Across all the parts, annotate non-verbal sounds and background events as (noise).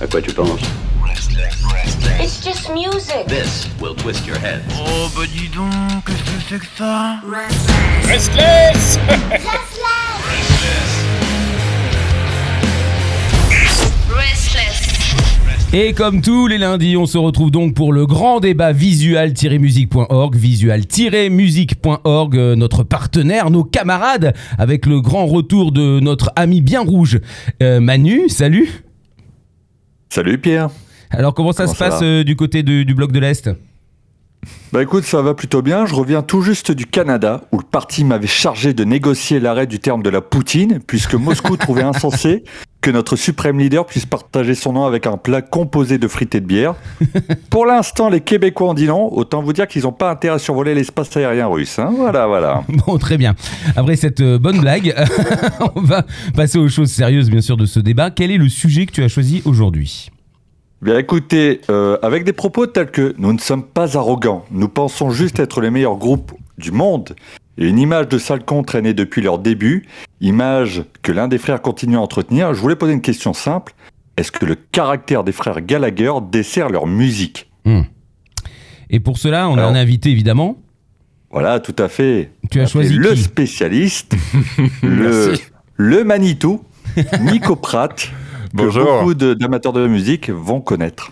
À quoi tu penses It's just music. This will twist your head. Oh bah dis donc, qu'est-ce que c'est que ça Restless Restless. Et comme tous les lundis, on se retrouve donc pour le grand débat visual-musique.org, visual-musique.org, euh, notre partenaire, nos camarades, avec le grand retour de notre ami bien rouge, euh, Manu, salut Salut Pierre. Alors comment ça Comment se ça passe euh, du côté de- du bloc de l'Est? Bah écoute, ça va plutôt bien. Je reviens tout juste du Canada, où le parti m'avait chargé de négocier l'arrêt du terme de la Poutine, puisque Moscou trouvait insensé (laughs) que notre suprême leader puisse partager son nom avec un plat composé de frites et de bière. (laughs) Pour l'instant, les Québécois en disent non. Autant vous dire qu'ils n'ont pas intérêt à survoler l'espace aérien russe. hein. Voilà, voilà. (laughs) Bon, très bien. Après cette euh, bonne blague, on va passer aux choses sérieuses, bien sûr, de ce débat. Quel est le sujet que tu as choisi aujourd'hui? Bien écoutez, euh, avec des propos tels que nous ne sommes pas arrogants, nous pensons juste être les meilleurs groupes du monde, et une image de sale con traînée depuis leur début, image que l'un des frères continue à entretenir, je voulais poser une question simple. Est-ce que le caractère des frères Gallagher dessert leur musique? Et pour cela, on a un invité, évidemment. Voilà, tout à fait. Tu as choisi le spécialiste, (laughs) le, le Manitou, Nico Pratt, que beaucoup de- d'amateurs de musique vont connaître.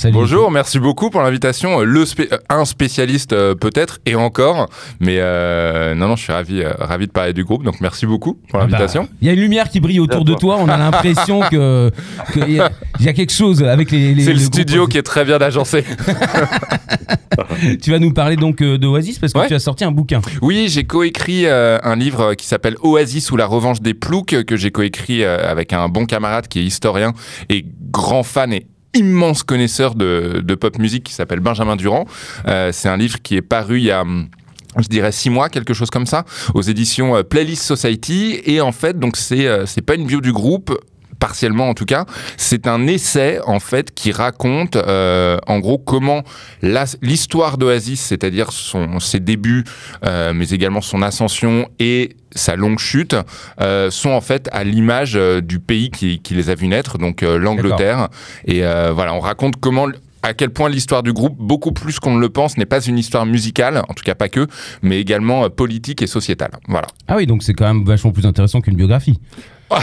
Salut. Bonjour, merci beaucoup pour l'invitation. Le spé- euh, un spécialiste euh, peut-être et encore, mais euh, non non, je suis ravi euh, ravi de parler du groupe. Donc merci beaucoup pour Ah bah, l'invitation. Il y a une lumière qui brille autour de toi. On a l'impression que qu'il y, a- il y a quelque chose avec les. les C'est le le studio groupe. qui est très bien agencé. (laughs) Tu vas nous parler donc euh, d'Oasis parce que Ouais. tu as sorti un bouquin. Oui, j'ai coécrit euh, un livre qui s'appelle Oasis ou la revanche des ploucs que j'ai coécrit euh, avec un bon camarade qui est historien et grand fan et immense connaisseur de, de pop musique qui s'appelle Benjamin Durand. Euh, c'est un livre qui est paru il y a je dirais six mois, quelque chose comme ça, aux éditions euh, Playlist Society. Et en fait, donc c'est euh, c'est pas une bio du groupe partiellement en tout cas, c'est un essai en fait qui raconte euh, en gros comment l'histoire d'Oasis, c'est-à-dire son, ses débuts, euh, mais également son ascension et sa longue chute, euh, sont en fait à l'image euh, du pays qui, qui les a vus naître, donc euh, l'Angleterre. Et euh, voilà, on raconte comment à quel point l'histoire du groupe, beaucoup plus qu'on ne le pense, n'est pas une histoire musicale, en tout cas pas que, mais également politique et sociétale. Voilà. Ah oui, donc c'est quand même vachement plus intéressant qu'une biographie.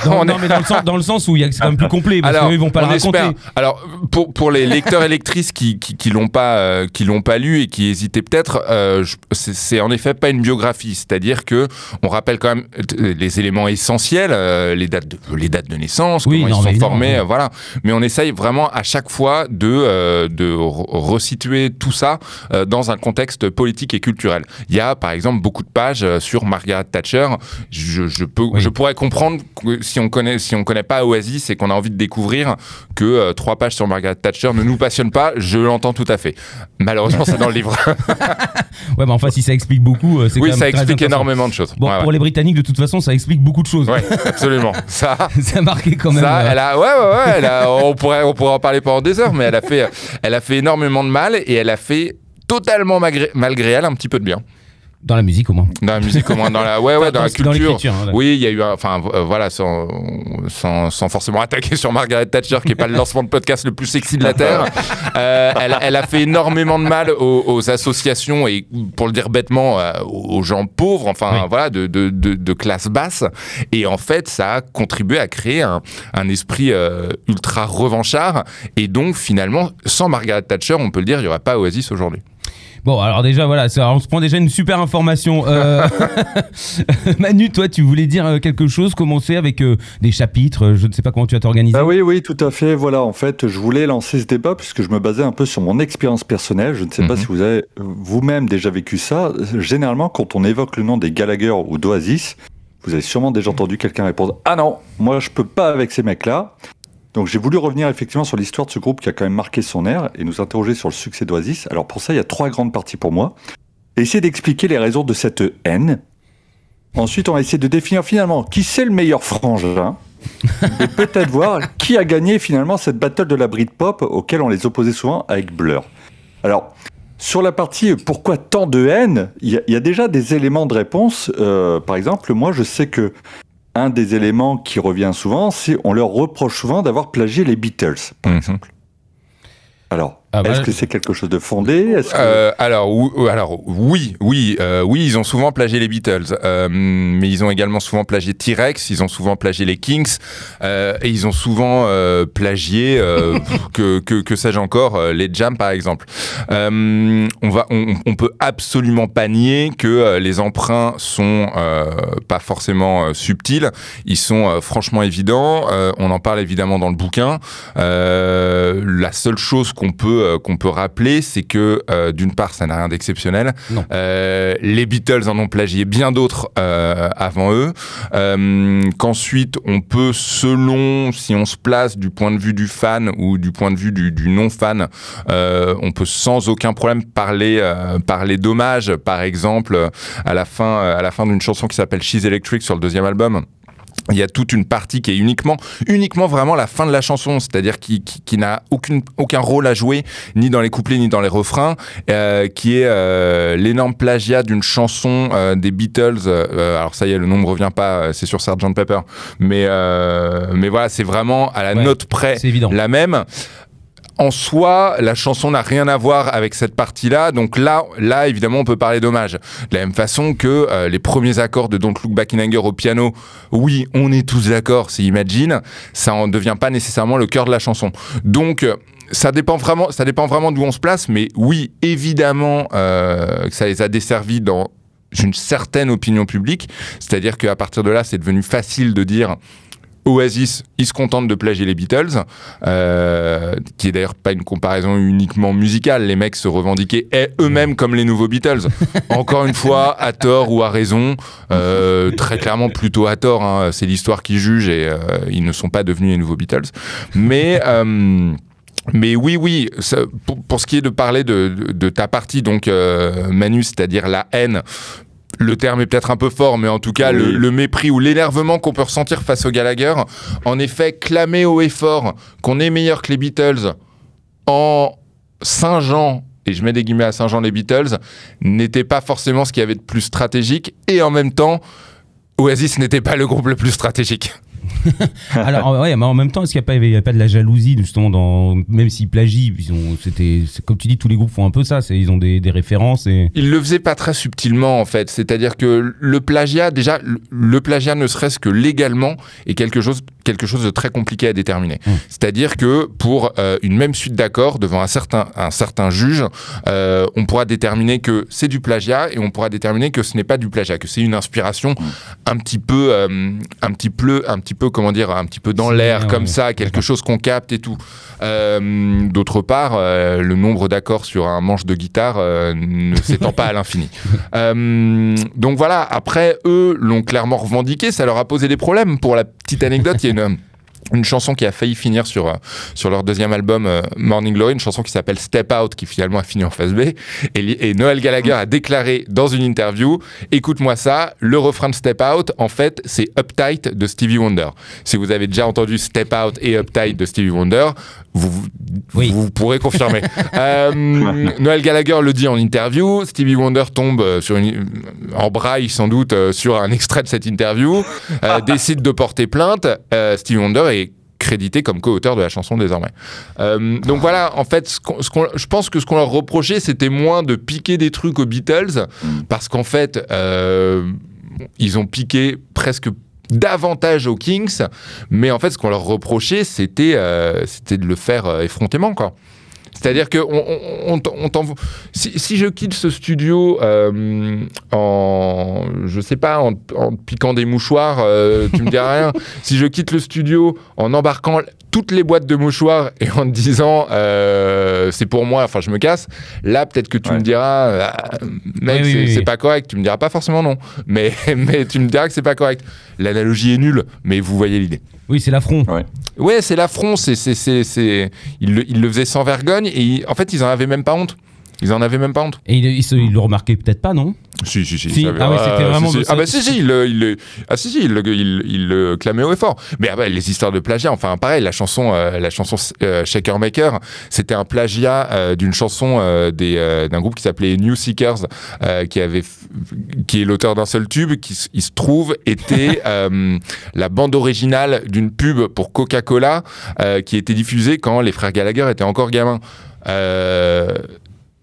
On non, mais dans le sens, dans le sens où il y a- c'est quand même plus complet parce Alors, qu'ils vont pas le on raconter. espère. Alors, pour, pour les lecteurs et lectrices qui, qui, qui l'ont pas, euh, qui l'ont pas lu et qui hésitaient peut-être, euh, c'est en effet pas une biographie. C'est-à-dire que on rappelle quand même euh, les éléments essentiels, euh, les dates de, les dates de naissance, Oui, comment non, ils sont formés, euh, voilà. Mais on essaye vraiment à chaque fois de, euh, de re- resituer tout ça euh, dans un contexte politique et culturel. Il y a par exemple beaucoup de pages sur Margaret Thatcher. Je, je peux, Oui. je pourrais comprendre que si on connaît, si on connaît pas Oasis et qu'on a envie de découvrir que euh, trois pages sur Margaret Thatcher ne nous passionnent pas, je l'entends tout à fait. Malheureusement, c'est dans le livre. (laughs) Ouais, mais enfin, si ça explique beaucoup, euh, c'est oui, quand même ça explique énormément de choses. Bon, Ouais, pour ouais. les Britanniques, de toute façon, ça explique beaucoup de choses. Ouais, (laughs) absolument. Ça, ça a marqué quand même. Ça, euh, elle a, ouais, ouais, ouais, elle a- on pourrait, on pourrait en parler pendant des heures, mais elle a fait, elle a fait énormément de mal et elle a fait totalement malgré, malgré elle un petit peu de bien. Dans la musique, au moins. Dans la musique, au moins, dans la, ouais, ouais, dans, la Dans culture. l'écriture. hein, Oui, il y a eu, enfin, euh, voilà, sans, sans, sans forcément attaquer sur Margaret Thatcher, qui est pas le lancement de podcast le plus sexy de la terre. (laughs) Euh, elle, elle a fait énormément de mal aux, aux associations et, pour le dire bêtement, euh, aux gens pauvres, enfin, Oui. voilà, de, de, de, de classe basse. Et en fait, ça a contribué à créer un, un esprit euh, ultra revanchard. Et donc, finalement, sans Margaret Thatcher, on peut le dire, il n'y aurait pas Oasis aujourd'hui. Bon, alors déjà, voilà, ça, on se prend déjà une super information. Euh, (laughs) Manu, toi, tu voulais dire euh, quelque chose, commencer avec euh, des chapitres, je ne sais pas comment tu vas t'organiser. Ah oui, oui, tout à fait. Voilà, en fait, je voulais lancer ce débat puisque je me basais un peu sur mon expérience personnelle. Je ne sais pas Mhm. si vous avez vous-même déjà vécu ça. Généralement, quand on évoque le nom des Gallagher ou d'Oasis, vous avez sûrement déjà entendu quelqu'un répondre Ah non, moi je peux pas avec ces mecs-là. Donc j'ai voulu revenir effectivement sur l'histoire de ce groupe qui a quand même marqué son ère et nous interroger sur le succès d'Oasis. Alors pour ça, il y a trois grandes parties pour moi. Essayer d'expliquer les raisons de cette haine. Ensuite, on va essayer de définir finalement qui c'est le meilleur frangin et peut-être voir qui a gagné finalement cette battle de la Britpop auquel on les opposait souvent avec Blur. Alors, sur la partie pourquoi tant de haine, il y, a- il y a déjà des éléments de réponse. Euh, par exemple, moi, je sais que un des éléments qui revient souvent, c'est on leur reproche souvent d'avoir plagié les Beatles, par Mhm. exemple. Alors, Ah bah, est-ce que c'est quelque chose de fondé que- Euh, alors, ou- alors oui, oui, euh, oui, ils ont souvent plagié les Beatles, euh, mais ils ont également souvent plagié T-Rex, ils ont souvent plagié les Kings, euh, et ils ont souvent euh, plagié, euh, (laughs) que, que, que sais-je encore, euh, les Jam par exemple. Euh, on va, on, on peut absolument pas nier que euh, les emprunts sont euh, pas forcément euh, subtils, ils sont euh, franchement évidents. Euh, on en parle évidemment dans le bouquin. Euh, la seule chose qu'on peut euh, qu'on peut rappeler, c'est que euh, d'une part, ça n'a rien d'exceptionnel. Euh, les Beatles en ont plagié bien d'autres euh, avant eux. Euh, Qu'ensuite, on peut, selon si on se place du point de vue du fan ou du point de vue du, du non fan, euh, on peut sans aucun problème parler euh, parler d'hommage, par exemple, à la fin à la fin d'une chanson qui s'appelle She's Electric sur le deuxième album. Il y a toute une partie qui est uniquement, uniquement vraiment la fin de la chanson, c'est-à-dire qui, qui, qui n'a aucune, aucun rôle à jouer, ni dans les couplets, ni dans les refrains, euh, qui est euh, l'énorme plagiat d'une chanson euh, des Beatles. euh, alors ça y est, le nom ne revient pas, euh, c'est sur Sgt Pepper, mais, euh, mais voilà, c'est vraiment à la Ouais, note près la même. En soi, la chanson n'a rien à voir avec cette partie-là, donc là, là, évidemment, on peut parler d'hommage. De la même façon que euh, les premiers accords de Don't Look Back in Anger au piano, oui, on est tous d'accord, c'est Imagine, ça en devient pas nécessairement le cœur de la chanson. Donc, euh, ça dépend vraiment, ça dépend vraiment d'où on se place, mais oui, évidemment, euh, ça les a desservis dans une certaine opinion publique, c'est-à-dire qu'à partir de là, c'est devenu facile de dire Oasis, ils se contentent de plagier les Beatles, euh, qui est d'ailleurs pas une comparaison uniquement musicale. Les mecs se revendiquaient eux-mêmes comme les nouveaux Beatles. (laughs) Encore une fois, à tort ou à raison, euh, très clairement plutôt à tort. hein. C'est l'histoire qui juge et euh, ils ne sont pas devenus les nouveaux Beatles. Mais mais oui, oui, ça- pour, pour ce qui est de parler de, de- de ta partie, donc euh, Manu, c'est-à-dire la haine, le terme est peut-être un peu fort, mais en tout cas, le, Oui. le mépris ou l'énervement qu'on peut ressentir face au Gallagher, en effet, clamer haut et fort qu'on est meilleur que les Beatles en Saint-Jean, et je mets des guillemets à Saint-Jean les Beatles, n'était pas forcément ce qu'il y avait de plus stratégique, et en même temps, Oasis n'était pas le groupe le plus stratégique. (laughs) Alors, ouais, mais en même temps, est-ce qu'il n'y a, pas- il y a pas de la jalousie, justement, dans, même s'ils plagient, ils ont, c'était, comme tu dis, tous les groupes font un peu ça, c'est, ils ont des, des références et. Il le faisait pas très subtilement en fait, c'est-à-dire que le plagiat, déjà, le- le plagiat ne serait-ce que légalement est quelque chose, quelque chose de très compliqué à déterminer. Mm. C'est-à-dire que pour euh, une même suite d'accords devant un certain, un certain juge, euh, on pourra déterminer que c'est du plagiat et on pourra déterminer que ce n'est pas du plagiat, que c'est une inspiration un petit peu, euh, un petit peu, un petit peu, comment dire, un petit peu dans l'air comme ouais. ça, quelque chose qu'on capte et tout. Euh, D'autre part, euh, le nombre d'accords sur un manche de guitare euh, ne s'étend pas à (laughs) l'infini. Donc voilà, après, eux l'ont clairement revendiqué, ça leur a posé des problèmes. Pour la petite anecdote, il y a une, une chanson qui a failli finir sur, euh, sur leur deuxième album euh, Morning Glory, une chanson qui s'appelle Step Out, qui finalement a fini en phase B. Et, et Noël Gallagher a déclaré dans une interview, écoute-moi ça, le refrain de Step Out, en fait, c'est Uptight de Stevie Wonder. Si vous avez déjà entendu Step Out et Uptight de Stevie Wonder, vous, vous, Oui. vous pourrez confirmer. (laughs) Euh, Noël Gallagher le dit en interview, Stevie Wonder tombe euh, sur une, en braille sans doute euh, sur un extrait de cette interview, euh, (laughs) décide de porter plainte. Euh, Stevie Wonder est crédité comme co-auteur de la chanson désormais. Euh, donc voilà, en fait, ce qu'on- ce qu'on- je pense que ce qu'on leur reprochait, c'était moins de piquer des trucs aux Beatles, parce qu'en fait, euh, ils ont piqué presque davantage aux Kings, mais en fait, ce qu'on leur reprochait, c'était euh, c'était de le faire euh, effrontément, quoi. C'est-à-dire que on, on, on si, si je quitte ce studio euh, en, je sais pas, en, en piquant des mouchoirs, euh, tu me diras rien. (laughs) Si je quitte le studio en embarquant toutes les boîtes de mouchoirs (laughs) et en te disant euh, c'est pour moi, enfin je me casse, là peut-être que tu Ouais. me diras, euh, mec, Oui, c'est oui. pas correct. Tu me diras pas forcément non, mais, (laughs) mais tu me diras que c'est pas correct. L'analogie est nulle, mais vous voyez l'idée. Oui, c'est l'affront. Ouais, c'est l'affront, c'est, c'est, c'est, c'est... Ils, le, ils le faisaient sans vergogne et ils- en fait, ils en avaient même pas honte. Ils en avaient même pas honte. Et ils, ils se- ils le remarquaient peut-être pas, non? Si, si, si. Si, ça- ah ouais, c'était vraiment- si, si. Ah bah si, si, il, ah, si, si, il, il, il le clamait haut et fort. Mais ah bah, les histoires de plagiat, enfin pareil, la chanson, euh, la chanson euh, Shaker Maker, c'était un plagiat euh, d'une chanson euh, des, euh, d'un groupe qui s'appelait New Seekers, euh, qui avait, qui est l'auteur d'un seul tube, qui il se trouve était (laughs) euh, la bande originale d'une pub pour Coca-Cola euh, qui était diffusée quand les frères Gallagher étaient encore gamins. Euh,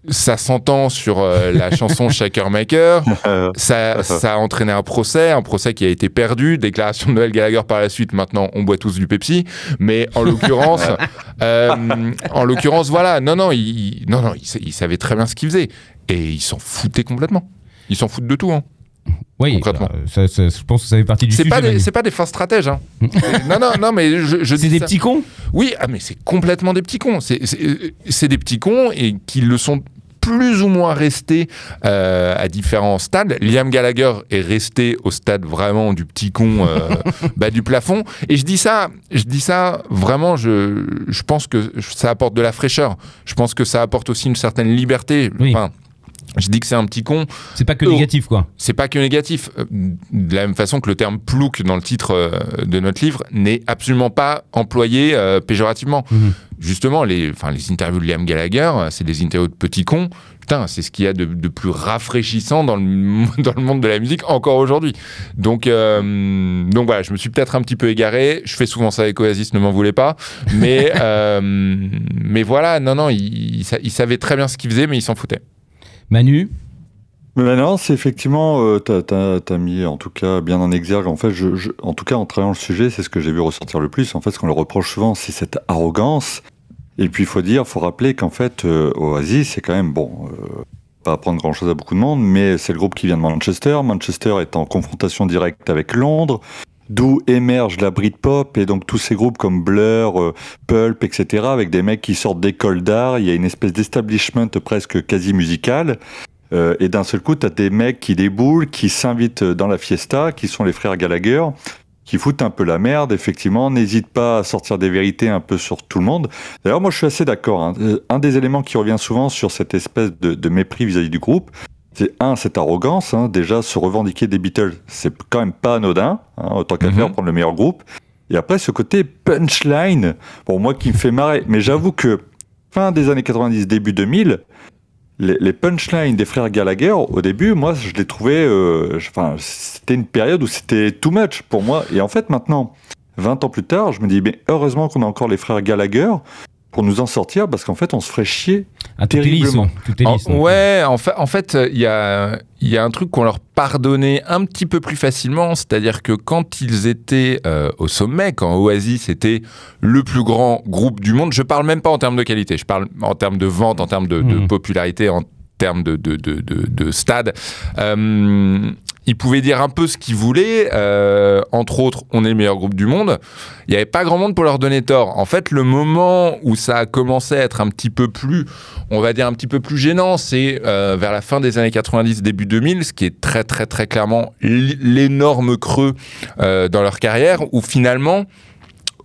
ça s'entend sur euh, la chanson (laughs) Shaker Maker. Euh, Ça, ça a entraîné un procès, un procès qui a été perdu. Déclaration de Noël Gallagher par la suite. Maintenant, on boit tous du Pepsi. Mais en (laughs) l'occurrence, euh, en l'occurrence, voilà. Non, non, il, non, non, il, sa- il savait très bien ce qu'il faisait et il s'en foutait complètement. Ils s'en foutent de tout. Hein. Oui, Concrètement. euh, ça- ça- je pense que ça fait partie du C'est sujet. pas des, Manu. c'est pas des fins stratèges. Hein. (laughs) Non, non, non, mais je, je C'est dis des ça- petits cons? Oui, ah, mais c'est complètement des petits cons. C'est des petits cons et qui le sont plus ou moins restés euh, à différents stades. Liam Gallagher est resté au stade vraiment du petit con euh, (laughs) bas du plafond. Et je dis ça, je dis ça vraiment. Je, je pense que ça apporte de la fraîcheur. Je pense que ça apporte aussi une certaine liberté. Oui. Enfin, je dis que c'est un petit con. C'est pas que Oh. négatif, quoi. C'est pas que négatif. Euh, De la même façon que le terme plouc dans le titre euh, de notre livre n'est absolument pas employé euh, péjorativement. Mhm. Justement, les, enfin, les interviews de Liam Gallagher, euh, c'est des interviews de petits cons. Putain, c'est ce qu'il y a de, de plus rafraîchissant dans le, (laughs) dans le monde de la musique encore aujourd'hui. Donc, euh, donc voilà, je me suis peut-être un petit peu égaré. Je fais souvent ça avec Oasis, ne m'en voulez pas. Mais, (laughs) euh, mais voilà, non, non, il, il il savait très bien ce qu'il faisait, mais il s'en foutait. Manu Mais maintenant, c'est effectivement, euh, t'as, t'as mis en tout cas bien en exergue. En fait, en tout cas, en travaillant le sujet, c'est ce que j'ai vu ressortir le plus. En fait, ce qu'on le reproche souvent, c'est cette arrogance. Et puis, il faut dire, faut rappeler qu'en fait, euh, Oasis, c'est quand même bon. Euh, pas apprendre grand chose à beaucoup de monde, mais c'est le groupe qui vient de Manchester. Manchester est en confrontation directe avec Londres, d'où émerge la Britpop et donc tous ces groupes comme Blur, euh, Pulp, etc. avec des mecs qui sortent d'écoles d'art. Il y a une espèce d'establishment presque quasi musical. Euh, et d'un seul coup, t'as des mecs qui déboulent, qui s'invitent dans la fiesta, qui sont les frères Gallagher, qui foutent un peu la merde, effectivement, n'hésitent pas à sortir des vérités un peu sur tout le monde. D'ailleurs, moi, je suis assez d'accord. hein. Euh, Un des éléments qui revient souvent sur cette espèce de mépris vis-à-vis du groupe, c'est un, cette arrogance. hein. Déjà, se revendiquer des Beatles, c'est quand même pas anodin. hein, autant qu'à Mhm. faire prendre le meilleur groupe. Et après, ce côté punchline, pour moi, qui me fait marrer. Mais j'avoue que fin des années 90, début 2000, les, les punchlines des frères Gallagher, au début, moi, je les trouvais. euh, je- Enfin, c'était une période où c'était too much pour moi. Et en fait, maintenant, 20 ans plus tard, je me dis, mais heureusement qu'on a encore les frères Gallagher pour nous en sortir, parce qu'en fait, on se ferait chier. Lisse, Terriblement. En- ouais, en fait, en fait, il y a, il y a un truc qu'on leur pardonnait un petit peu plus facilement, c'est-à-dire que quand ils étaient euh, au sommet, quand Oasis était le plus grand groupe du monde, je parle même pas en termes de qualité, je parle en termes de vente, en termes de, de Mhm. popularité, en termes de, de, de, de, de stade. Euh, ils pouvaient dire un peu ce qu'ils voulaient, euh, entre autres, on est le meilleur groupe du monde. Il n'y avait pas grand monde pour leur donner tort. En fait, le moment où ça a commencé à être un petit peu plus, on va dire un petit peu plus gênant, c'est euh, vers la fin des années 90, début 2000, ce qui est très très très clairement l'énorme creux euh, dans leur carrière, où finalement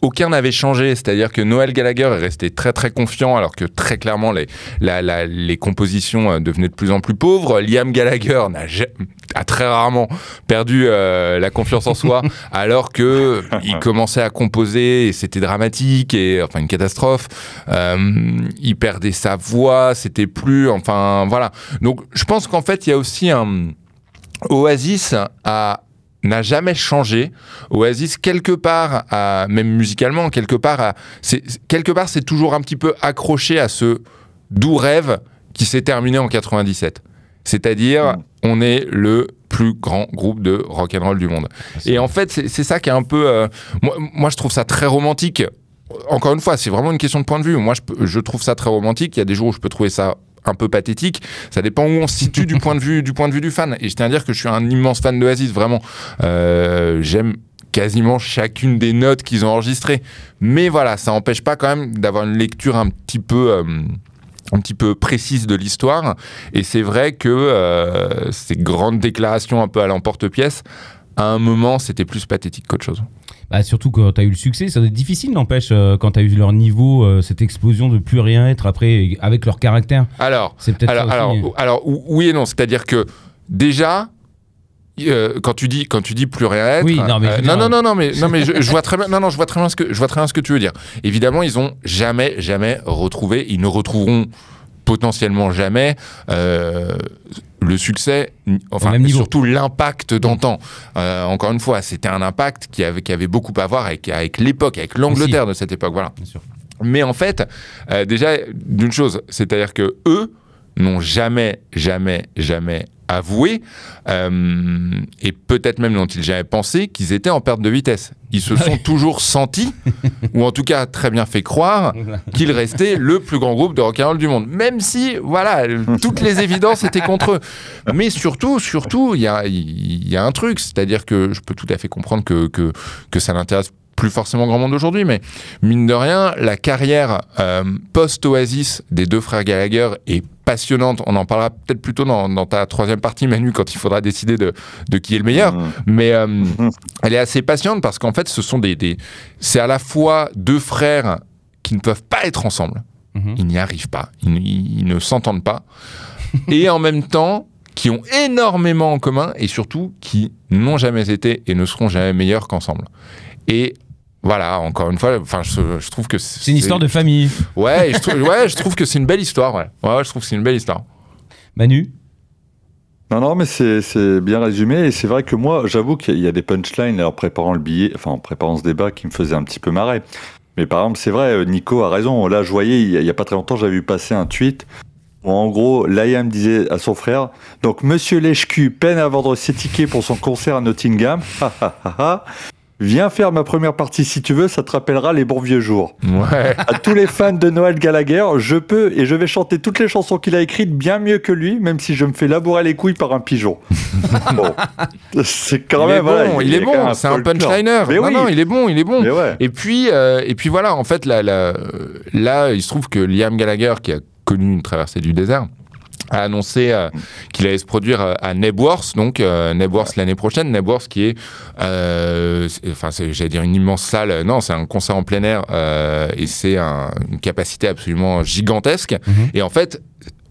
aucun n'avait changé, c'est-à-dire que Noël Gallagher est resté très très confiant alors que très clairement les, la- la- les compositions euh, devenaient de plus en plus pauvres. Liam Gallagher n'a a très rarement perdu euh, la confiance en soi (laughs) alors que il commençait à composer et c'était dramatique et enfin une catastrophe. Euh, il perdait sa voix, c'était plus enfin voilà. Donc je pense qu'en fait il y a aussi un Oasis a n'a jamais changé. Oasis quelque part, a, même musicalement, quelque part, a- c'est quelque part c'est toujours un petit peu accroché à ce doux rêve qui s'est terminé en 97. C'est-à-dire, Mm. on est le plus grand groupe de rock and roll du monde. Et en fait, c'est ça qui est un peu. euh, moi, moi, je trouve ça très romantique. Encore une fois, c'est vraiment une question de point de vue. Moi, je, trouve ça très romantique. Il y a des jours où je peux trouver ça un peu pathétique. Ça dépend où on se situe du point de vue du point de vue du fan. Et je tiens à dire que je suis un immense fan d'Oasis, vraiment. Euh, J'aime quasiment chacune des notes qu'ils ont enregistrées. Mais voilà, ça n'empêche pas quand même d'avoir une lecture un petit peu. euh, un petit peu précise de l'histoire et c'est vrai que euh, ces grandes déclarations un peu à l'emporte-pièce à un moment c'était plus pathétique qu'autre chose Bah, surtout quand t'as eu le succès, ça doit être difficile, n'empêche, euh, quand t'as eu leur niveau, euh, cette explosion de plus rien être après, avec leur caractère. alors C'est peut-être ça alors, alors, alors, ou- oui et non, c'est-à-dire que déjà. Euh, quand tu dis quand tu dis plus rien être, Oui, non, mais euh, non, dire- non non non mais non mais je, je vois très bien non non je vois très bien ce que je vois très bien ce que tu veux dire. Évidemment ils ont jamais jamais retrouvé ils ne retrouveront potentiellement jamais euh, le succès, enfin surtout l'impact d'antan. Euh, encore une fois, c'était un impact qui avait, qui avait beaucoup à voir avec, avec l'époque, avec l'Angleterre de cette époque. Voilà. Mais en fait, euh, déjà, d'une chose, c'est-à-dire que eux n'ont jamais, jamais, jamais avoué, euh, et peut-être même n'ont-ils jamais pensé qu'ils étaient en perte de vitesse. Ils se sont toujours sentis, (laughs) ou en tout cas très bien fait croire, qu'ils restaient le plus grand groupe de rock'n'roll du monde. Même si, voilà, toutes les évidences étaient contre eux. Mais surtout, surtout, il y a, y a un truc, c'est-à-dire que je peux tout à fait comprendre que, que, que ça n'intéresse plus forcément grand monde aujourd'hui, mais mine de rien, la carrière euh, post-Oasis des deux frères Gallagher est passionnante. On en parlera peut-être plutôt dans, dans ta troisième partie, Manu, quand il faudra décider de, de qui est le meilleur. Mmh. Mais euh, elle est assez passionnante parce qu'en fait, ce sont des, des c'est à la fois deux frères qui ne peuvent pas être ensemble. Mhm. Ils n'y arrivent pas. Ils, ils- ils ne s'entendent pas. (laughs) et en même temps, qui ont énormément en commun et surtout qui n'ont jamais été et ne seront jamais meilleurs qu'ensemble. Et voilà, encore une fois, enfin, je, je trouve que C'est une histoire de famille. Ouais, je trouve, ouais, je trouve que c'est une belle histoire. Ouais, ouais, je trouve que c'est une belle histoire. Manu? Non, non, mais c'est c'est bien résumé. Et c'est vrai que moi, j'avoue qu'il y a des punchlines en préparant le billet, enfin en préparant ce débat qui me faisaient un petit peu marrer. Mais par exemple, c'est vrai, euh, Nico a raison. Là, je voyais, il y a- il y a pas très longtemps, j'avais vu passer un tweet où en gros, Liam disait à son frère Donc, monsieur Lèche-Cul peine à vendre ses tickets pour son concert à Nottingham. (laughs) Viens faire ma première partie si tu veux, ça te rappellera les bons vieux jours. Ouais. À tous les fans de Noël Gallagher, je peux et je vais chanter toutes les chansons qu'il a écrites bien mieux que lui, même si je me fais labourer les couilles par un pigeon. (laughs) bon, c'est quand il même est voilà, bon, il, est bon. C'est un punchliner. Mais non, oui. non, il est bon, il est bon. Mais ouais. Et puis, euh, et puis voilà, en fait, là, là, là, il se trouve que Liam Gallagher, qui a connu une traversée du désert, a annoncé euh, qu'il allait se produire euh, à Nebworth, donc euh, Nebworth l'année prochaine. Nebworth qui est, euh, enfin, c'est- j'allais dire une immense salle. Non, c'est un concert en plein air euh, et c'est un- une capacité absolument gigantesque. Mhm. Et en fait.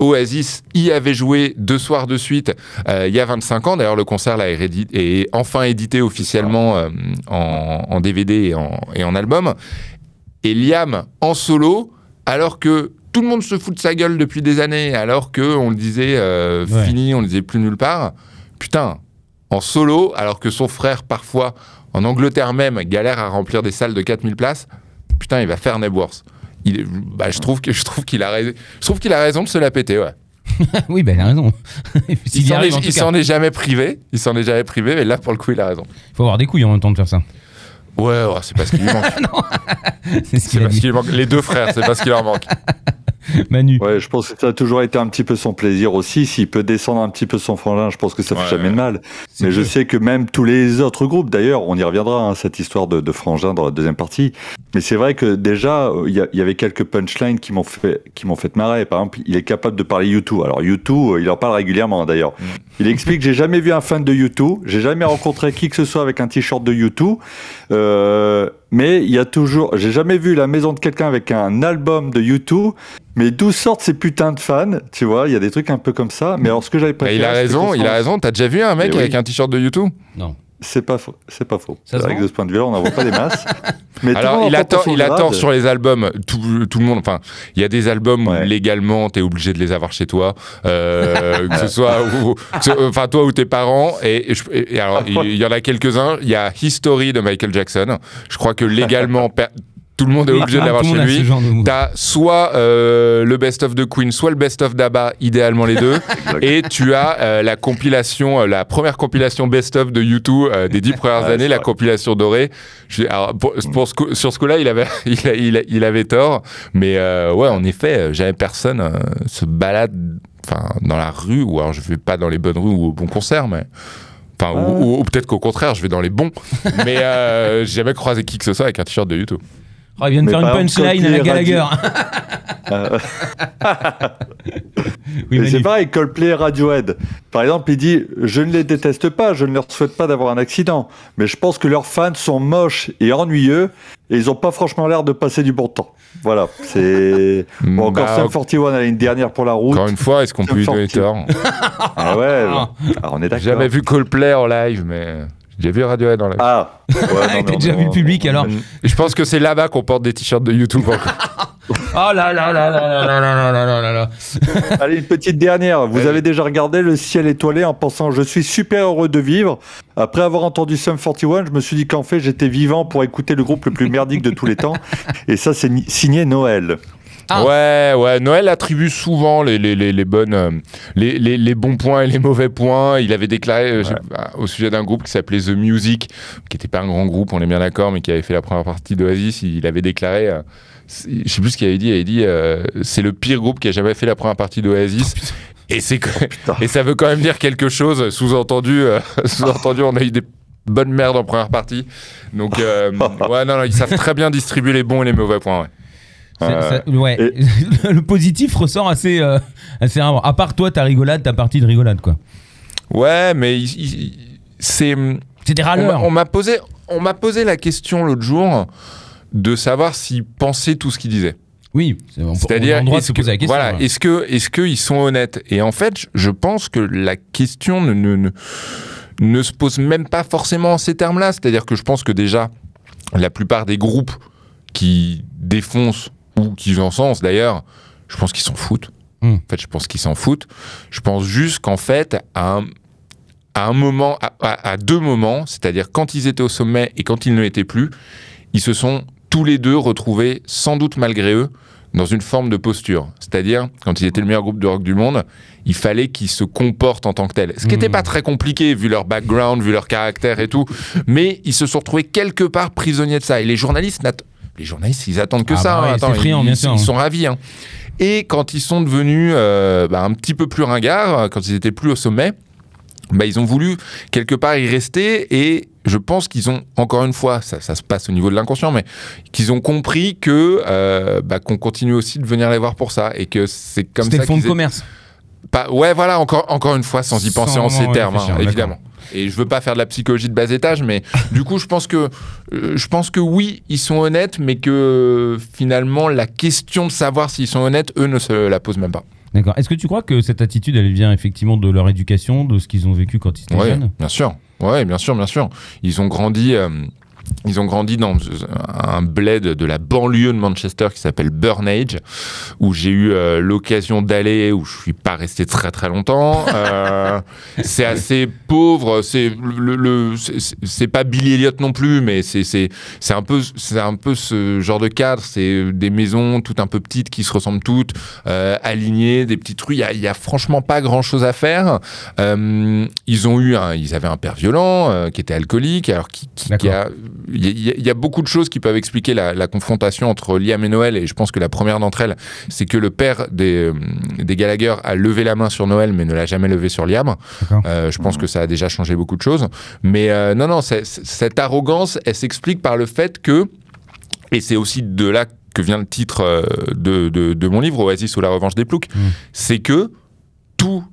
Oasis y avait joué deux soirs de suite euh, il y a 25 ans. D'ailleurs, le concert là, est, est enfin édité officiellement euh, en, en DVD et en, et en album. Et Liam en solo, alors que tout le monde se fout de sa gueule depuis des années, alors que on le disait euh, Ouais. fini, on le disait plus nulle part. Putain, en solo, alors que son frère parfois en Angleterre même galère à remplir des salles de 4000 places. Putain, il va faire Nebworth. Il est- bah, je trouve qu'il a raison. Je trouve qu'il a raison de se la péter. Ouais. (laughs) oui, ben, il a raison. (laughs) Il s'en est, il jamais privé. Il s'en est jamais privé, mais là pour le coup, il a raison. faut avoir des couilles en même temps de faire ça. Ouais, ouais, c'est parce qu'il lui manque. (laughs) C'est ce qu'il manque. Les deux frères, c'est parce qu'il leur manque. (laughs) Manu. Ouais, je pense que ça a toujours été un petit peu son plaisir aussi. S'il peut descendre un petit peu son frangin, je pense que ça fait Ouais, jamais ouais. de mal. Mais je sais que même tous les autres groupes, d'ailleurs, on y reviendra, hein, cette histoire de, de frangin dans la deuxième partie. Mais c'est vrai que déjà, il y, avait quelques punchlines qui m'ont fait, qui m'ont fait marrer. Par exemple, il est capable de parler U2. Alors U2, euh, il en parle régulièrement d'ailleurs. Il explique j'ai jamais vu un fan de U2, j'ai jamais rencontré qui que ce soit avec un t-shirt de U2. Euh, mais il y a toujours, j'ai jamais vu la maison de quelqu'un avec un album de U2. Mais d'où sortent ces putains de fans Tu vois, il y a des trucs un peu comme ça. Mais alors, ce que j'avais Et préféré, il a raison, il a raison. T'as déjà vu un mec oui. avec un t-shirt de YouTube Non. C'est pas faux. C'est pas faux. Ça vrai que de ce point de vue-là, on n'en voit pas des masses. (laughs) Mais Alors, il a tort, il a grade. tort sur les albums. Tout, tout le monde, enfin, il y a des albums où légalement, t'es obligé de les avoir chez toi, euh, que ce soit, (laughs) enfin, toi ou tes parents. Et, alors, il y en a quelques-uns. Il y a History de Michael Jackson. Je crois que légalement, (laughs) tout le monde est obligé de Ah, l'avoir tout le chez lui. de. T'as soit euh, le best-of de Queen, soit le best-of d'ABBA, idéalement les deux. (laughs) Et tu as euh, la compilation, euh, la première compilation best-of de U2 euh, des dix premières années, la compilation dorée. Je, alors, pour, pour ce coup- sur ce coup-là, il avait, (laughs) il, a- il, a- il avait tort. Mais euh, ouais, en effet, jamais personne euh, se balade enfin, dans la rue, ou alors je vais pas dans les bonnes rues ou au bon concert, mais. Enfin, ou- ou peut-être qu'au contraire, je vais dans les bons. (laughs) mais euh, j'ai jamais croisé qui que ce soit avec un t-shirt de U2. Oh, il vient de faire une punchline à la Gallagher. Euh, (laughs) oui, c'est pareil, Coldplay Radiohead. Par exemple, il dit Je ne les déteste pas, je ne leur souhaite pas d'avoir un accident, mais je pense que leurs fans sont moches et ennuyeux, Et ils ont pas franchement l'air de passer du bon temps. Voilà, c'est. (laughs) Bon, encore Bah, Sum 41 a une dernière pour la route. Encore une fois, est-ce qu'on peut lui donner tort? Ah ouais, (laughs) ah, on est d'accord. J'ai jamais vu Coldplay en live, mais j'ai vu Radiohead en live. Ah, ouais, non, T'as déjà vu le public alors je pense que c'est là-bas qu'on porte des t-shirts de YouTube encore. Oh là là là là là là là là là là là Allez, une petite dernière. Vous avez déjà regardé le ciel étoilé en pensant je suis super heureux de vivre. Après avoir entendu Sum 41, je me suis dit qu'en fait j'étais vivant pour écouter le groupe le plus merdique de tous les temps. Et ça, c'est signé Noël. Ah. Ouais, ouais. Noël attribue souvent les, les, les, les bonnes, euh, les, les, les bons points et les mauvais points. Il avait déclaré euh, au sujet d'un groupe qui s'appelait The Music, qui n'était pas un grand groupe, on est bien d'accord, mais qui avait fait la première partie d'Oasis. Il avait déclaré, euh, je sais plus ce qu'il avait dit. Il avait dit, euh, c'est le pire groupe qui a jamais fait la première partie d'Oasis. et c'est que- et ça veut quand même dire quelque chose. Sous-entendu, euh, (laughs) sous-entendu, on a eu des bonnes merdes en première partie. Donc, euh, (laughs) ouais, non, non, ils savent très bien distribuer les bons et les mauvais points. Ouais. C'est- Euh, ça- ouais. (laughs) le positif ressort assez, euh, assez rarement. À part toi, ta rigolade, ta partie de rigolade, quoi. Ouais, mais il- il- c'est. C'est des On m'a- râleurs. on m'a posé, on m'a posé la question l'autre jour de savoir s'ils pensaient tout ce qu'ils disaient. Oui, c'est- C'est-à-dire, est-ce que, question. voilà, voilà. est-ce que, est-ce qu'ils sont honnêtes? Et en fait, je- je pense que la question ne, ne, ne, ne se pose même pas forcément en ces termes-là. C'est-à-dire que je pense que déjà, la plupart des groupes qui défoncent ou qui encensent d'ailleurs, je pense qu'ils s'en foutent. Hmm. En fait, je pense qu'ils s'en foutent. Je pense juste qu'en fait, à un, à un moment, à, à- à deux moments, c'est-à-dire quand ils étaient au sommet et quand ils ne l'étaient plus, ils se sont tous les deux retrouvés, sans doute malgré eux, dans une forme de posture. C'est-à-dire, quand ils étaient le meilleur groupe de rock du monde, il fallait qu'ils se comportent en tant que tels. Ce qui n'était Mhm. pas très compliqué, vu leur background, vu leur caractère et tout. Mais ils se sont retrouvés quelque part prisonniers de ça. Et les journalistes, les journalistes, ils attendent que Ah ça. bah ouais, c'est Attends, friand, ils, bien sûr, ils sont ravis. hein. Et quand ils sont devenus euh, bah, un petit peu plus ringards, quand ils étaient plus au sommet, bah, ils ont voulu quelque part y rester et je pense qu'ils ont, encore une fois, ça, ça se passe au niveau de l'inconscient, mais qu'ils ont compris que euh, bah, qu'on continue aussi de venir les voir pour ça et que c'est comme C'était ça le fonds de commerce. pas- ouais, voilà, encore, encore une fois, sans y penser Sans en ces termes, hein, évidemment. Et je veux pas faire de la psychologie de bas étage, mais (laughs) du coup, je pense que, euh, je pense que oui, ils sont honnêtes, mais que finalement, la question de savoir s'ils sont honnêtes, eux ne se la posent même pas. D'accord. Est-ce que tu crois que cette attitude, elle vient effectivement de leur éducation, de ce qu'ils ont vécu quand ils étaient Ouais, jeunes? bien sûr. Ouais, bien sûr, bien sûr. Ils ont grandi. euh, ils ont grandi dans un bled de la banlieue de Manchester qui s'appelle Burnage, où j'ai eu euh, l'occasion d'aller, où je suis pas resté très très longtemps. Euh, (laughs) c'est assez pauvre, c'est le, le- c'est- c'est pas Billy Elliot non plus, mais c'est c'est c'est un peu c'est un peu ce genre de cadre. C'est des maisons toutes un peu petites qui se ressemblent toutes, euh, alignées, des petites rues. Il y a, il y a franchement pas grand chose à faire. Ils ont eu, un, ils avaient un père violent qui était alcoolique, alors qui, qui- qui a, il y, a- il y a beaucoup de choses qui peuvent expliquer la, la confrontation entre Liam et Noël, et je pense que la première d'entre elles, c'est que le père des, euh, des Gallagher a levé la main sur Noël, mais ne l'a jamais levé sur Liam. Euh, je pense que ça a déjà changé beaucoup de choses, mais euh, non, non, c'est- cette arrogance, elle s'explique par le fait que, et c'est aussi de là que vient le titre de, de- de mon livre, Oasis ou la revanche des ploucs, Mm. c'est que tout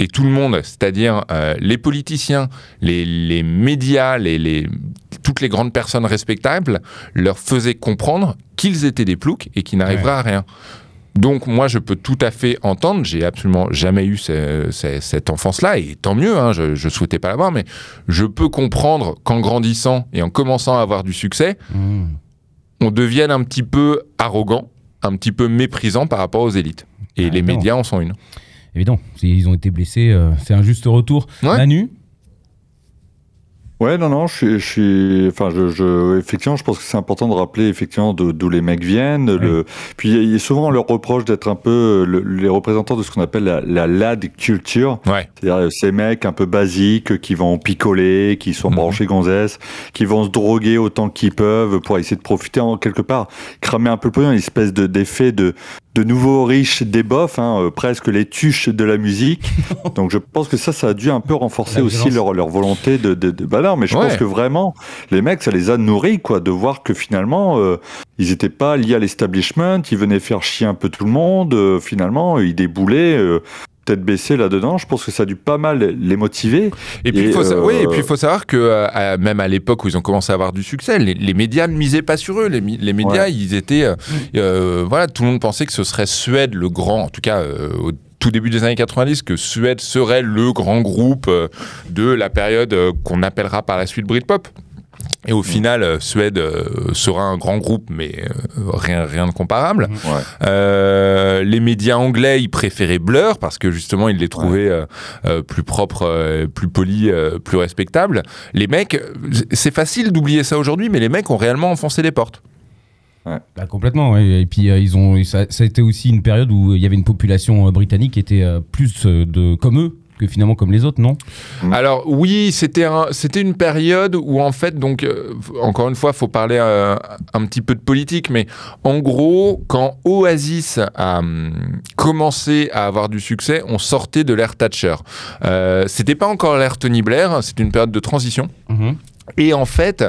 et tout le monde, c'est-à-dire euh, les politiciens, les, les médias, les, les- toutes les grandes personnes respectables, leur faisaient comprendre qu'ils étaient des ploucs et qu'ils n'arriveraient à rien. Donc moi, je peux tout à fait entendre. J'ai absolument jamais eu ce- ce- cette enfance-là, et tant mieux. hein, je, je souhaitais pas l'avoir, mais je peux comprendre qu'en grandissant et en commençant à avoir du succès, Mmh. on devienne un petit peu arrogant, un petit peu méprisant par rapport aux élites. Et Ah, les non. médias en sont une. Évidemment, s'ils ont été blessés, euh, c'est un juste retour. Ouais. Manu Ouais, non, non, je suis, je suis, enfin, je, je, effectivement, je pense que c'est important de rappeler effectivement d'o- d'où les mecs viennent. Le, puis il y a souvent on leur reproche d'être un peu le- les représentants de ce qu'on appelle la, la lad culture, Ouais. c'est-à-dire euh, ces mecs un peu basiques qui vont picoler, qui sont Mhm. branchés gonzesses, qui vont se droguer autant qu'ils peuvent pour essayer de profiter en quelque part, cramer un peu le pognon, une espèce de d'effet de de nouveaux riches des bofs, hein, euh, presque les tuches de la musique. (laughs) Donc je pense que ça, ça a dû un peu renforcer aussi leur, leur volonté de, de, de- Bah non, mais je Ouais. pense que vraiment, les mecs, ça les a nourris, quoi, de voir que finalement, euh, ils étaient pas liés à l'establishment, ils venaient faire chier un peu tout le monde, euh, finalement, ils déboulaient. Euh, baissée là-dedans. Je pense que ça a dû pas mal les motiver. Et puis, il faut, sa- euh, oui, et puis il faut savoir que euh, à- même à l'époque où ils ont commencé à avoir du succès, les, les médias ne misaient pas sur eux. Les, médias, Ouais. ils étaient, euh, euh, voilà, tout le monde pensait que ce serait Suède le grand, en tout cas euh, au tout début des années 90, que Suède serait le grand groupe euh, de la période euh, qu'on appellera par la suite Britpop. Et au final, euh, Suède euh, sera un grand groupe, mais euh, rien, rien de comparable. Ouais. Euh, les médias anglais, ils préféraient Blur parce que justement, ils les trouvaient plus propres, plus polis, plus respectables. Les mecs, c'est facile d'oublier ça aujourd'hui, mais les mecs ont réellement enfoncé les portes. Bah, complètement, ouais. et puis euh, ils ont, ça, ça a été aussi une période où il y avait une population euh, britannique qui était euh, plus de comme eux que finalement comme les autres, non Mm. Alors oui, c'était un, c'était une période où en fait, donc euh, encore une fois, faut parler euh, un petit peu de politique, mais en gros, quand Oasis a hum, commencé à avoir du succès, on sortait de l'ère Thatcher. Euh, c'était pas encore l'ère Tony Blair, c'était une période de transition. Et en fait,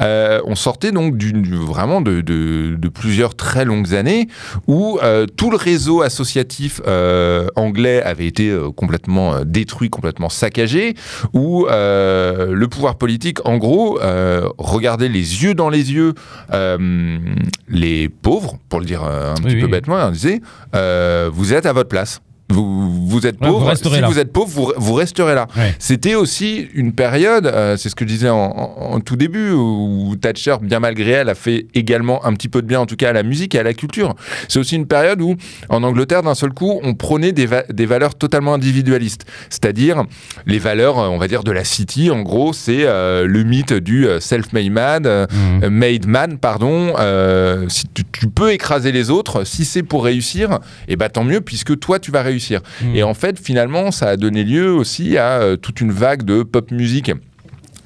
euh, on sortait donc vraiment de, de- de plusieurs très longues années où euh, tout le réseau associatif euh, anglais avait été complètement détruit, complètement saccagé, où le pouvoir politique, en gros, regardait les yeux dans les yeux les pauvres, pour le dire un Oui, petit oui. peu bêtement, et on disait vous êtes à votre place. Vous, vous êtes Ouais, vous pauvre. resterez si là. vous êtes pauvre, vous, vous resterez là. Ouais. C'était aussi une période, euh, c'est ce que je disais en, en- en tout début, où Thatcher, bien malgré elle, a fait également un petit peu de bien, en tout cas à la musique et à la culture. C'est aussi une période où, en Angleterre, d'un seul coup, on prônait des, va- des valeurs totalement individualistes. C'est-à-dire les valeurs, euh, on va dire, de la city. En gros, c'est euh, le mythe du self-made man, euh, made man, pardon. euh, si tu, tu peux écraser les autres, si c'est pour réussir, et bah tant mieux, puisque toi, tu vas réussir. Mhm. Et en fait, finalement, ça a donné lieu aussi à euh, toute une vague de pop musique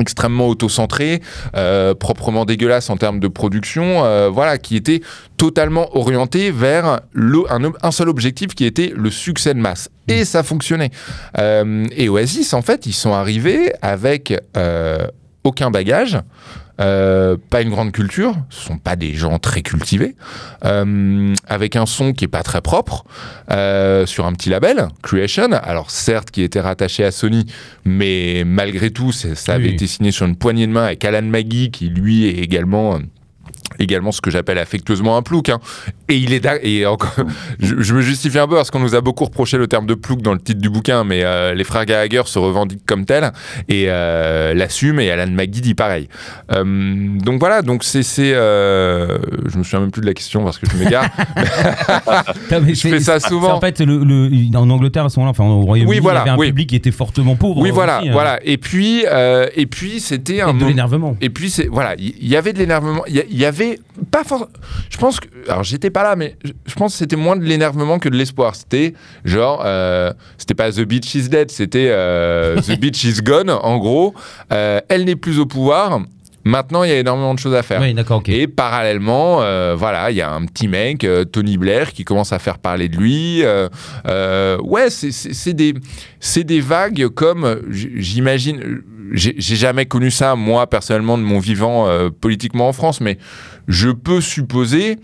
extrêmement auto-centrée, euh, proprement dégueulasse en termes de production, euh, voilà, qui était totalement orientée vers le, un, seul objectif qui était le succès de masse. Et ça fonctionnait. Euh, et Oasis, en fait, ils sont arrivés avec aucun bagage, euh, pas une grande culture, ce sont pas des gens très cultivés, euh, avec un son qui est pas très propre, euh, sur un petit label, Creation, alors certes qui était rattaché à Sony, mais malgré tout, ça avait Oui. été signé sur une poignée de main avec Alan Maggie, qui lui est également... euh, également ce que j'appelle affectueusement un plouc. hein. Et il est et encore, (laughs) je, je me justifie un peu parce qu'on nous a beaucoup reproché le terme de plouc dans le titre du bouquin, mais euh, les frères Gallagher se revendiquent comme tels et euh, l'assument. Et Alan McGee dit pareil. Euh, donc voilà, donc c'est, euh, je me souviens même plus de la question parce que je m'égare. (laughs) (laughs) Je fais ça souvent. En fait, le, le- en Angleterre à ce moment-là, enfin au Royaume-Uni, Oui, voilà, il y avait un oui. public qui était fortement pauvre. oui, voilà, aussi, hein. voilà. Et puis, euh, et puis c'était un de l'énervement. Et puis c'est voilà, il y, y avait de l'énervement. Il y, il y avait pas forcément. Je pense que alors j'étais pas là, mais je, je pense que c'était moins de l'énervement que de l'espoir. C'était genre euh, c'était pas The Beach is dead, c'était euh, The (laughs) Beach is gone. En gros, Euh, elle n'est plus au pouvoir. Maintenant, il y a énormément de choses à faire. Oui. Et parallèlement, euh, voilà, il y a un petit mec, euh, Tony Blair, qui commence à faire parler de lui. Euh, ouais, c'est- des, des vagues comme, j'imagine, j'ai jamais connu ça, moi, personnellement, de mon vivant politiquement en France, mais je peux supposer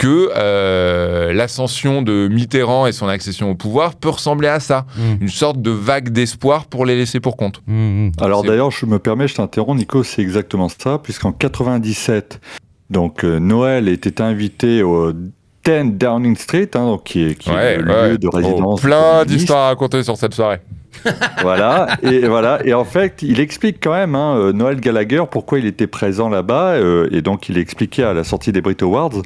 que euh, l'ascension de Mitterrand et son accession au pouvoir peut ressembler à ça. Mm. Une sorte de vague d'espoir pour les laisser pour compte. Mm, mm. Alors d'ailleurs, je me permets, je t'interromps, Nico, c'est exactement ça, puisqu'en 97, donc euh, Noël était invité au 10 Downing Street, hein, donc, qui est, qui est le ouais. lieu de Oh, résidence. plein communiste. d'histoires à raconter sur cette soirée. (laughs) voilà, et voilà. Et en fait, il explique quand même, hein, euh, Noël Gallagher, pourquoi il était présent là-bas, euh, et donc il expliquait à la sortie des Brit Awards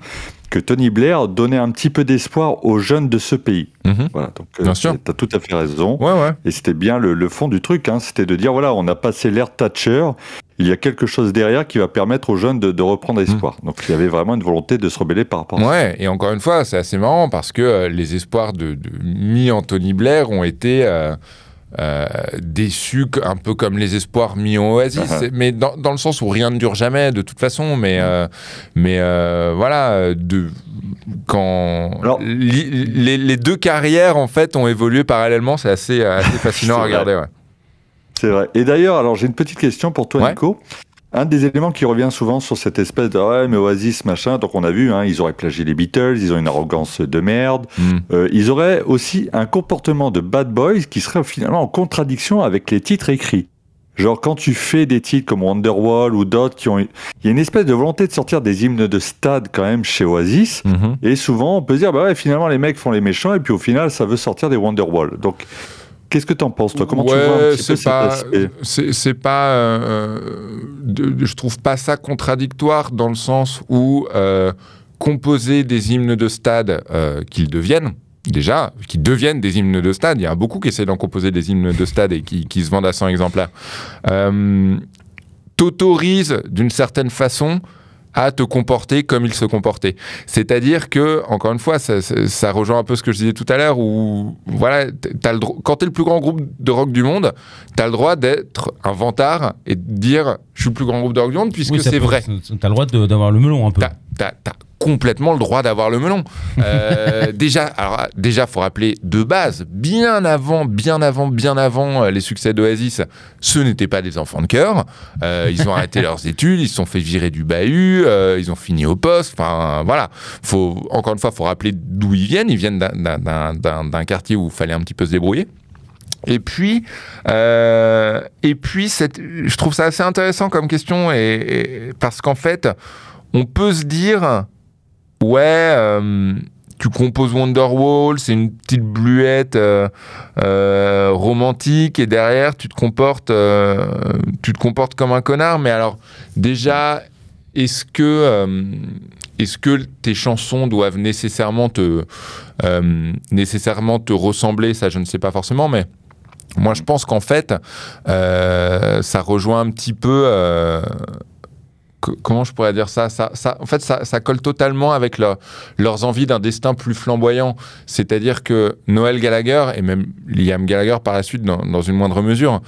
que Tony Blair donnait un petit peu d'espoir aux jeunes de ce pays. Mhm. Voilà, donc euh, Bien sûr. t'as tout à fait raison. Ouais, ouais. Et c'était bien le, le fond du truc, hein, c'était de dire voilà, on a passé l'ère Thatcher, il y a quelque chose derrière qui va permettre aux jeunes de, de reprendre espoir. Donc il y avait vraiment une volonté de se rebeller par rapport à ça. Ouais, et encore une fois, c'est assez marrant parce que euh, les espoirs de, de mis Anthony Blair ont été euh, euh, déçus, que- un peu comme les espoirs mis en Oasis, Uh-huh. mais dans, dans le sens où rien ne dure jamais de toute façon. Mais, euh, mais euh, voilà, de, quand Alors- li- les, les deux carrières en fait ont évolué parallèlement, c'est assez, assez (laughs) fascinant à regarder. Ouais. C'est vrai. Et d'ailleurs, alors j'ai une petite question pour toi, Ouais. Nico. Un des éléments qui revient souvent sur cette espèce de ouais mais Oasis machin, donc on a vu, hein, ils auraient plagié les Beatles, ils ont une arrogance de merde, Mm. Euh, ils auraient aussi un comportement de bad boys qui serait finalement en contradiction avec les titres écrits. Genre quand tu fais des titres comme Wonderwall ou d'autres qui ont, il y a une espèce de volonté de sortir des hymnes de stade quand même chez Oasis. Mhm. Et souvent, on peut se dire, bah ouais, finalement, les mecs font les méchants, et puis au final, ça veut sortir des Wonderwall. Donc, qu'est-ce que t'en penses, toi? Comment tu vois un petit peu pas, c'est pas, euh, de- de- je trouve pas ça contradictoire dans le sens où euh, composer des hymnes de stade euh, qu'ils deviennent. Déjà, qui deviennent des hymnes de stade. Il y en a beaucoup qui essaient d'en composer des hymnes de stade et qui, qui se vendent à 100 exemplaires. Euh, T'autorise d'une certaine façon à te comporter comme il se comportait. C'est-à-dire que, encore une fois, ça, rejoint un peu ce que je disais tout à l'heure, où, voilà, quand t'es le plus grand groupe de rock du monde, t'as le droit d'être un vantard et de dire je suis le plus grand groupe de rock du monde puisque Oui, c'est vrai. T'as le droit d'avoir le melon un peu. T'as, complètement le droit d'avoir le melon. (laughs) Euh, déjà, alors déjà, faut rappeler de base, bien avant, bien avant, bien avant euh, les succès d'Oasis, ce n'étaient pas des enfants de cœur. Euh, ils ont arrêté (laughs) leurs études, ils se sont fait virer du bahut, euh, ils ont fini au poste. Enfin, voilà. Faut encore une fois, faut rappeler d'où ils viennent. Ils viennent d'un quartier où il fallait un petit peu se débrouiller. Et puis, euh, et puis je trouve ça assez intéressant comme question parce qu'en fait, on peut se dire, ouais, euh, tu composes Wonderwall, c'est une petite bluette euh, romantique et derrière tu te comportes, tu te comportes comme un connard. Mais alors, déjà, est-ce que, est-ce que tes chansons doivent nécessairement te, nécessairement te ressembler? Ça, je ne sais pas forcément, mais moi, je pense qu'en fait, euh, ça rejoint un petit peu. euh, co- comment je pourrais dire ça, En fait, ça, colle totalement avec leur- leurs envies d'un destin plus flamboyant. C'est-à-dire que Noël Gallagher, et même Liam Gallagher par la suite, dans, une moindre mesure,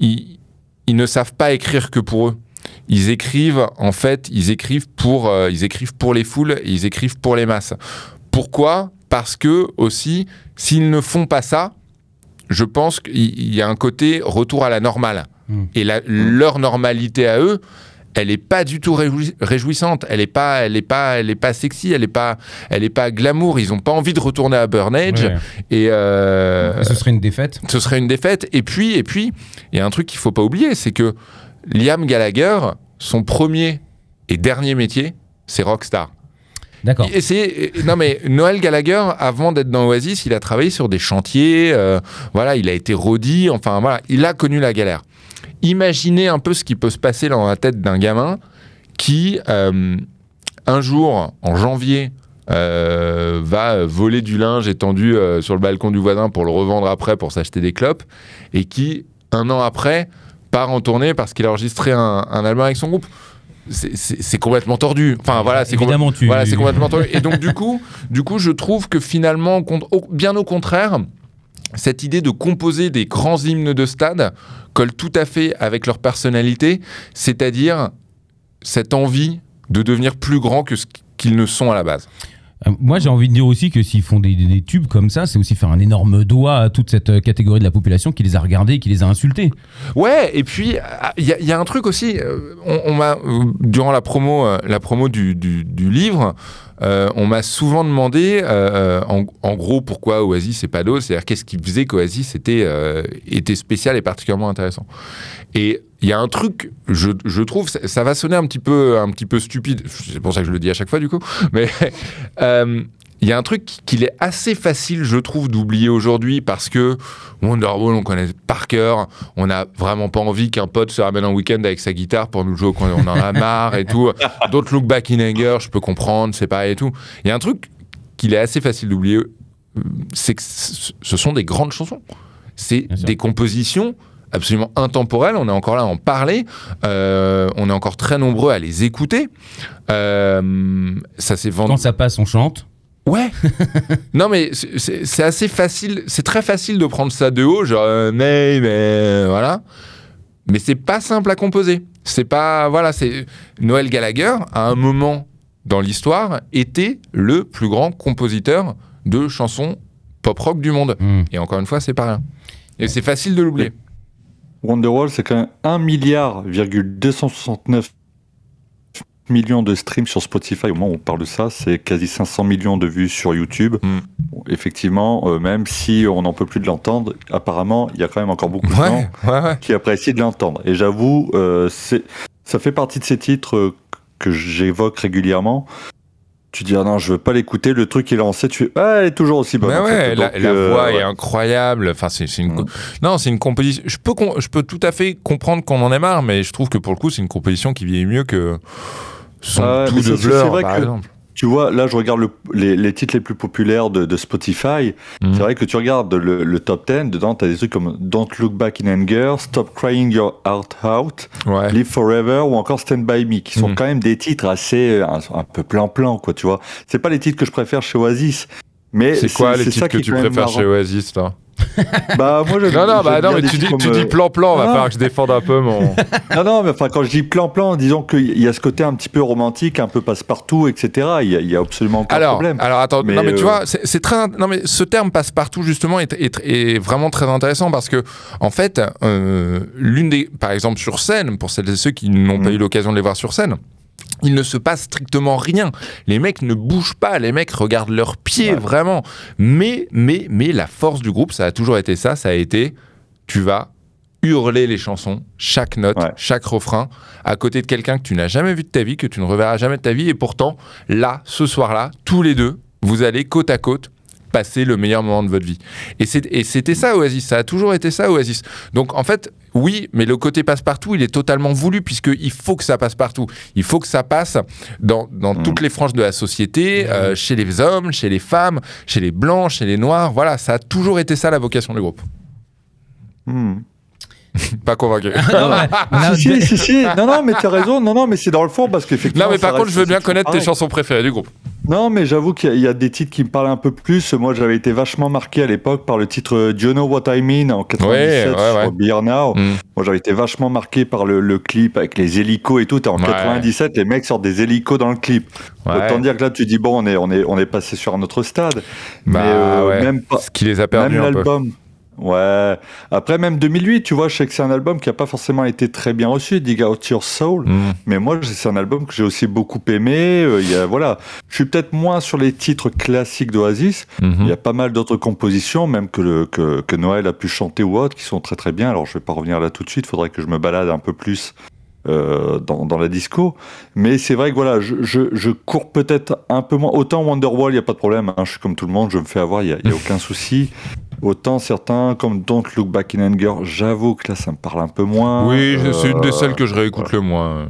ils, ils ne savent pas écrire que pour eux. Ils écrivent, en fait, ils écrivent pour, euh, ils écrivent pour les foules, et ils écrivent pour les masses. Pourquoi? Parce que aussi, s'ils ne font pas ça, je pense qu'il il y a un côté retour à la normale. Mm. Et la- leur normalité à eux, elle n'est pas du tout réjoui- réjouissante. Elle n'est pas, elle est pas, elle est pas sexy. Elle n'est pas, elle est pas glamour. Ils n'ont pas envie de retourner à Burnage. Ouais. Et euh, Ce serait une défaite. ce serait une défaite. Et puis, et puis, il y a un truc qu'il faut pas oublier, c'est que Liam Gallagher, son premier et dernier métier, c'est rockstar. D'accord. Non mais Noël Gallagher avant d'être dans Oasis, il a travaillé sur des chantiers, euh, voilà, il a été rôdi, enfin voilà, il a connu la galère. Imaginez un peu ce qui peut se passer dans la tête d'un gamin qui euh, un jour en janvier euh, va voler du linge étendu sur le balcon du voisin pour le revendre après pour s'acheter des clopes et qui un an après part en tournée parce qu'il a enregistré un album avec son groupe. C'est- complètement tordu. Enfin voilà, c'est complètement tu. voilà, complètement tordu. Et donc, du coup, du coup, je trouve que finalement, bien au contraire, cette idée de composer des grands hymnes de stade colle tout à fait avec leur personnalité, c'est-à-dire cette envie de devenir plus grand que ce qu'ils ne sont à la base. Euh, Moi, j'ai envie de dire aussi que s'ils font des, tubes comme ça, c'est aussi faire un énorme doigt à toute cette euh, catégorie de la population qui les a regardés, qui les a insultés. Ouais, et puis ah, il y, a- il y a un truc aussi. euh, On, on durant la promo, la promo du livre, euh, on m'a souvent demandé, euh, en, en gros, pourquoi Oasis et pas d'autres. C'est-à-dire qu'est-ce qui faisait qu'Oasis était euh, était spécial et particulièrement intéressant. Et il y a un truc, je, je trouve, ça, ça va sonner un petit peu un petit peu stupide. C'est pour ça que je le dis à chaque fois du coup, mais (laughs) euh, il y a un truc qu'il est assez facile, je trouve, d'oublier aujourd'hui parce que Wonderwall, on connaît par cœur. On n'a vraiment pas envie qu'un pote se ramène en week-end avec sa guitare pour nous jouer quand on en a marre et tout. (laughs) D'autres look back in anger, je peux comprendre, c'est pareil et tout. Il y a un truc qu'il est assez facile d'oublier, c'est que ce sont des grandes chansons. C'est des compositions absolument intemporelles. On est encore là à en parler. Euh, on est encore très nombreux à les écouter. Euh, ça s'est vendu. Quand ça passe, on chante. Ouais. (laughs) non mais c'est- assez facile, c'est très facile de prendre ça de haut, genre euh, mais mais voilà. Mais c'est pas simple à composer. C'est pas voilà, c'est Noël Gallagher à un moment dans l'histoire était le plus grand compositeur de chansons pop rock du monde. Hmm. Et encore une fois, c'est pas rien. Et c'est facile de l'oublier. Wonderwall, c'est quand même 1 milliard, 269 millions de streams sur Spotify. Au moment où on parle de ça, c'est quasi 500 millions de vues sur YouTube. Mm. Effectivement, euh, même si on n'en peut plus de l'entendre, apparemment, il y a quand même encore beaucoup de gens Ouais, ouais, ouais. qui apprécient de l'entendre. Et j'avoue, euh, ça fait partie de ces titres euh, que j'évoque régulièrement. Tu dis, ah non, je veux pas l'écouter, le truc est lancé, tu fais, ah, elle est toujours aussi bonne. En fait. la, Donc, la euh, voix est incroyable. Enfin, c'est une. Mm. Non, c'est une composition. Je peux, je peux tout à fait comprendre qu'on en ait marre, mais je trouve que pour le coup, c'est une composition qui vieillit mieux que son Ah tout de Blur, par que- exemple. Tu vois, là, je regarde le- les, les titres les plus populaires de, de Spotify. Mhm. C'est vrai que tu regardes le, le top 10, dedans, tu as des trucs comme Don't Look Back in Anger, Stop Crying Your Heart Out, Ouais. Live Forever ou encore Stand By Me, qui sont Mhm. quand même des titres assez, un, un peu plan-plan, quoi, tu vois. C'est pas les titres que je préfère chez Oasis. Mais C'est quoi les titres que tu préfères chez Oasis, (laughs) Bah, moi, j'aime- Non, non, bah non, mais tu dis, tu dis euh, plan-plan, va Ah. falloir que je défende un peu mon. (laughs) Non, non, mais enfin, quand je dis plan-plan, disons qu'il y a ce côté un petit peu romantique, un peu passe-partout, etc. Il y a, il y a absolument aucun Alors, problème. alors attends, Mais, non mais tu euh, vois, c'est c'est très, non mais ce terme passe partout justement est, est- est vraiment très intéressant parce que en fait, euh, l'une des, par exemple sur scène, pour celles et ceux qui n'ont pas Mm. eu l'occasion de les voir sur scène. Il ne se passe strictement rien. Les mecs ne bougent pas, les mecs regardent leurs pieds Ouais. vraiment. Mais, mais, mais la force du groupe, ça a toujours été ça. Ça a été, tu vas hurler les chansons, chaque note, Ouais. chaque refrain, à côté de quelqu'un que tu n'as jamais vu de ta vie, que tu ne reverras jamais de ta vie. Et pourtant, là, ce soir-là, tous les deux, vous allez côte à côte passer le meilleur moment de votre vie. Et c'était ça Oasis, ça a toujours été ça Oasis. Donc en fait, oui, mais le côté passe-partout, il est totalement voulu puisqu'il faut que ça passe partout. Il faut que ça passe dans, dans Mhm. toutes les franges de la société, euh, chez les hommes, chez les femmes, chez les blancs, chez les noirs. Voilà, ça a toujours été ça la vocation du groupe. Hmm. (laughs) Pas convaincu. Non, mais- (laughs) on a- si, si, si, si. Non, non, mais tu as raison. Non, non, mais c'est dans le fond parce qu'effectivement. non mais par contre, je veux bien connaître tes chansons préférées du groupe. Non, mais j'avoue qu'il y, a- il y a des titres qui me parlent un peu plus. Moi, j'avais été vachement marqué à l'époque par le titre euh, Do You Know What I Mean en 97 Ouais, ouais, sur ouais. Be Here Now. Mm. Moi, j'avais été vachement marqué par le, le clip avec les hélicos et tout. Et en Ouais. 97, les mecs sortent des hélicos dans le clip. Ouais. Autant dire que là, tu dis, bon, on est, on est, on est passé sur un autre stade. Bah, mais euh, ouais. même pas. Ce qui les a perdus Même un peu. l'album. Ouais. Après, même 2008, tu vois, je sais que c'est un album qui a pas forcément été très bien reçu, Dig Out Your Soul. Mm. Mais moi, c'est un album que j'ai aussi beaucoup aimé. Euh, Il y a, voilà. Je suis peut-être moins sur les titres classiques d'Oasis. Mhm. Il y a pas mal d'autres compositions, même que, le, que, que Noël a pu chanter ou autre, qui sont très très bien. Alors, je vais pas revenir là tout de suite. Faudrait que je me balade un peu plus euh, dans, dans la disco. Mais c'est vrai que voilà, je, je, je cours peut-être un peu moins. Autant Wonderwall, il n'y a pas de problème. hein, je suis comme tout le monde, je me fais avoir, il n'y a, il y a aucun souci. Autant certains, comme Don't Look Back in Anger, j'avoue que là, ça me parle un peu moins. Oui, c'est une des Euh, celles que je réécoute le moins.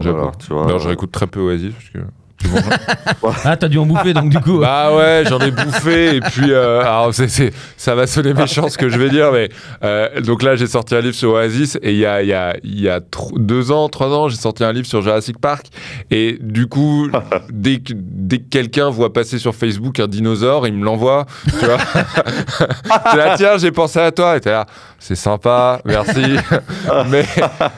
J'avoue. voilà, tu vois. Non, je réécoute très peu Oasis parce que. (laughs) Ah, t'as dû en bouffer donc du coup. Bah ouais, j'en ai bouffé et puis euh, alors c'est, c'est- ça va sonner méchant ce que je vais dire, mais euh, donc là j'ai sorti un livre sur Oasis et il y a y a y a deux ans, trois ans j'ai sorti un livre sur Jurassic Park et du coup (laughs) dès que dès que quelqu'un voit passer sur Facebook un dinosaure, il me l'envoie, tu vois. (laughs) Là tiens j'ai pensé à toi et t'es là c'est sympa merci mais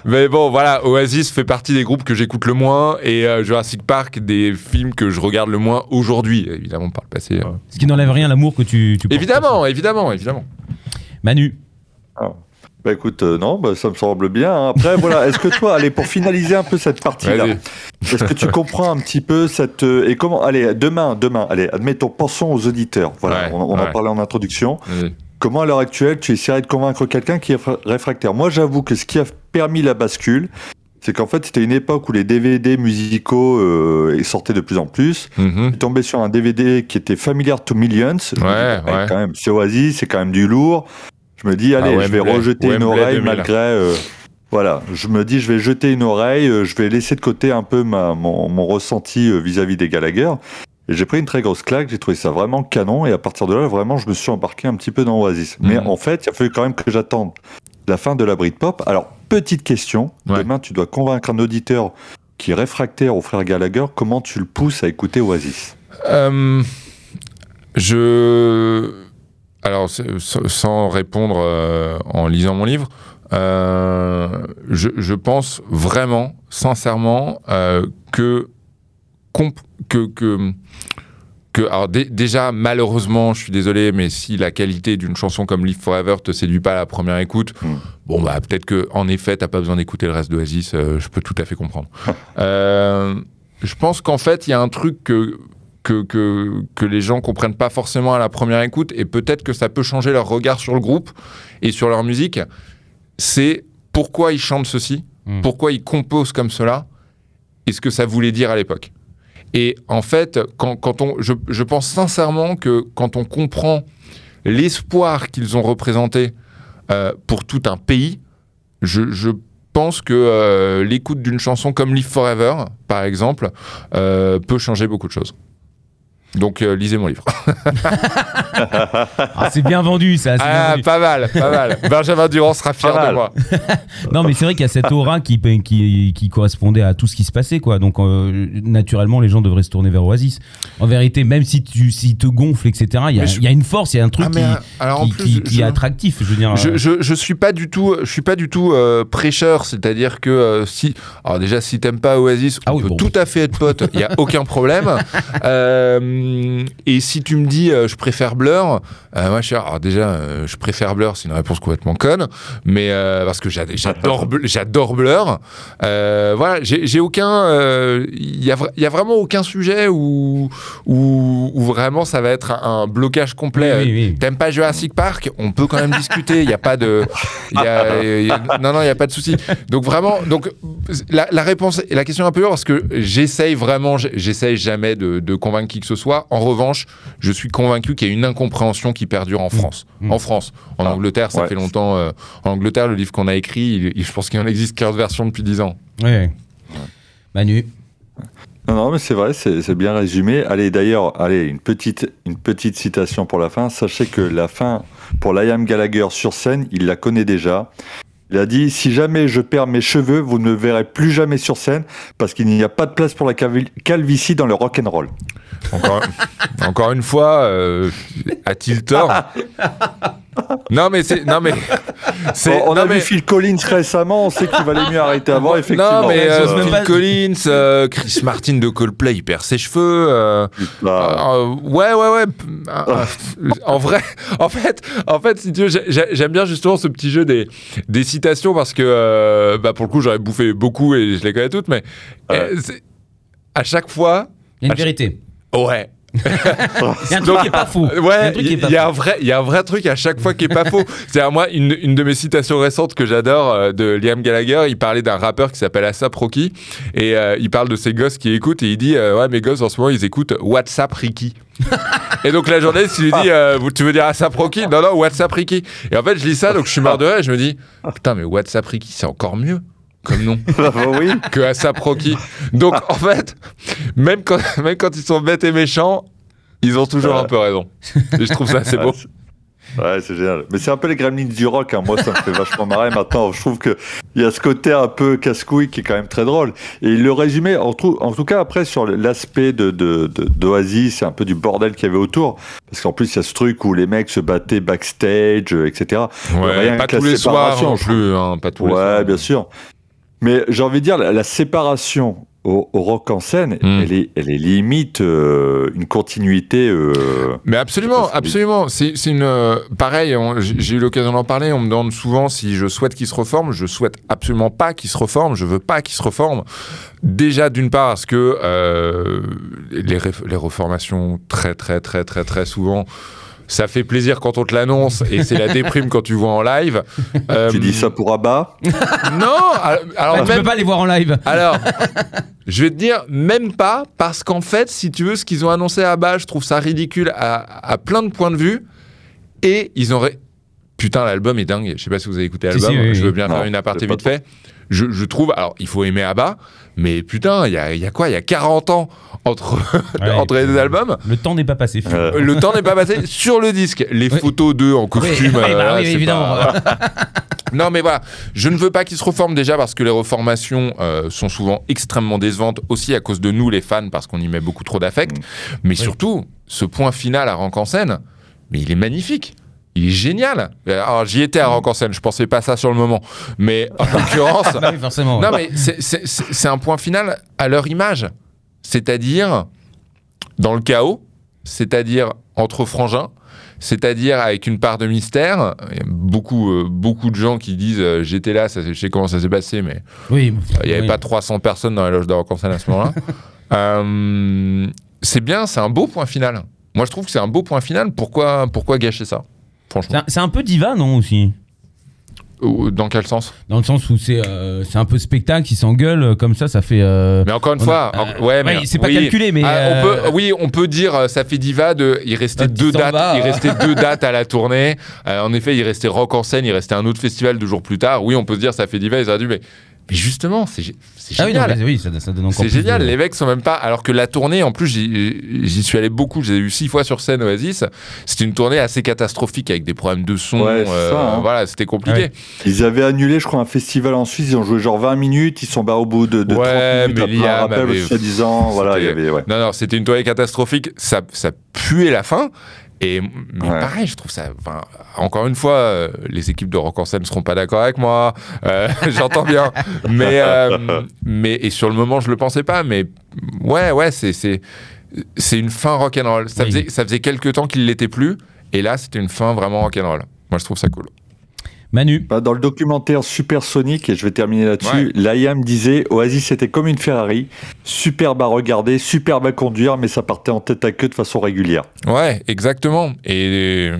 mais bon voilà Oasis fait partie des groupes que j'écoute le moins et euh, Jurassic Park des films que je regarde le moins aujourd'hui évidemment par le passé. euh. Ce qui n'enlève rien à l'amour que tu, tu. Évidemment, évidemment, évidemment. Manu. Bah écoute, euh, non, bah, ça me semble bien. hein. Après, (laughs) voilà, est-ce que toi, allez, pour finaliser un peu cette partie-là, est-ce que tu comprends un petit peu cette... euh, et comment... Allez, demain, demain, allez, admettons, pensons aux auditeurs. Voilà, Ouais, on, on ouais. en parlait en introduction. Comment, à l'heure actuelle, tu essaierais de convaincre quelqu'un qui est fra- réfractaire? Moi, j'avoue que ce qui a permis la bascule, c'est qu'en fait, c'était une époque où les DVD musicaux euh, sortaient de plus en plus. Mhm. Je suis tombé sur un DVD qui était Familiar to Millions. Ouais, ouais. Quand même, c'est Oasis, c'est quand même du lourd. Je me dis, allez, Ah, je vais Wembley. rejeter une oreille 2000. malgré. euh, voilà, je me dis, je vais jeter une oreille, euh, je vais laisser de côté un peu ma, mon, mon ressenti vis-à-vis des Gallagher. Et j'ai pris une très grosse claque, j'ai trouvé ça vraiment canon, et à partir de là, vraiment, je me suis embarqué un petit peu dans Oasis. Mais Mhm. en fait, il a fallu quand même que j'attende la fin de la Britpop. Alors, petite question, Ouais. demain, tu dois convaincre un auditeur qui est réfractaire aux frères Gallagher, comment tu le pousses à écouter Oasis? Euh, je. Alors, sans- répondre euh, en lisant mon livre, euh, je, je pense vraiment, sincèrement, que, comp- que, que, que alors dé- déjà malheureusement, je suis désolé, mais si la qualité d'une chanson comme Live Forever te séduit pas à la première écoute, Mm. bon bah peut-être que en effet t'as pas besoin d'écouter le reste d'Oasis. euh, je peux tout à fait comprendre. (laughs) Euh, je pense qu'en fait il y a un truc que que, que, que les gens comprennent pas forcément à la première écoute et peut-être que ça peut changer leur regard sur le groupe et sur leur musique. C'est pourquoi ils chantent ceci, Mm. pourquoi ils composent comme cela? Et ce que ça voulait dire à l'époque. Et en fait, je, pense sincèrement que quand on comprend l'espoir qu'ils ont représenté euh, pour tout un pays, je, je pense que euh, l'écoute d'une chanson comme Live Forever, par exemple, euh, peut changer beaucoup de choses. Donc euh, lisez mon livre. (laughs) Ah, c'est bien vendu ça. Ah, vendu. pas mal, pas mal. (laughs) Benjamin Durand sera fier de moi. (laughs) Non, mais c'est vrai qu'il y a cette aura qui, qui, qui correspondait à tout ce qui se passait, quoi. Donc, euh, naturellement, les gens devraient se tourner vers Oasis. En vérité, même si tu si te gonfles, etc., il y, a- Mais je- il y a une force, il y a un truc Ah, qui, euh, alors, en qui, plus, qui- qui je- est attractif. Je veux dire. Je, je, je suis pas du tout, je suis pas du tout euh, prêcheur, c'est-à-dire que si, alors déjà si t'aimes pas Oasis, Ah on oui, peut bon. tout à fait être pote, il y a aucun problème. Euh, et si tu me dis euh, je préfère Blur, euh, moi je suis alors déjà euh, je préfère Blur, c'est une réponse complètement conne, mais euh, parce que j'ad- j'adore j'adore Blur. Euh, voilà, j'ai aucun, euh, il y a y vraiment aucun sujet où où, où vraiment ça va être un, un blocage complet. Oui, oui, oui. T'aimes pas Jurassic Park? On peut quand même discuter. Il y a pas de, il y a- il y a- non non, il y a pas de souci. Donc vraiment, donc la, la réponse, la question est un peu dure parce que j'essaye vraiment, j'essaye jamais de, de convaincre qui que ce soit. En revanche, je suis convaincu qu'il y a une incompréhension qui perdure en France. Mmh. En France, en Ah, Angleterre, ça ouais. fait longtemps. euh, en Angleterre, le livre qu'on a écrit, il- il- je pense qu'il en existe 15 versions depuis 10 ans. ouais. Manu. Non, non, mais c'est vrai, c'est c'est bien résumé. Allez, d'ailleurs, allez, une petite, une petite citation pour la fin. Sachez que la fin pour Liam Gallagher sur scène, il la connaît déjà. Il a dit Si jamais je perds mes cheveux, vous ne me verrez plus jamais sur scène parce qu'il n'y a pas de place pour la calvi- calvitie dans le rock'n'roll. Encore, encore une fois, euh, a-t-il tort? Non mais c'est non mais c'est On, on non, a mais- vu Phil Collins récemment, on sait qu'il valait mieux arrêter avant, effectivement. Non, mais euh, Phil pas- Collins, euh, Chris Martin de Coldplay, il perd ses cheveux. euh, euh, ouais, ouais, ouais. euh, en vrai, en fait, en fait, si tu veux, j'ai- j'ai- j'aime bien justement ce petit jeu des, des citations parce que, euh, bah, pour le coup, j'aurais bouffé beaucoup et je les connais toutes, mais euh, c'est- à chaque fois, Il y a une vérité. ouais. (laughs) Il y a un truc qui est pas faux. Il y a un Ouais, il y, a un vrai, il y a un vrai truc à chaque fois qui est pas faux. C'est à moi une, une de mes citations récentes que j'adore euh, de Liam Gallagher. Il parlait d'un rappeur qui s'appelle Asap Rocky et euh, il parle de ses gosses qui écoutent et il dit euh, ouais mes gosses en ce moment ils écoutent WhatsApp Ricky. (laughs) et donc la journaliste il lui dit tu veux dire Asap Rocky? Non non WhatsApp Ricky. Et en fait je lis ça donc je suis mort de rire et je me dis putain mais WhatsApp Ricky c'est encore mieux comme nom (laughs) bah oui. que Asap Rocky. Donc en fait même quand (laughs) même quand ils sont bêtes et méchants ils ont toujours un peu raison. Et je trouve ça assez beau. Ouais, c'est génial. Mais c'est un peu les gremlins du rock. hein. Moi, ça me fait (laughs) vachement marrer maintenant. Je trouve qu'il y a ce côté un peu casse-couille qui est quand même très drôle. Et le résumait, en tout, en tout cas, après, sur l'aspect de, d'Oasis, c'est un peu du bordel qu'il y avait autour. Parce qu'en plus, il y a ce truc où les mecs se battaient backstage, euh, etc. Ouais, Rien pas que tous les soirs plus, hein, pas tous les soirs. Ouais, bien sûr. Mais j'ai envie de dire, la, la séparation au, au rock en scène, Mm. elle, est, elle est limite euh, une continuité. euh, Mais absolument, absolument. C'est une. euh, pareil, j'ai eu l'occasion d'en parler. On me demande souvent si je souhaite qu'il se reforme. Je souhaite absolument pas qu'il se reforme. Je veux pas qu'il se reforme. Déjà, d'une part, parce que les, les reformations, très, très, très, très, très souvent. Ça fait plaisir quand on te l'annonce et c'est la déprime quand tu vois en live. Euh, Tu dis ça pour Abba Non, alors Bah, tu même, peux pas les voir en live. Alors, je vais te dire, même pas, parce qu'en fait, si tu veux, ce qu'ils ont annoncé à bas, je trouve ça ridicule à, à plein de points de vue. Et ils auraient. Putain, l'album est dingue. Je sais pas si vous avez écouté l'album. si, oui, je veux bien faire une aparté vite fait. Je, je trouve. Alors, il faut aimer Abba, mais putain, il y a, il y a quoi? Il y a 40 ans entre, (laughs) Ouais, entre les deux albums. Le temps n'est pas passé. Euh, Le temps n'est pas passé (laughs) sur le disque. Les Oui. photos d'eux en costume. Oui, bah euh, oui, c'est évidemment. pas- (laughs) Non, mais voilà, je ne veux pas qu'ils se reforment déjà parce que les reformations euh, sont souvent extrêmement décevantes aussi à cause de nous, les fans, parce qu'on y met beaucoup trop d'affect. Mais surtout, ce point final à Rank en scène, mais il est magnifique. Il est génial. Alors, j'y étais à Rank en scène, je pensais pas ça sur le moment. Mais en (laughs) l'occurrence, oui, forcément. non, mais c'est- un point final à leur image. C'est-à-dire, dans le chaos, c'est-à-dire entre frangins, c'est-à-dire avec une part de mystère. Il y a beaucoup, euh, beaucoup de gens qui disent euh, j'étais là, ça, je sais comment ça s'est passé, mais Oui. il n'y avait oui. pas 300 personnes dans la loge de rock en scène à ce moment-là. (laughs) Euh, c'est bien, c'est un beau point final. Moi, je trouve que c'est un beau point final. Pourquoi, pourquoi gâcher ça? Franchement. C'est un peu diva, non aussi? Dans quel sens? Dans le sens où c'est euh, c'est un peu spectacle, ils s'engueulent euh, comme ça, ça fait. euh, Mais encore une fois, a- ouais, mais ouais, c'est pas oui. calculé, mais, Ah, on peut, oui, on peut dire ça fait diva de. Il restait Ah, deux dates. il restait (laughs) deux dates à la tournée. En effet, il restait rock en scène. Il restait un autre festival deux jours plus tard. Oui, on peut se dire ça fait diva. Ils auraient dû, mais, mais justement, c'est Ah oui, non, génial. mais oui, ça, ça donne encore C'est génial, de- les mecs sont même pas. Alors que la tournée, en plus, j'y suis allé beaucoup. J'ai eu six fois sur scène Oasis. C'était une tournée assez catastrophique avec des problèmes de son. Ouais, ça, hein. Voilà, c'était compliqué. Ouais. Ils avaient annulé, je crois, un festival en Suisse. Ils ont joué genre 20 minutes. Ils sont barrés au bout de, de Ouais, 30 minutes. mais après rappel, avait- soi-disant. Voilà, il y C'était- avait. Ouais. Non, non, c'était une tournée catastrophique. Ça, ça puait la fin. Et mais Ouais. pareil, je trouve ça. enfin, encore une fois, euh, les équipes de Rock en scène ne seront pas d'accord avec moi. Euh, (laughs) J'entends bien. Mais, euh, mais et sur le moment, je le pensais pas. Mais ouais, ouais, c'est c'est c'est une fin rock'n'roll. Ça Oui. faisait ça faisait quelques temps qu'il l'était plus. Et là, c'était une fin vraiment rock'n'roll. Moi, je trouve ça cool. Manu. Bah, Dans le documentaire Supersonic, et je vais terminer là-dessus, Ouais. l'IAM disait Oasis c'était comme une Ferrari, superbe à regarder, superbe à conduire, mais ça partait en tête à queue de façon régulière. Ouais, exactement. Et,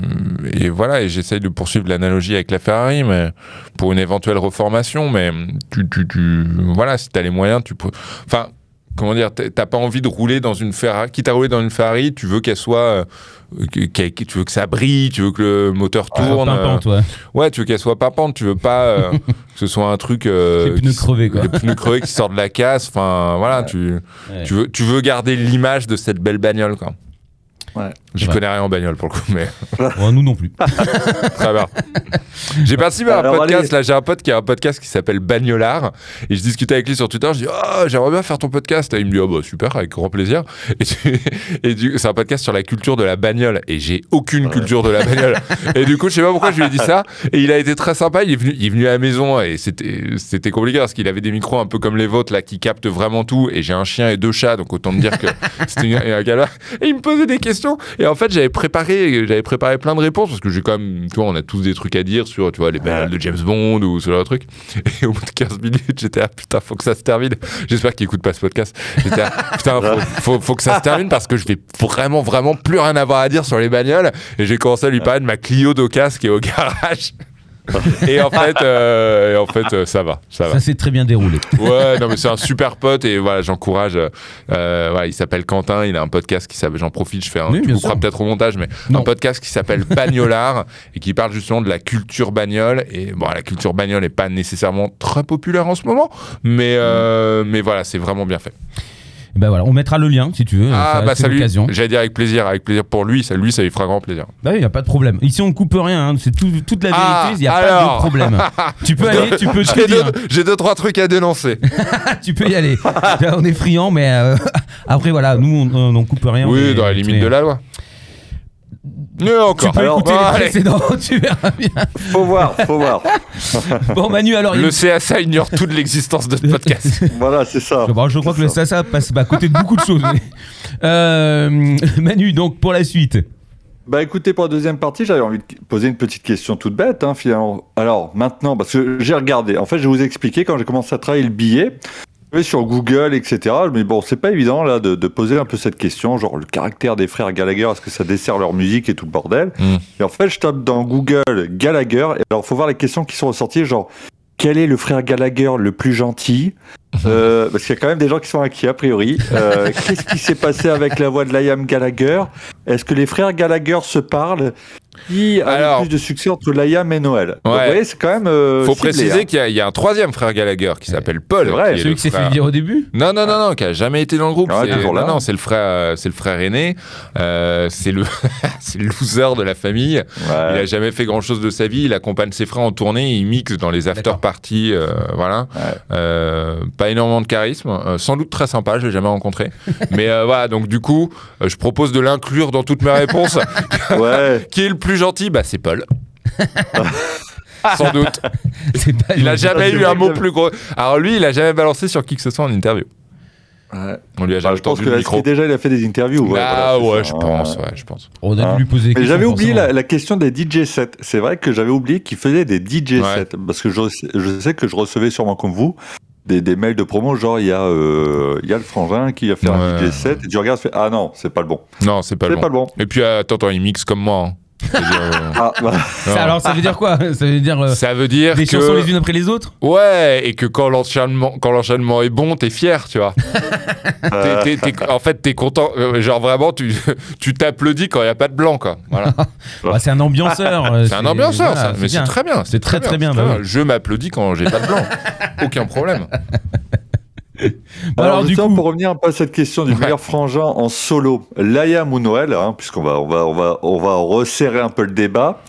et voilà, et j'essaye de poursuivre l'analogie avec la Ferrari, mais pour une éventuelle reformation. Mais tu, tu, tu voilà, si t'as les moyens, tu peux. Enfin, comment dire, t'as pas envie de rouler dans une Ferrari. Quitte à rouler dans une Ferrari, tu veux qu'elle soit, euh, tu veux que ça brille, tu veux que le moteur tourne. euh, Pimpante, ouais. ouais, tu veux qu'elle soit papante, tu veux pas euh, (laughs) que ce soit un truc. euh, Les pneus crevés, quoi. Les pneus crevés qui sortent de la casse. Enfin, voilà, tu, Ouais. tu veux, tu veux garder l'image de cette belle bagnole, quoi. Ouais. J'y Ouais. connais rien en bagnole pour le coup, mais (laughs) Oh, nous non plus. (laughs) très bien. J'ai participé à un Alors, podcast, allez. là j'ai un pote qui a un podcast qui s'appelle Bagnolard, et je discutais avec lui sur Twitter, je dis « Oh, j'aimerais bien faire ton podcast », et il me dit « Oh bah super, avec grand plaisir », et, tu- (laughs) et du- c'est un podcast sur la culture de la bagnole, et j'ai aucune culture de la bagnole, et du coup je sais pas pourquoi je lui ai dit ça, et il a été très sympa, il est venu, il est venu à la maison, et c'était compliqué, parce qu'il avait des micros un peu comme les vôtres, là, qui captent vraiment tout, et j'ai un chien et deux chats, donc autant me dire que c'était une- un galère, et il me posait des questions, et en fait j'avais préparé, j'avais préparé plein de réponses, parce que j'ai quand même, tu vois, on a tous des trucs à dire sur, tu vois, les bagnoles de James Bond ou ce genre de truc. Et au bout de 15 minutes, j'étais là, putain, faut que ça se termine. J'espère qu'il écoute pas ce podcast. J'étais putain, faut, faut, faut que ça se termine parce que je vais vraiment, vraiment plus rien avoir à dire sur les bagnoles. Et j'ai commencé à lui parler de ma Clio d'Ocas qui est au garage. (laughs) et en fait, euh, et en fait euh, ça va, ça va. Ça s'est très bien déroulé. Ouais, non mais c'est un super pote et voilà, j'encourage. euh, voilà, il s'appelle Quentin, il a un podcast qui s'appelle. J'en profite, je fais un. Oui, tu couperas peut-être au montage, mais Non. un podcast qui s'appelle Bagnolard (laughs) et qui parle justement de la culture bagnole. Et bon, la culture bagnole n'est pas nécessairement très populaire en ce moment, mais euh, mais voilà, c'est vraiment bien fait. Et Ben voilà, on mettra le lien si tu veux. ah ça, bah salut. J'allais dire avec plaisir, avec plaisir pour lui, ça lui, ça lui fera grand plaisir. Bah oui, y a pas de problème. Ici on coupe rien, hein. c'est tout- toute la Ah, vérité, il y a pas de problème. (laughs) tu peux aller, tu peux (laughs) te J'ai dire. deux, j'ai deux trois trucs à dénoncer. (laughs) tu peux y aller. on est friand, mais euh, après voilà, nous on, on coupe rien. oui, dans la limite de la loi. Mais Tu encore. peux Alors, écouter bon, les allez. précédents, (laughs) tu verras bien. Faut voir, faut voir. (laughs) Bon Manu, alors il- Le CSA ignore toute l'existence de ce podcast. (laughs) voilà, c'est ça. Bon, je crois que C'est le ça. Sasa passe à côté de beaucoup de choses. mais- Euh, Manu, donc pour la suite. Bah écoutez, pour la deuxième partie, j'avais envie de poser une petite question toute bête, hein, finalement. Alors maintenant, parce que j'ai regardé, en fait, je vais vous expliquer quand j'ai commencé à travailler le billet. Sur Google, etc. Mais bon, c'est pas évident là de, de poser un peu cette question, genre le caractère des frères Gallagher, est-ce que ça dessert leur musique et tout le bordel? Mm. Et en fait, je tape dans Google Gallagher, et alors faut voir les questions qui sont ressorties, genre quel est le frère Gallagher le plus gentil? Euh, Parce qu'il y a quand même des gens qui sont inquiets a priori. Euh, (laughs) Qu'est-ce qui s'est passé avec la voix de Liam Gallagher? Est-ce que les frères Gallagher se parlent? Qui a Alors- le plus de succès entre Liam et Noël? Donc, Ouais. Vous voyez, c'est quand même. euh, Faut ciblé, préciser hein. qu'il y, a- il y a un troisième frère Gallagher qui s'appelle Paul. C'est vrai, qui est Celui qui s'est fait dire au début? Non, non, non, non, qui a jamais été dans le groupe. Ah ouais, non, non, c'est le frère, euh, c'est le frère aîné. Euh, c'est le, (laughs) c'est le loser de la famille. Il a jamais fait grand chose de sa vie. Il accompagne ses frères en tournée. Il mixe dans les after parties. euh, voilà. Pas énormément de charisme. Euh, sans doute très sympa. Je l'ai jamais rencontré. (laughs) Mais euh, voilà. Donc du coup, euh, je propose de l'inclure dans toutes mes réponses. (laughs) ouais. (laughs) Qui est le plus gentil? Bah c'est Paul. sans doute. Pas Il a jamais eu un mot plus gros. Alors lui, il a jamais balancé sur qui que ce soit en interview. Ouais. On lui a Bah, jamais je pense que le micro. Aski, déjà, il a fait des interviews. ouais, ah voilà, ouais, ça, je pense, ouais, je pense. On a dû lui poser des Mais questions. j'avais oublié la, la question des DJ sets. C'est vrai que j'avais oublié qu'il faisait des DJ Ouais. sets. Parce que je, je sais que je recevais sûrement comme vous des, des mails de promo, genre il y, a, euh, il y a le frangin qui a fait un. DJ set, et tu regardes, tu fais Ah non, c'est pas le bon. Non, c'est pas pas le bon. Et puis, attends, attends, il mixe comme moi. hein. Euh, (laughs) Ah, bah, alors, ça veut dire quoi? Ça veut dire euh, Ça veut dire des que... chansons les unes après les autres? Ouais, et que quand l'enchaînement, quand l'enchaînement est bon, t'es fier, tu vois. euh, (laughs) T'es- t'es- t'es- en fait, t'es content. euh, Genre vraiment, tu (laughs) tu t'applaudis quand il y a pas de blanc, quoi. Voilà. Bah, C'est un ambianceur. C'est un ambianceur, voilà, ça. Mais c'est bien. très bien. C'est très, très bien, bah oui. Je m'applaudis quand j'ai pas de blanc. Aucun problème. Bah, alors, du coup, pour revenir un peu à cette question du Ouais. meilleur frangin en solo, Liam ou Noël, hein, puisqu'on va, on va, on va, on va resserrer un peu le débat.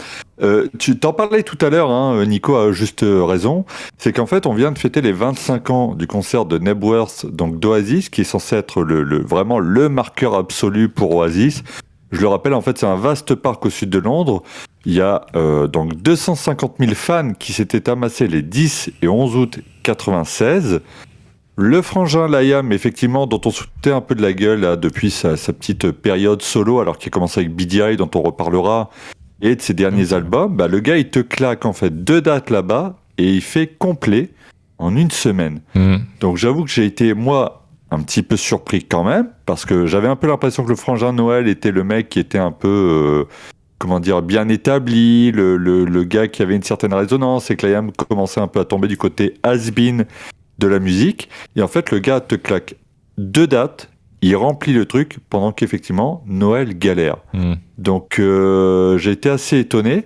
Euh, tu t'en parlais tout à l'heure, hein, Nico a juste raison. C'est qu'en fait, on vient de fêter les 25 ans du concert de Nebworth, donc d'Oasis, qui est censé être le, le- vraiment le marqueur absolu pour Oasis. Je le rappelle, en fait, c'est un vaste parc au sud de Londres. Il y a euh, donc 250 000 fans qui s'étaient amassés les 10 et 11 août 96. Le frangin Liam, effectivement, dont on sautait un peu de la gueule là, depuis sa, sa petite période solo, alors qu'il a commencé avec BDI, dont on reparlera, et de ses derniers albums, bah, le gars, il te claque en fait deux dates là-bas, et il fait complet en une semaine. Mhm. Donc j'avoue que j'ai été, moi, un petit peu surpris quand même, parce que j'avais un peu l'impression que le frangin Noël était le mec qui était un peu, euh, comment dire, bien établi, le, le, le gars qui avait une certaine résonance, et que Liam commençait un peu à tomber du côté has-been de la musique. Et en fait, le gars te claque deux dates, il remplit le truc, pendant qu'effectivement, Noël galère. Mhm. Donc euh, j'ai été assez étonné.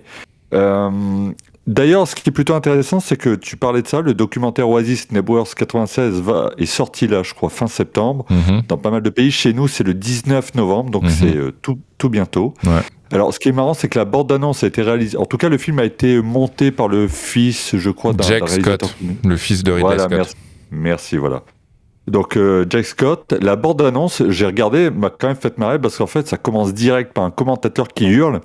Euh, D'ailleurs, ce qui est plutôt intéressant, c'est que tu parlais de ça, le documentaire Oasis Nebworth 96 va, est sorti là, je crois, fin septembre, Mhm. dans pas mal de pays. Chez nous, c'est le 19 novembre, donc Mhm. c'est euh, tout, tout bientôt. Ouais. Alors, ce qui est marrant, c'est que la bande-annonce a été réalisée. En tout cas, le film a été monté par le fils, je crois, d'un Jack. Scott, le fils de Ridley Voilà, Scott. merci. Merci, voilà. Donc, euh, Jack Scott, la bande-annonce, j'ai regardé, m'a quand même fait marrer parce qu'en fait, ça commence direct par un commentateur qui hurle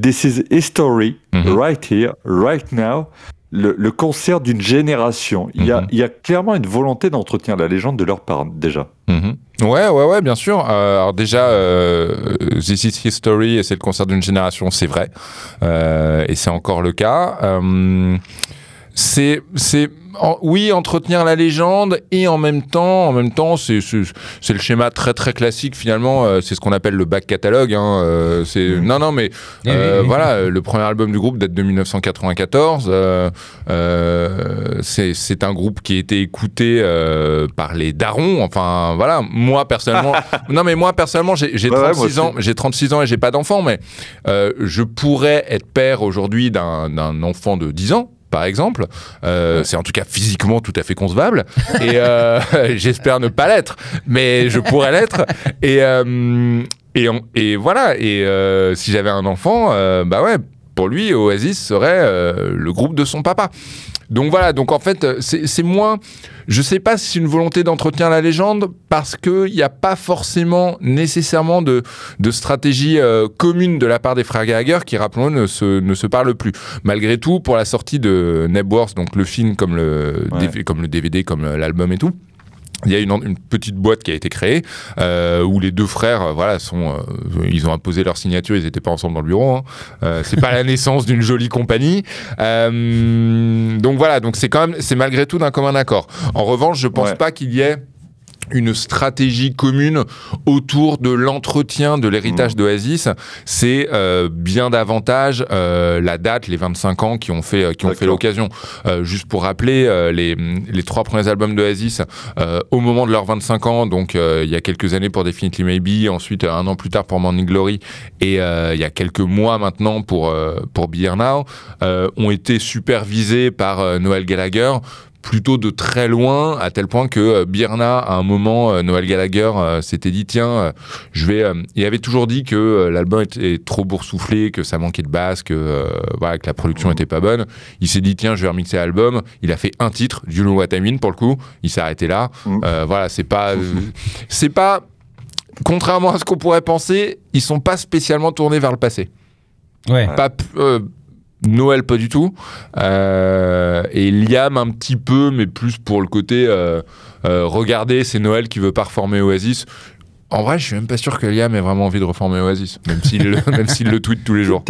This is history, Mhm. right here, right now. Le, le concert d'une génération. Il, y a, Mhm. il y a clairement une volonté d'entretenir la légende de leur part, déjà. Mhm. Ouais, ouais, ouais, bien sûr. Euh, alors déjà, euh, This is History, et c'est le concert d'une génération, c'est vrai. Euh, et c'est encore le cas. C'est, c'est, en- oui, entretenir la légende et en même temps, en même temps, c'est, c'est, c'est le schéma très très classique finalement. euh, c'est ce qu'on appelle le back catalogue. Hein, euh, c'est, non, non, mais oui, euh, oui, oui. voilà, le premier album du groupe date de 1994. euh, euh, c'est, c'est un groupe qui a été écouté euh, par les darons. Enfin, voilà, moi personnellement, (laughs) non mais moi personnellement, j'ai, j'ai Ouais, ouais, 36 moi ans, j'ai 36 ans et j'ai pas d'enfant, mais euh, je pourrais être père aujourd'hui d'un, d'un enfant de 10 ans. Par exemple, Euh, c'est en tout cas physiquement tout à fait concevable. Et euh, (laughs) j'espère ne pas l'être, mais je pourrais l'être. Et euh, et, on- et voilà. Et si j'avais un enfant, bah ouais, pour lui Oasis serait le groupe de son papa. Donc voilà, donc en fait, euh, c'est moins. Je sais pas si c'est une volonté d'entretenir la légende parce qu'il n'y a pas forcément nécessairement de, de stratégie euh, commune de la part des frères Gallagher qui, rappelons-le, ne se, ne se parlent plus. Malgré tout, pour la sortie de Nebworth, donc le film comme le, Ouais. DV comme le DVD, comme euh, l'album et tout, il y a une, une petite boîte qui a été créée euh, où les deux frères, euh, voilà, sont, euh, ils ont imposé leur signature, ils n'étaient pas ensemble dans le bureau. Hein. Euh, c'est pas (laughs) la naissance d'une jolie compagnie. Euh, donc voilà, donc c'est quand même, c'est malgré tout d'un commun accord. En revanche, je pense Ouais. pas qu'il y ait une stratégie commune autour de l'entretien de l'héritage d'Oasis, c'est euh, bien davantage euh, la date, les 25 ans qui ont fait, euh, qui ont fait l'occasion. Euh, juste pour rappeler, euh, les, les trois premiers albums d'Oasis, euh, au moment de leurs 25 ans, donc euh, il y a quelques années pour Definitely Maybe, ensuite un an plus tard pour Morning Glory, et euh, il y a quelques mois maintenant pour, euh, pour Be Here Now, euh, ont été supervisés par Noël Gallagher plutôt de très loin, à tel point que euh, Birna, à un moment, euh, Noël Gallagher euh, s'était dit tiens, euh, je vais. euh, il avait toujours dit que euh, l'album était trop boursouflé, que ça manquait de basse, que euh, voilà, que la production était pas bonne. Il s'est dit tiens, je vais remixer l'album. Il a fait un titre, You Know What I Mean pour le coup. Il s'est arrêté là. Mm. Euh, voilà, c'est pas, euh, c'est pas. Contrairement à ce qu'on pourrait penser, ils sont pas spécialement tournés vers le passé. Ouais. Pas euh, Noël pas du tout. Euh, et Liam un petit peu, mais plus pour le côté euh, euh, regardez, c'est Noël qui veut pas reformer Oasis. En vrai, je suis même pas sûr que Liam ait vraiment envie de reformer Oasis, même s'il le, (laughs) le tweet tous les jours.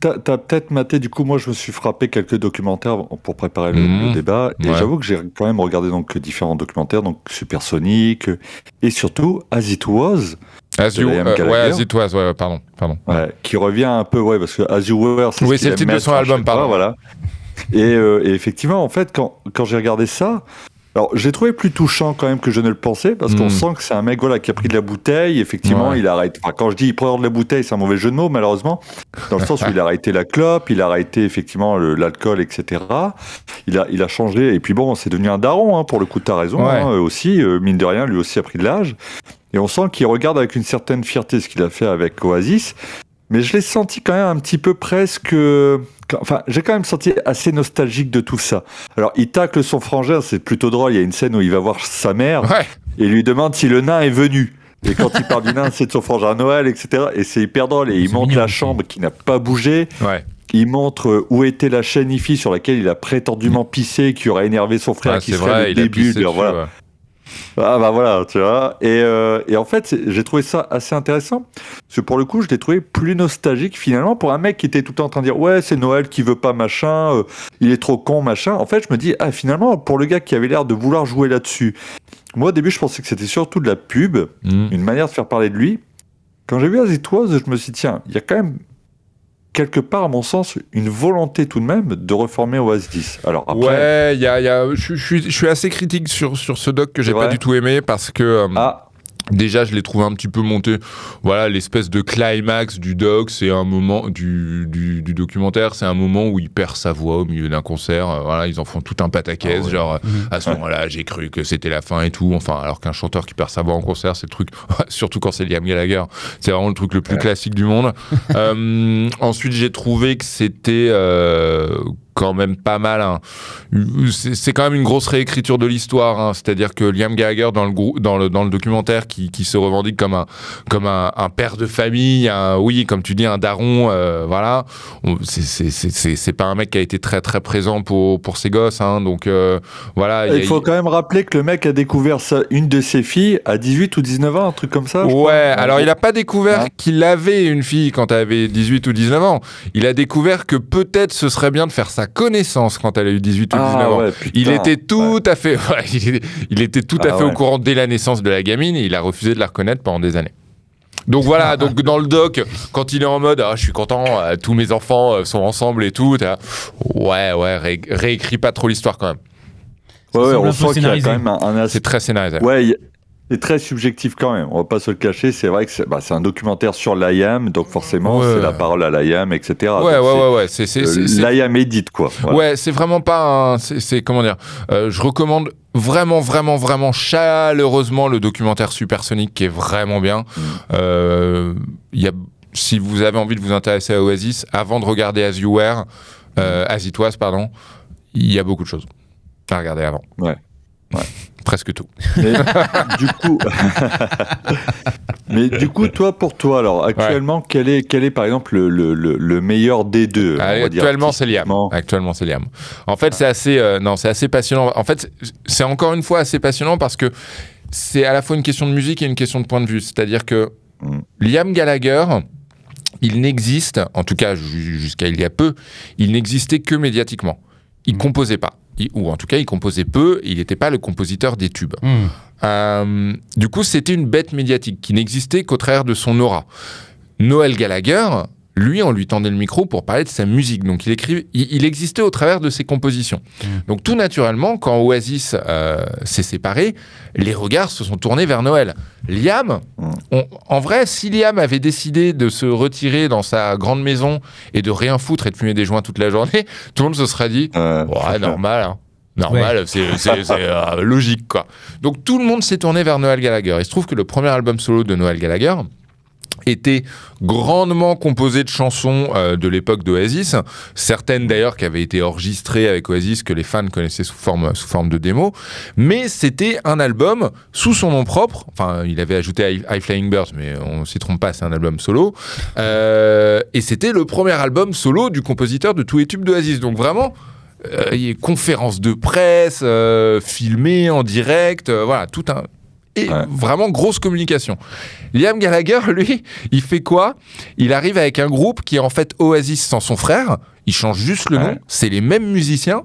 T'as- peut-être maté, du coup, moi je me suis frappé quelques documentaires pour préparer le, le débat, et Ouais. j'avoue que j'ai quand même regardé donc différents documentaires, donc Supersonic, et surtout As It Was, As you, euh, ouais, as it was, ouais, pardon, pardon. ouais, qui revient un peu, ouais, parce que As You Were, c'est Oui, ce c'est le titre de son album, pardon. Voilà. Et, euh, et effectivement, en fait, quand, quand j'ai regardé ça, alors j'ai trouvé plus touchant quand même que je ne le pensais, parce qu'on Mm. sent que c'est un mec voilà, qui a pris de la bouteille, effectivement, Ouais. il arrête. Enfin, quand je dis il prend de la bouteille, c'est un mauvais jeu de mots, malheureusement, dans le sens où il a (laughs) arrêté la clope, il a arrêté effectivement l'alcool, etc. Il a, il a changé, et puis bon, c'est devenu un daron, hein, pour le coup, t'as raison, Ouais. hein, aussi, euh, mine de rien, lui aussi a pris de l'âge. Et on sent qu'il regarde avec une certaine fierté ce qu'il a fait avec Oasis. Mais je l'ai senti quand même un petit peu presque. Enfin, j'ai quand même senti assez nostalgique de tout ça. Alors, il tacle son frangin, c'est plutôt drôle. Il y a une scène où il va voir sa mère Ouais, et lui demande si le nain est venu. Et quand il parle du nain, c'est de son frangin à Noël, etc. Et c'est hyper drôle. Et il mignon la chambre qui n'a pas bougé. ouais. Il montre euh, où était la chaîne IFI sur laquelle il a prétendument pissé, qui aurait énervé son frère, Ah, qui serait vrai, le il a début pissé de leur- dessus, voilà. ouais. Ah bah voilà, tu vois. Et, euh, et en fait, j'ai trouvé ça assez intéressant. Parce que pour le coup, je l'ai trouvé plus nostalgique finalement pour un mec qui était tout le temps en train de dire Ouais, c'est Noël qui veut pas machin, euh, il est trop con machin. En fait, je me dis Ah, finalement, pour le gars qui avait l'air de vouloir jouer là-dessus, moi au début, je pensais que c'était surtout de la pub, Mm. une manière de faire parler de lui. Quand j'ai vu As It Was, je me suis dit Tiens, il y a quand même quelque part, à mon sens, une volonté tout de même de reformer Oasis. Alors après. Ouais, il y a, y a- je, je suis, je suis assez critique sur, sur ce doc que j'ai pas du tout aimé parce que euh, Ah, déjà je l'ai trouvé un petit peu monté. Voilà, l'espèce de climax du doc, c'est un moment du, du, du documentaire, c'est un moment où il perd sa voix au milieu d'un concert. Euh, voilà, ils en font tout un pataquès, Ah ouais. genre euh, Mhm. à ce moment-là, j'ai cru que c'était la fin et tout. Enfin, alors qu'un chanteur qui perd sa voix en concert, c'est le truc, (laughs) surtout quand c'est Liam Gallagher, c'est vraiment le truc le plus Ouais. classique du monde. (laughs) Euh, ensuite, j'ai trouvé que c'était euh, quand même pas mal. hein. C'est quand même une grosse réécriture de l'histoire. hein. C'est-à-dire que Liam Gallagher, dans le, grou- dans le, dans le documentaire, qui, qui se revendique comme un, comme un, un père de famille, un, oui, comme tu dis, un daron, euh, voilà. C'est- pas un mec qui a été très très présent pour, pour ses gosses. hein. Donc euh, voilà. Il a- faut quand même rappeler que le mec a découvert sa- une de ses filles à 18 ou 19 ans, un truc comme ça. je Ouais, crois. alors il a pas découvert Ouais. qu'il avait une fille quand elle avait 18 ou 19 ans. Il a découvert que peut-être ce serait bien de faire sa connaissance quand elle a eu 18 ou 19 Ah ans. ouais, putain. Il était tout à fait, (laughs) ouais, il, il était tout à Ah fait au courant dès la naissance de la gamine et il a refusé de la reconnaître pendant des années. Donc voilà, (laughs) donc dans le doc, quand il est en mode, ah, je suis content, euh, tous mes enfants euh, sont ensemble et tout, ouais, ouais, ré- réécris pas trop l'histoire quand même. Ouais, ouais, semble un on peu sent qu'il y a scénarisé. quand même un, un aspect. C'est très scénarisé. Ouais, il c'est très subjectif quand même. On va pas se le cacher. C'est vrai que c'est bah, un documentaire sur l'IAM, donc forcément, Ouais. c'est la parole à l'IAM, etc. ouais, ouais, Donc, ouais, ouais, c'est, euh, L'IAM édite, quoi. Voilà. Ouais, c'est vraiment pas un. C'est, comment dire euh, Je recommande vraiment, vraiment, vraiment chaleureusement le documentaire Supersonic qui est vraiment bien. Mm. Euh, y a, si vous avez envie de vous intéresser à Oasis, avant de regarder As You Were, As It Was, pardon, il y a beaucoup de choses à regarder avant. Ouais. Ouais. Presque tout. Mais du coup, (laughs) mais du coup, toi pour toi, alors actuellement, quel est quel est par exemple le, le, le, le meilleur des deux Ah, actuellement, c'est Liam. Actuellement, c'est Liam. En fait, c'est assez, euh, non, c'est assez passionnant. En fait, c'est- encore une fois assez passionnant parce que c'est à la fois une question de musique et une question de point de vue. C'est-à-dire que Mm. Liam Gallagher, il n'existe, en tout cas ju- jusqu'à il y a peu, il n'existait que médiatiquement. Il composait pas. Il- ou en tout cas, il composait peu. Il n'était pas le compositeur des tubes. Hmm. Euh, du coup, c'était une bête médiatique qui n'existait qu'au travers de son aura. Noël Gallagher, lui, on lui tendait le micro pour parler de sa musique. Donc, il, écrit, il, il existait au travers de ses compositions. Donc, tout naturellement, quand Oasis euh, s'est séparé, les regards se sont tournés vers Noël. Liam, Mm. on- en vrai, si Liam avait décidé de se retirer dans sa grande maison et de rien foutre et de fumer des joints toute la journée, (laughs) tout le monde se serait dit Euh, Ouais, normal. hein. Normal, c'est, euh, logique, quoi. Donc tout le monde s'est tourné vers Noël Gallagher. Il se trouve que le premier album solo de Noël Gallagher, était grandement composé de chansons euh, de l'époque d'Oasis, certaines d'ailleurs qui avaient été enregistrées avec Oasis que les fans connaissaient sous forme, sous forme de démo, mais c'était un album sous son nom propre, enfin il avait ajouté High, Flying Birds, mais on s'y trompe pas, c'est un album solo, Euh, et c'était le premier album solo du compositeur de tous les tubes d'Oasis, donc vraiment... euh, y a conférences de presse, euh, filmées en direct, euh, voilà, tout un, et Ouais. vraiment grosse communication. Liam Gallagher, (laughs) lui, il fait quoi? Il arrive avec un groupe qui est en fait Oasis sans son frère. Il change juste le Ouais. nom. C'est les mêmes musiciens.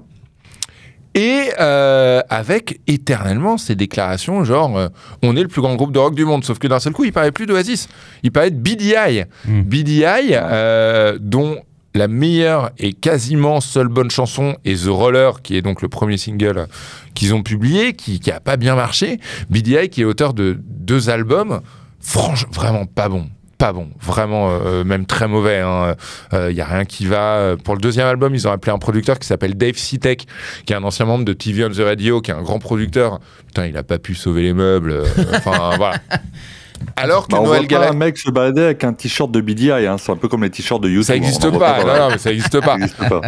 Et euh, avec éternellement ces déclarations genre euh, on est le plus grand groupe de rock du monde sauf que d'un seul coup il parlait plus d'Oasis il parlait de BDI Mm. BDI euh, dont la meilleure et quasiment seule bonne chanson est The Roller qui est donc le premier single qu'ils ont publié qui qui a pas bien marché BDI qui est auteur de deux albums franchement vraiment pas bon pas bon, vraiment euh, même très mauvais. Il y a rien qui va. Euh, Pour le deuxième album, ils ont appelé un producteur qui s'appelle Dave Sitek, qui est un ancien membre de TV on the Radio, qui est un grand producteur. Putain, il a pas pu sauver les meubles. euh, Enfin (laughs) voilà. Alors que Bah, on Noël Gallagher, un mec se balader avec un t-shirt de BDI, hein. c'est un peu comme les t-shirts de YouTube. ça n'existe pas. Non, non, mais ça n'existe (laughs) pas.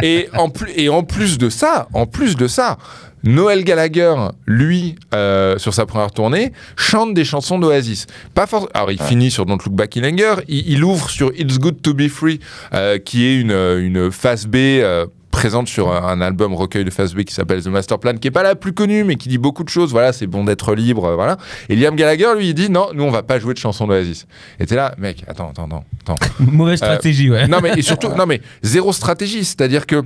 Et en, plus, et en plus de ça, en plus de ça, Noël Gallagher, lui, euh, sur sa première tournée, chante des chansons d'Oasis. Pas for- Alors, il finit sur Don't Look Back in Anger. Il, il ouvre sur It's Good to Be Free, euh, qui est une, une face B. euh, présente sur un, album recueil de face B qui s'appelle The Master Plan, qui est pas la plus connue, mais qui dit beaucoup de choses. Voilà, c'est bon d'être libre, euh, voilà. Et Liam Gallagher, lui, il dit non, nous on va pas jouer de chansons d'Oasis. Et t'es là, mec, attends, attends, attends, attends. (laughs) Mauvaise stratégie, ouais. Non mais et surtout non mais zéro stratégie, c'est-à-dire que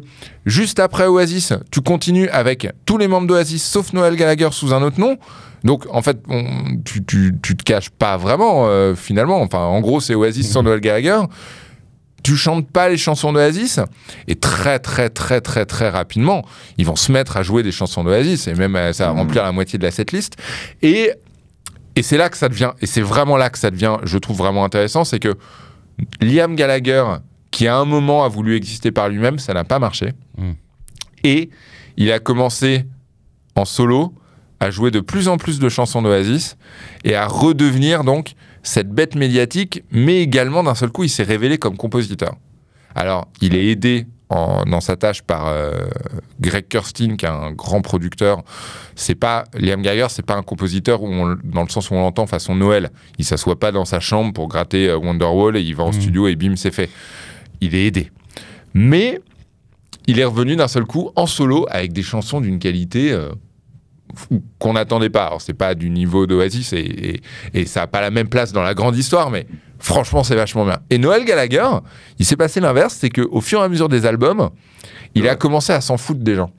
juste après Oasis, tu continues avec tous les membres d'Oasis sauf Noël Gallagher sous un autre nom. Donc en fait, on- tu, tu, tu te caches pas vraiment euh, finalement. Enfin en gros, c'est Oasis sans Noël Gallagher. Tu chantes pas les chansons d'Oasis et très très très très très rapidement, ils vont se mettre à jouer des chansons d'Oasis et même euh, ça va remplir la moitié de la setlist et et c'est là que ça devient et c'est vraiment là que ça devient je trouve vraiment intéressant, c'est que Liam Gallagher, qui à un moment a voulu exister par lui-même, ça n'a pas marché. Mm. Et il a commencé en solo à jouer de plus en plus de chansons d'Oasis et à redevenir donc cette bête médiatique, mais également d'un seul coup, il s'est révélé comme compositeur. Alors, il est aidé en- dans sa tâche par euh, Greg Kurstin, qui est un grand producteur. C'est pas Liam Gallagher, c'est pas un compositeur où on- dans le sens où on l'entend façon Noël. Il s'assoit pas dans sa chambre pour gratter euh, Wonderwall et il va en Mhm. studio et bim, c'est fait. Il est aidé. Mais il est revenu d'un seul coup en solo avec des chansons d'une qualité euh, qu'on n'attendait pas. Alors, c'est pas du niveau d'Oasis et, et, et ça n'a pas la même place dans la grande histoire, mais franchement, c'est vachement bien. Et Noël Gallagher, il s'est passé l'inverse, c'est qu'au fur et à mesure des albums, il a commencé à s'en foutre des gens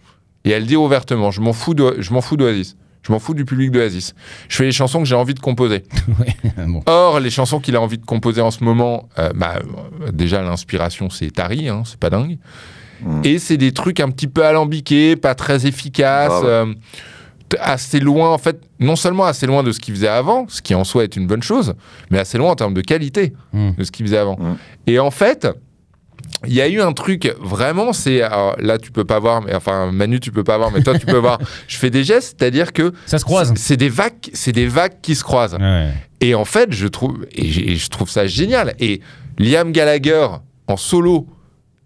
et à le dire ouvertement je m'en fous de- je m'en fous d'Oasis. Je m'en fous du public d'Oasis. Je fais les chansons que j'ai envie de composer. (laughs) Bon. Or, les chansons qu'il a envie de composer en ce moment, euh, bah, déjà l'inspiration c'est Tari, hein, c'est pas dingue. Mm. Et c'est des trucs un petit peu alambiqués, pas très efficaces, Grave. euh, assez loin en fait, non seulement assez loin de ce qu'il faisait avant, ce qui en soi est une bonne chose, mais assez loin en termes de qualité Mm. de ce qu'il faisait avant. Mm. Et en fait, il y a eu un truc vraiment, c'est alors là tu peux pas voir, mais enfin Manu tu peux pas voir, mais toi tu peux (laughs) voir. Je fais des gestes, c'est-à-dire que Ça se croise. c'est des vagues, c'est des vagues qui se croisent. Ouais. Et en fait, je trouve, et je trouve ça génial. Et Liam Gallagher en solo,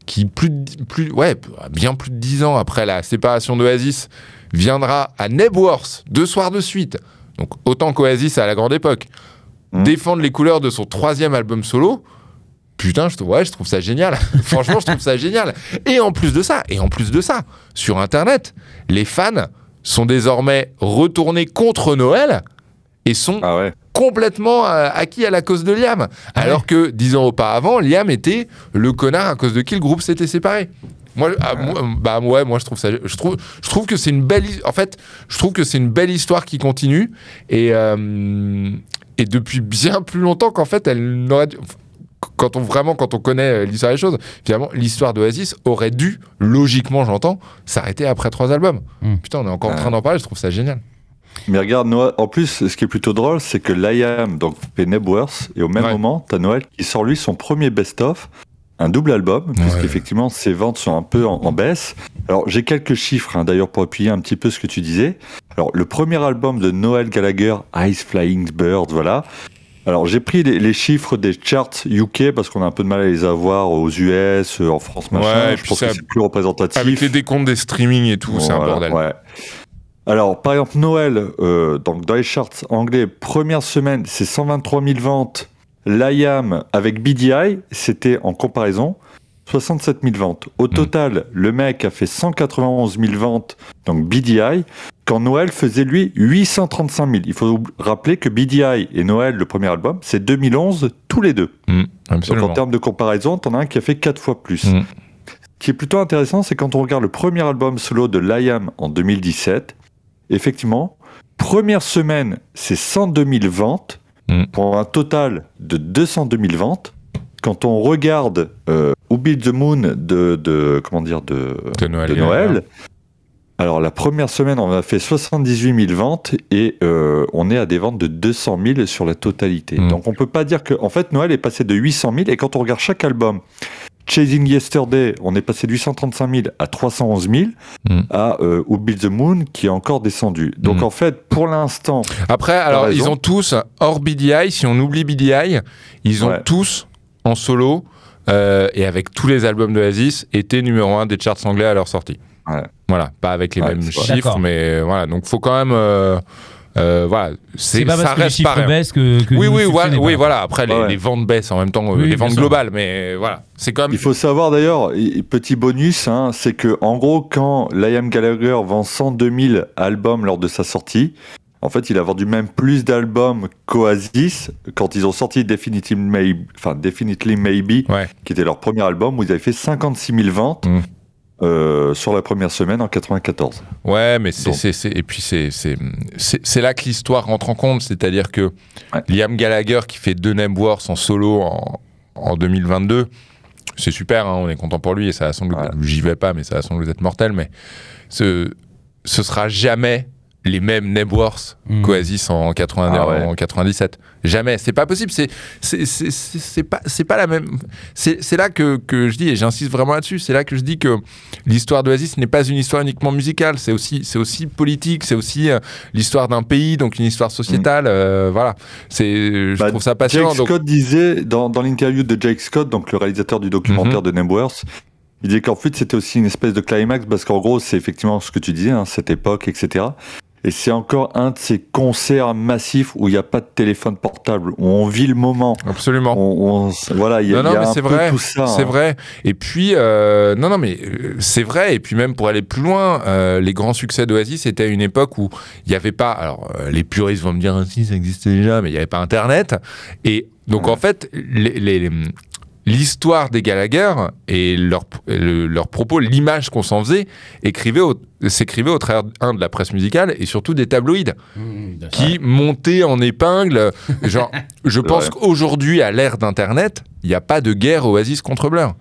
qui plus, de- plus, ouais, bien plus de dix ans après la séparation d'Oasis, viendra à Nebworth deux soirs de suite. Donc autant qu'Oasis à la grande époque, Mhm. défendre les couleurs de son troisième album solo. Putain, je, trouve- ouais, je trouve ça génial. (laughs) Franchement, je trouve ça génial. Et en plus de ça, et en plus de ça, sur Internet, les fans sont désormais retournés contre Noël et sont Ah ouais. complètement euh, acquis à la cause de Liam. Alors que dix ans auparavant, Liam était le connard à cause de qui le groupe s'était séparé. Moi, ah, moi, bah ouais, moi je trouve ça, je trouve, je trouve que c'est une belle, en fait, je trouve que c'est une belle histoire qui continue et euh, et depuis bien plus longtemps qu'en fait elle n'aurait, quand on vraiment quand on connaît euh, l'histoire des choses, finalement l'histoire d'Oasis aurait dû logiquement, j'entends, s'arrêter après trois albums. Mm. Putain, on est encore en train d'en parler, je trouve ça génial. Mais regarde, Noël, en plus, ce qui est plutôt drôle, c'est que Liam donc, fait Nebworth, et au même Ouais. moment, t'as Noël qui sort lui son premier best-of, un double album, puisqu'effectivement, ses ventes sont un peu en, en baisse. Alors, j'ai quelques chiffres, hein, d'ailleurs, pour appuyer un petit peu ce que tu disais. Alors, le premier album de Noël Gallagher, Ice Flying Birds, voilà, Alors j'ai pris les, les chiffres des charts UK parce qu'on a un peu de mal à les avoir aux US, en France, machin. Ouais, je pense que c'est plus représentatif. Avec les décomptes des streamings et tout, c'est un Voilà, bordel. ouais. Alors, par exemple, Noël, euh, donc dans les charts anglais, première semaine, c'est 123 000 ventes. L'IAM avec BDI, c'était en comparaison 67 000 ventes. Au total, le mec a fait 191 000 ventes, donc BDI, quand Noël faisait lui 835 000. Il faut rappeler que BDI et Noël, le premier album, c'est 2011 tous les deux. Mm, Donc en termes de comparaison, t'en as un qui a fait 4 fois plus. Mm. Ce qui est plutôt intéressant, c'est quand on regarde le premier album solo de Liam en 2017, effectivement, première semaine, c'est 102 000 ventes, Mm. pour un total de 202 000 ventes. Quand on regarde euh, Who Built the Moon de, de- comment dire de, De Noël. de Noël, alors la première semaine, on a fait 78 000 ventes et euh, on est à des ventes de 200 000 sur la totalité. Mm. Donc on peut pas dire que, en fait, Noël est passé de 800 000 et quand on regarde chaque album, Chasing Yesterday, on est passé de 835 000 à 311 000 Mm. à euh, Who Built the Moon qui est encore descendu. Donc Mm. en fait, pour l'instant, Après, alors, raison. ils ont tous, hors BDI, si on oublie BDI, ils ont Ouais. tous, en solo, euh, et avec tous les albums d'Oasis, été numéro un des charts anglais à leur sortie. Ouais. Voilà, pas avec les Ouais, mêmes chiffres, mais voilà, donc faut quand même... euh, euh, voilà, C'est pas ça parce que les reste chiffres pareil. baissent que, que Oui, oui, voilà, oui, là. voilà. Après, les, Ouais. les ventes baissent en même temps, Oui, les ventes globales, mais voilà, c'est quand même. Il faut savoir d'ailleurs, et- et petit bonus, hein, c'est que en gros, quand Liam Gallagher vend 102 000 albums lors de sa sortie, en fait, il a vendu même plus d'albums qu'Oasis quand ils ont sorti Definitely Maybe, enfin, Definitely Maybe Ouais. qui était leur premier album, où ils avaient fait 56 000 ventes Mm. Euh, sur la première semaine en 94. Ouais, mais c'est, et puis c'est, c'est, c'est, c'est là que l'histoire rentre en compte, c'est-à-dire que Ouais. Liam Gallagher qui fait deux Nebworth en solo en, en 2022, c'est super, hein, on est content pour lui et ça a sans doute, Ouais. j'y vais pas, mais ça a sans doute être mortel, mais ce, ce sera jamais les mêmes Nebworth Mm. qu'Oasis en, 80 Ah ouais. en 97. Jamais, c'est pas possible, c'est, pas, c'est pas la même. C'est, là que, que je dis, et j'insiste vraiment là-dessus, c'est là que je dis que l'histoire d'Oasis n'est pas une histoire uniquement musicale, c'est aussi, c'est aussi politique, c'est aussi euh, l'histoire d'un pays, donc une histoire sociétale. euh, voilà, c'est, je Bah, trouve ça passionnant. Jake donc- Scott disait, dans, dans l'interview de Jake Scott, donc le réalisateur du documentaire Mhm. de Nebworth, il disait qu'en fait c'était aussi une espèce de climax parce qu'en gros c'est effectivement ce que tu disais, hein, cette époque, etc. Et c'est encore un de ces concerts massifs où il n'y a pas de téléphone portable, où on vit le moment. Absolument. On, on- voilà, il y a, Non, non, y a mais un c'est peu vrai, tout ça. C'est hein. vrai. Et puis, euh, non, non, mais euh, c'est vrai. Et puis même pour aller plus loin, euh, les grands succès d'Oasis, c'était à une époque où il n'y avait pas. Alors, les puristes vont me dire, ah, si, ça existait déjà, mais il n'y avait pas Internet. Et donc, Ouais. en fait, les- les- L'histoire des Gallagher et leur, le- leur propos, l'image qu'on s'en faisait, écrivait au- s'écrivait au travers un de la presse musicale et surtout des tabloïds Mmh, d'accord. qui montaient en épingle. Genre, (laughs) je pense Ouais. qu'aujourd'hui, à l'ère d'Internet, il n'y a pas de guerre Oasis contre Blur.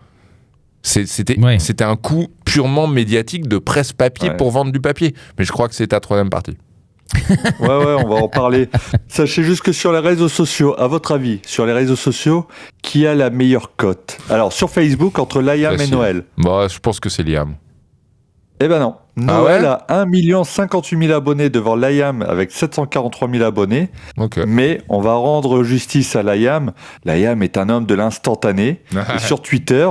C'est- C'était Ouais. c'était un coup purement médiatique de presse papier Ouais. pour vendre du papier. Mais je crois que c'est ta troisième partie. Ouais, ouais, on va en parler. Sachez juste que sur les réseaux sociaux, à votre avis, sur les réseaux sociaux, qui a la meilleure cote? Alors, sur Facebook, entre Liam et. Noël. Bon, je pense que c'est Liam. Eh ben non. Ah Noël ouais a 1 58 000 abonnés devant Liam avec 743 000 abonnés. Mais on va rendre justice à Liam. Liam est un homme de l'instantané. (laughs) Et sur Twitter,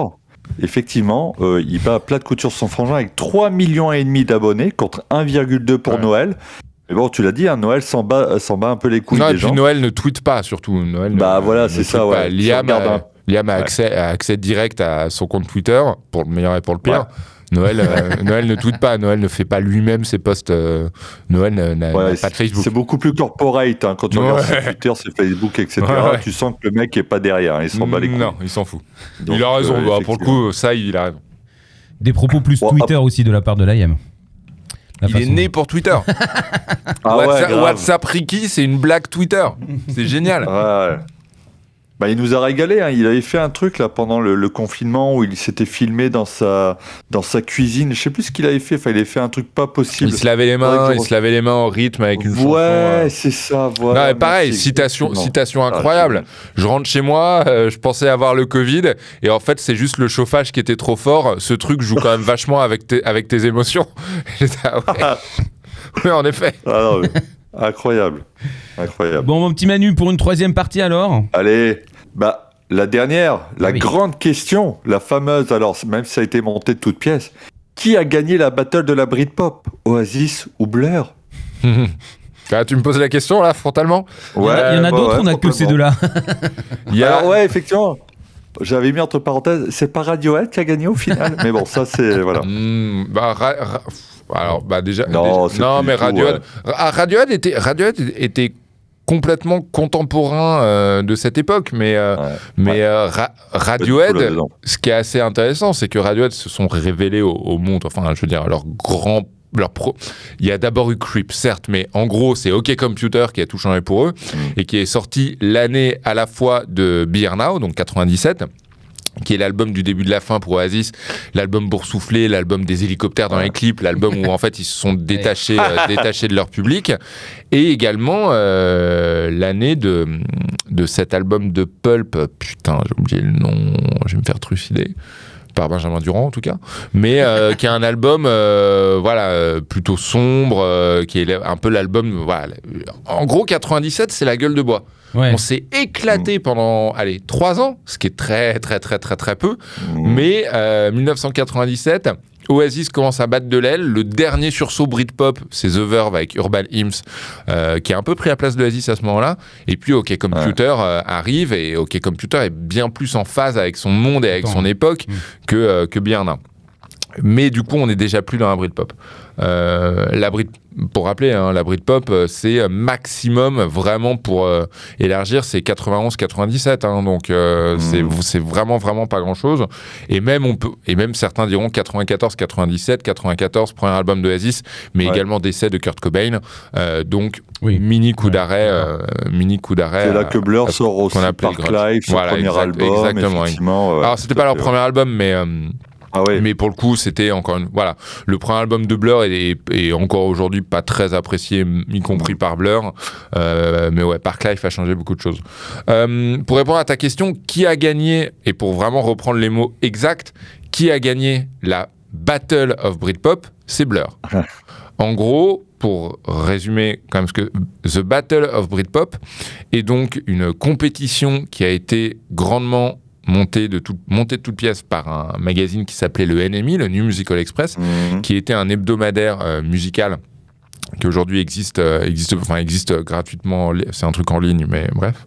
effectivement, euh, il bat à plat de couture son frangin avec 3 millions et demi d'abonnés contre 1,2 pour Ouais. Noël. Mais bon, tu l'as dit, hein, Noël s'en bat, s'en bat un peu les couilles non, et des puis gens. Noël ne tweete pas, surtout. Noël Bah ne- voilà, ne c'est ça, pas. ouais. Liam, a, un- Liam a Ouais. accès, a accès direct à son compte Twitter, pour le meilleur et pour le pire. Noël, euh, (laughs) Noël ne tweete pas. Noël ne fait pas lui-même ses posts. euh, Noël n'a n'a Ouais, pas de Facebook. C'est beaucoup plus corporate hein, quand tu regardes sur Twitter, c'est Facebook, etc. Ouais, ouais. Tu sens que le mec est pas derrière, il s'en bat les couilles. Non, il s'en fout. Donc, il a raison. euh, bah, pour le coup, ça, il a raison. Des propos plus Twitter aussi de la part de l'IM. La il est né pour Twitter. (laughs) Ah WhatsApp, Ricky, c'est une blague Twitter. C'est génial. Ouais. Bah, il nous a régalé. hein. Il avait fait un truc là pendant le, le confinement où il s'était filmé dans sa dans sa cuisine. Je sais plus ce qu'il avait fait. Enfin, il avait fait un truc pas possible. Il se lavait les mains, il se lavait les mains en rythme avec une chanson. ouais, euh. c'est ça. Non, Voilà. mais pareil, Merci, citation, citation Ah, incroyable. Je rentre chez moi, euh, je pensais avoir le Covid, et en fait, c'est juste le chauffage qui était trop fort. Ce truc joue quand même vachement avec tes, avec tes émotions. Ah ouais. Oui, en effet. Ah, non, mais Incroyable. Incroyable. Bon, mon petit Manu, pour une troisième partie alors? Allez, bah, la dernière, la Ah oui. grande question, la fameuse, alors, même si ça a été monté de toutes pièces, qui a gagné la battle de la Britpop Oasis ou Blur (laughs) Ah, tu me poses la question là, frontalement Il y en a, il y en a bah d'autres, ouais, on a que ces deux-là. (laughs) Il y a- Alors, ouais, effectivement. J'avais mis entre parenthèses, c'est pas Radiohead qui a gagné au final. Mais bon, ça, c'est. Voilà. (laughs) Hmm, bah, Ra- Ra- alors, bah déjà. Non, déjà- non mais Radiohead, ouais. Ra- Radiohead était, Radiohead était complètement contemporain euh, de cette époque, mais, euh, Ouais. mais euh, Ra- Radiohead, ce qui est assez intéressant, c'est que Radiohead se sont révélés au, au monde, enfin, je veux dire, leur grand. Leur pro... Il y a d'abord eu Creep, certes, mais en gros, c'est OK Computer qui a tout changé pour eux et qui est sorti l'année à la fois de Be Now, donc 97, qui est l'album du début de la fin pour Oasis, l'album boursouflé, l'album des hélicoptères dans les clips, l'album où en fait ils se sont détachés, (laughs) euh, détachés de leur public, et également euh, l'année de, de cet album de Pulp, putain j'ai oublié le nom, je vais me faire trucider par Benjamin Durand en tout cas, mais euh, (laughs) qui est un album euh, voilà euh, plutôt sombre, qui est un peu l'album voilà. En gros 97 c'est la gueule de bois. Ouais. On s'est éclaté pendant allez trois ans, ce qui est très très très très très peu. Mmh. Mais euh, 1997, Oasis commence à battre de l'aile. Le dernier sursaut Britpop, c'est The Verve avec Urban Hymns, euh, qui a un peu pris la place d'Oasis à ce moment-là. Et puis OK Computer euh, arrive et OK Computer est bien plus en phase avec son monde et avec Attends. son époque Mm. que, euh, que Bierna. Mais du coup, on n'est déjà plus dans la Britpop. Euh, la Brit, pour rappeler, hein, la Britpop, euh, c'est euh, maximum vraiment pour euh, élargir, c'est 91-97. Hein, donc euh, Mhm. c'est vraiment vraiment pas grand chose. Et même on peut, et même certains diront 94-97, 94 premier album d'Oasis, mais Ouais. également décès de Kurt Cobain. Donc Oui. mini coup d'arrêt, mini coup d'arrêt. C'est là que Blur sort aussi qu'on appelait par le grunge. Clive, son Voilà, premier exact- album. exactement. Alors c'était pas leur premier album, mais Ah ouais. mais pour le coup, c'était encore une. Voilà. Le premier album de Blur est, est encore aujourd'hui pas très apprécié, y compris par Blur. Euh, mais ouais, par Clive a changé beaucoup de choses. Euh, pour répondre à ta question, qui a gagné, et pour vraiment reprendre les mots exacts, qui a gagné la Battle of Britpop C'est Blur. (laughs) En gros, pour résumer quand même ce que The Battle of Britpop est donc une compétition qui a été grandement montée de, tout, montée de toutes pièces par un magazine qui s'appelait le NMI, le New Musical Express, Mhm. qui était un hebdomadaire euh, musical qui aujourd'hui existe, euh, existe, enfin, existe gratuitement, c'est un truc en ligne, mais bref.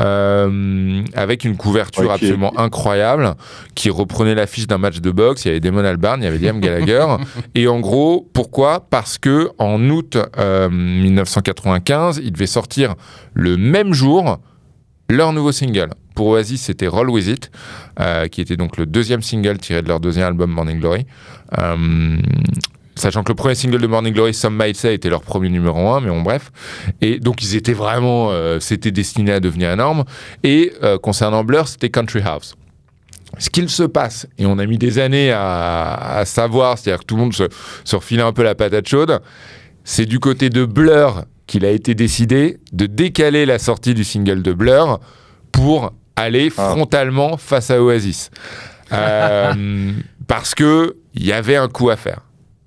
Euh, avec une couverture absolument incroyable qui reprenait l'affiche d'un match de boxe. Il y avait Damon Albarn, il y avait Liam Gallagher. (laughs) et en gros, pourquoi? Parce que en août euh, 1995, ils devaient sortir le même jour leur nouveau single. Pour Oasis, c'était Roll With It, euh, qui était donc le deuxième single tiré de leur deuxième album Morning Glory. Euh, sachant que le premier single de Morning Glory, Some Might Say, était leur premier numéro un, mais bon, bref. Et donc, ils étaient vraiment, euh, c'était destiné à devenir énorme. Et euh, concernant Blur, c'était Country House. Ce qu'il se passe, et on a mis des années à, savoir, c'est-à-dire que tout le monde se refilait un peu la patate chaude, c'est du côté de Blur qu'il a été décidé de décaler la sortie du single de Blur pour aller Ah. frontalement face à Oasis. Euh, (laughs) parce que il y avait un coup à faire.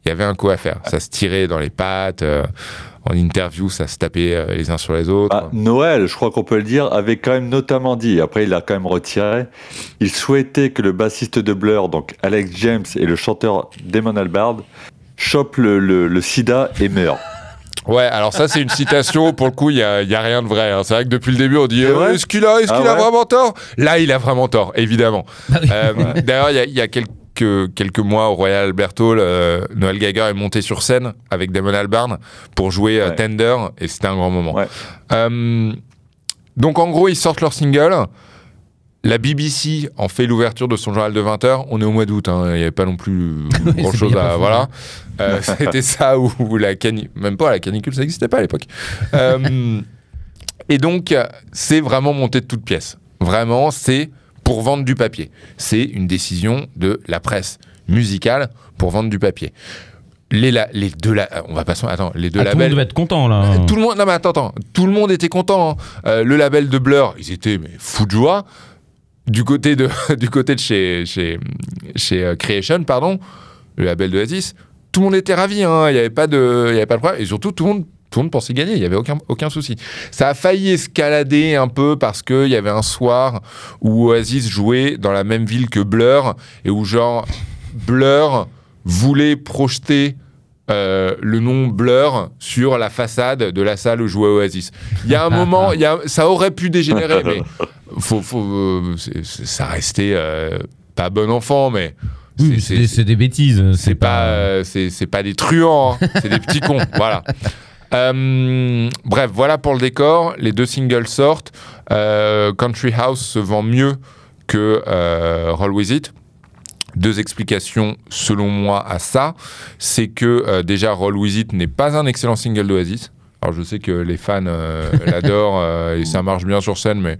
Il y avait un coup à faire. Ça se tirait dans les pattes. euh, en interview, ça se tapait euh, les uns sur les autres. Ah, Noël, je crois qu'on peut le dire, avait quand même notamment dit, après il a quand même retiré, il souhaitait que le bassiste de Blur, donc Alex James et le chanteur Damon Albarn, chopent le, le- le sida et meurent. Ouais, alors ça c'est une citation, (laughs) pour le coup il y a, y a rien de vrai. hein. C'est vrai que depuis le début on dit C'est euh, vrai est-ce qu'il a, est-ce Ah qu'il a ouais vraiment tort? Là il a vraiment tort, évidemment. Bah. Euh, (laughs) D'ailleurs il y a, il y a quelques, quelques mois au Royal Albert Hall, euh, Noël Gallagher est monté sur scène avec Damon Albarn pour jouer euh, Ouais. Tender et c'était un grand moment. Ouais. Euh, donc en gros ils sortent leur single. La BBC en fait l'ouverture de son journal de 20h. On est au mois d'août, hein, il n'y avait pas non plus (laughs) grand chose à. fou, Voilà. Euh, (laughs) C'était ça où la canicule. Même pas la canicule, ça n'existait pas à l'époque. Euh, et donc, c'est vraiment monté de toutes pièces. Vraiment, c'est pour vendre du papier. C'est une décision de la presse musicale pour vendre du papier. Les, la- les deux, la- on va pas se- attends, les deux Ah, tout le monde labels. devait être content là. Tout le monde, non mais attends, attends, tout le monde était content. hein. Euh, le label de Blur, ils étaient mais fous de joie. Du côté de, (laughs) du côté de chez, chez, chez euh, Creation, pardon, le label de Oasis, tout le monde était ravi. hein. Il n'y avait pas de, avait pas de problème. Et surtout, tout le monde tourne pour s'y gagner. Il y avait aucun aucun souci. Ça a failli escalader un peu parce que il y avait un soir où Oasis jouait dans la même ville que Blur et où genre Blur voulait projeter euh, le nom Blur sur la façade de la salle où jouait Oasis. Il y a un (laughs) moment, y a, ça aurait pu dégénérer, mais (laughs) faut, faut, euh, ça restait euh, pas bon enfant, mais Oui, c'est des- bêtises. c'est pas, c'est pas des truands, hein. (laughs) c'est des petits cons, voilà. Bref, voilà pour le décor. Les deux singles sortent. Country House se vend mieux que Roll With It. Deux explications selon moi à ça. C'est que euh, déjà Roll With It n'est pas un excellent single d'Oasis. Alors je sais que les fans euh, (laughs) l'adorent euh, et ça marche bien sur scène, mais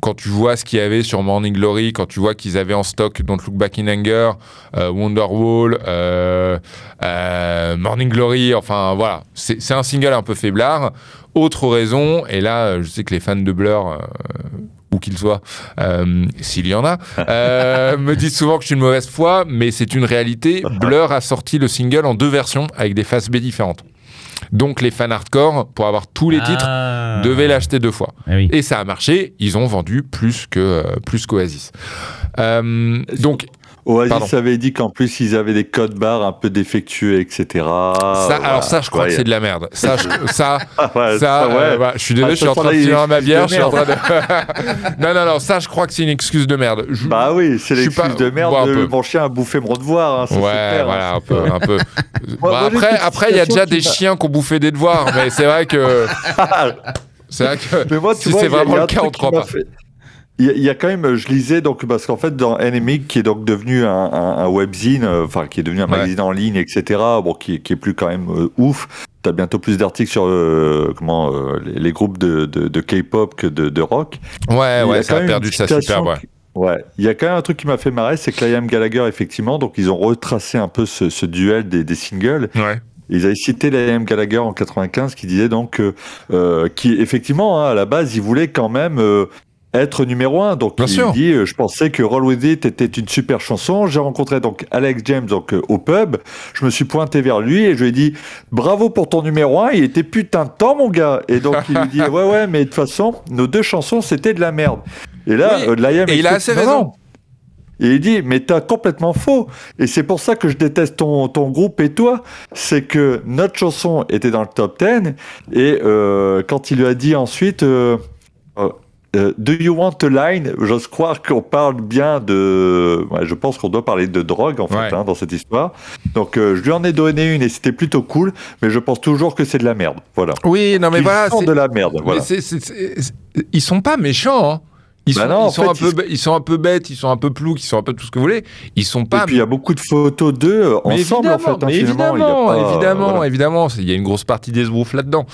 quand tu vois ce qu'il y avait sur Morning Glory, quand tu vois qu'ils avaient en stock Don't Look Back in Anger, euh, Wonderwall, euh, euh, Morning Glory, enfin voilà, c'est un single un peu faiblard. Autre raison, et là je sais que les fans de Blur, où qu'ils soient, euh, s'il y en a, euh, me disent souvent que je suis une mauvaise foi, mais c'est une réalité. Blur a sorti le single en deux versions avec des faces B différentes. Donc les fans hardcore, pour avoir tous les titres, Ah. devaient l'acheter deux fois. Ah oui. Et ça a marché, ils ont vendu plus que euh, plus qu'Oasis. Euh, donc Oasis Pardon. avait dit qu'en plus ils avaient des codes barres un peu défectueux, etc. ça, alors ça, je crois que c'est de la merde. Ça, je- ça, (laughs) ça, euh, voilà, je suis désolé, Ah, je suis en train de les ma bière, je suis en train de. (laughs) non, non, non, ça, je crois que c'est une excuse de merde. Je- Bah oui, c'est l'excuse pas- de merde. bon, de- mon chien a bouffé mon devoir. hein, ça, Ouais, clair, voilà, hein. un peu, un peu. (laughs) Bon, une après, après, il y a déjà des chiens qui ont bouffé des devoirs, mais c'est vrai que, c'est vrai que, Mais moi, tu si c'est vraiment le cas, on qui croit pas. fait- Il y, y a quand même, je lisais donc parce qu'en fait dans Enemy qui est donc devenu un, un- un webzine, euh, enfin qui est devenu un Ouais. magazine en ligne, etc. Bon, qui, qui est plus quand même euh, ouf. T'as bientôt plus d'articles sur euh, comment euh, les, les groupes de, de, de K-pop que de, de rock. Ouais, ouais, ça a perdu de sa superbe, ouais. Ouais, il y a quand même un truc qui m'a fait marrer, c'est que Liam Gallagher, effectivement, donc ils ont retracé un peu ce, ce duel des, des singles. Ouais. Ils avaient cité Liam Gallagher en 95 qui disait donc euh, qui effectivement, hein, à la base, il voulait quand même euh, être numéro un. Donc Bien il sûr. dit, euh, je pensais que Roll With It était une super chanson. J'ai rencontré donc Alex James donc euh, au pub. Je me suis pointé vers lui et je lui ai dit, bravo pour ton numéro un. Il était putain de temps, mon gars. Et donc il lui dit, (laughs) ouais ouais, mais de toute façon, nos deux chansons c'était de la merde. Et là, Oui, euh, et il a assez raison. non. Et il dit, mais t'as complètement faux. Et c'est pour ça que je déteste ton, ton groupe et toi. C'est que notre chanson était dans le top 10. Et euh, quand il lui a dit ensuite, euh, euh, euh, Do you want a line? J'ose croire qu'on parle bien de. Ouais, je pense qu'on doit parler de drogue, en fait, Ouais. hein, dans cette histoire. Donc, euh, je lui en ai donné une et c'était plutôt cool. Mais je pense toujours que c'est de la merde. Voilà. Oui, non, mais Ils voilà. c'est- de la merde. Mais Voilà. c'est- ils sont pas méchants. hein. Ils, Bah sont, non, ils, en sont fait, un peu, ils- bê- ils sont un peu bêtes, ils sont un peu ploucs, ils sont un peu tout ce que vous voulez. Ils sont Et pas. puis, il y a beaucoup de photos d'eux euh, ensemble, en fait. hein, mais finalement. Il a évidemment, pas- évidemment, voilà. évidemment, il y a une grosse partie d'esbrouf là-dedans.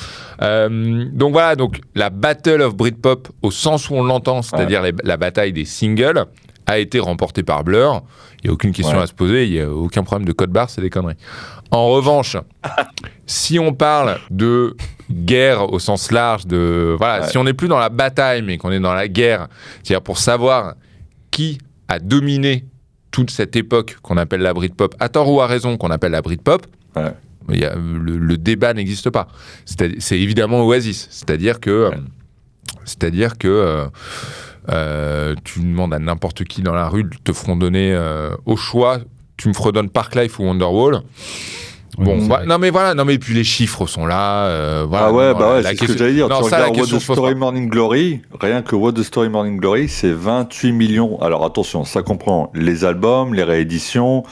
Euh, donc voilà, donc la Battle of Britpop, au sens où on l'entend, c'est-à-dire la bataille des singles, a été remportée par Blur. Il n'y a aucune question Ouais. à se poser, il n'y a aucun problème de code barre, c'est des conneries. En revanche, (laughs) si on parle de guerre au sens large, de voilà, Ouais. si on n'est plus dans la bataille, mais qu'on est dans la guerre, c'est-à-dire pour savoir qui a dominé toute cette époque qu'on appelle la Britpop, à tort ou à raison qu'on appelle la Britpop, Ouais. il y a- le, le débat n'existe pas. C'est c'est évidemment Oasis, c'est-à-dire que, Ouais. c'est-à-dire que euh, euh, tu demandes à n'importe qui dans la rue de te fredonner euh, au choix, tu me fredonnes Parklife ou Wonderwall. Bon, c'est bah, non mais voilà, non mais puis les chiffres sont là. euh, voilà, ah ouais, non, bah ouais, c'est ce que j'allais dire. Non, tu ça, regardes What the Story pas. Morning Glory, rien que What the Story Morning Glory, c'est 28 millions. Alors attention, ça comprend les albums, les rééditions,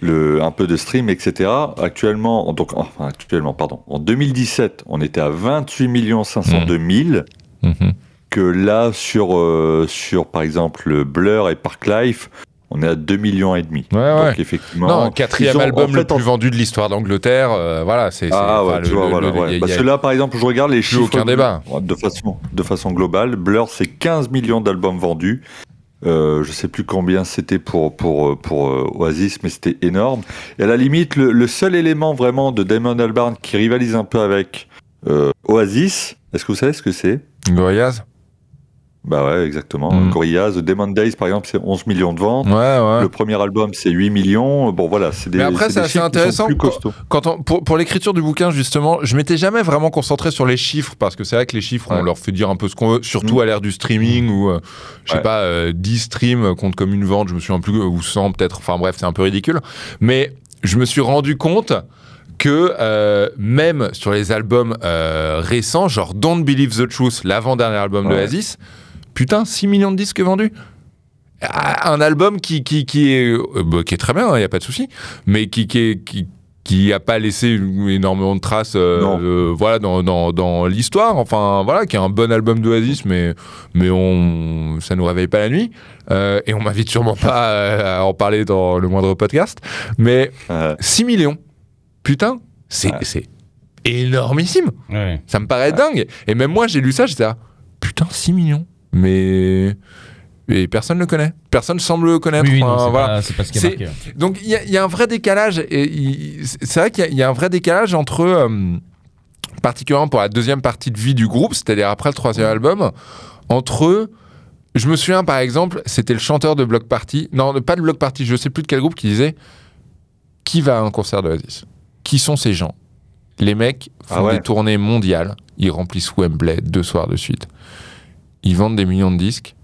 le, un peu de stream, etc. Actuellement, donc, enfin, actuellement, pardon, en 2017, on était à 28 millions 502 000. Mhm. Que là, sur, euh, sur par exemple le Blur et Parklife, on est à 2 millions et demi. Ouais, ouais. Donc effectivement, Non, quatrième ont, album en le en plus vendu de l'histoire d'Angleterre. euh, voilà, c'est. ah ouais, le- tu vois, le- voilà. le- ouais. il y a- Parce que là, par exemple, je regarde les chiffres. aucun débat. De façon, de façon globale, Blur, c'est 15 millions d'albums vendus. Euh, je sais plus combien c'était pour, pour, pour euh, Oasis, mais c'était énorme. Et à la limite, le, le seul élément vraiment de Damon Albarn qui rivalise un peu avec euh, Oasis, est-ce que vous savez ce que c'est? Gorillaz? Bah ouais, exactement. Mm. Gorillaz, The Demon Days, par exemple, c'est 11 millions de ventes. Ouais, ouais. Le premier album, c'est 8 millions. Bon, voilà, c'est des. Mais après, c'est assez intéressant, Plus. Quand on- pour pour l'écriture du bouquin, justement, je m'étais jamais vraiment concentré sur les chiffres parce que c'est vrai que les chiffres, on leur fait dire un peu ce qu'on veut, surtout Mm. à l'ère du streaming où, euh, je sais pas, euh, 10 streams comptent comme une vente, je me souviens plus, ou 100 peut-être, enfin bref, c'est un peu ridicule. Mais je me suis rendu compte que euh, même sur les albums euh, récents, genre Don't Believe the Truth, l'avant-dernier album Ouais. d'Oasis, putain, 6 millions de disques vendus. Ah, Un album qui, qui, qui, est, euh, bah, qui est très bien, il n'y a pas de souci, mais qui, qui, est- qui, qui a pas laissé énormément de traces euh, Non. euh, voilà, dans, dans, dans l'histoire. Enfin, voilà, qui est un bon album d'Oasis, mais, mais on, ça nous réveille pas la nuit. Euh, et on m'invite sûrement pas à en parler dans le moindre podcast. Mais Euh, 6 millions, putain, c'est Ouais. c'est énormissime. Ouais. Ça me paraît dingue. Et même moi, j'ai lu ça, j'étais là, putain, 6 millions. Mais. Et personne ne le connaît. Personne semble le connaître. Oui, oui, non, Enfin, voilà. pas, ce qui est. Donc il y, a- il y a un vrai décalage. Et c'est vrai qu'il y a- il y, a un vrai décalage entre, euh, particulièrement pour la deuxième partie de vie du groupe, c'est-à-dire après le troisième album, entre. Je me souviens par exemple, c'était le chanteur de Block Party, non pas de Block Party, je sais plus de quel groupe qui disait qui va à un concert d'Oasis? Qui sont ces gens? Les mecs font Ah ouais. des tournées mondiales, ils remplissent Wembley deux soirs de suite, ils vendent des millions de disques.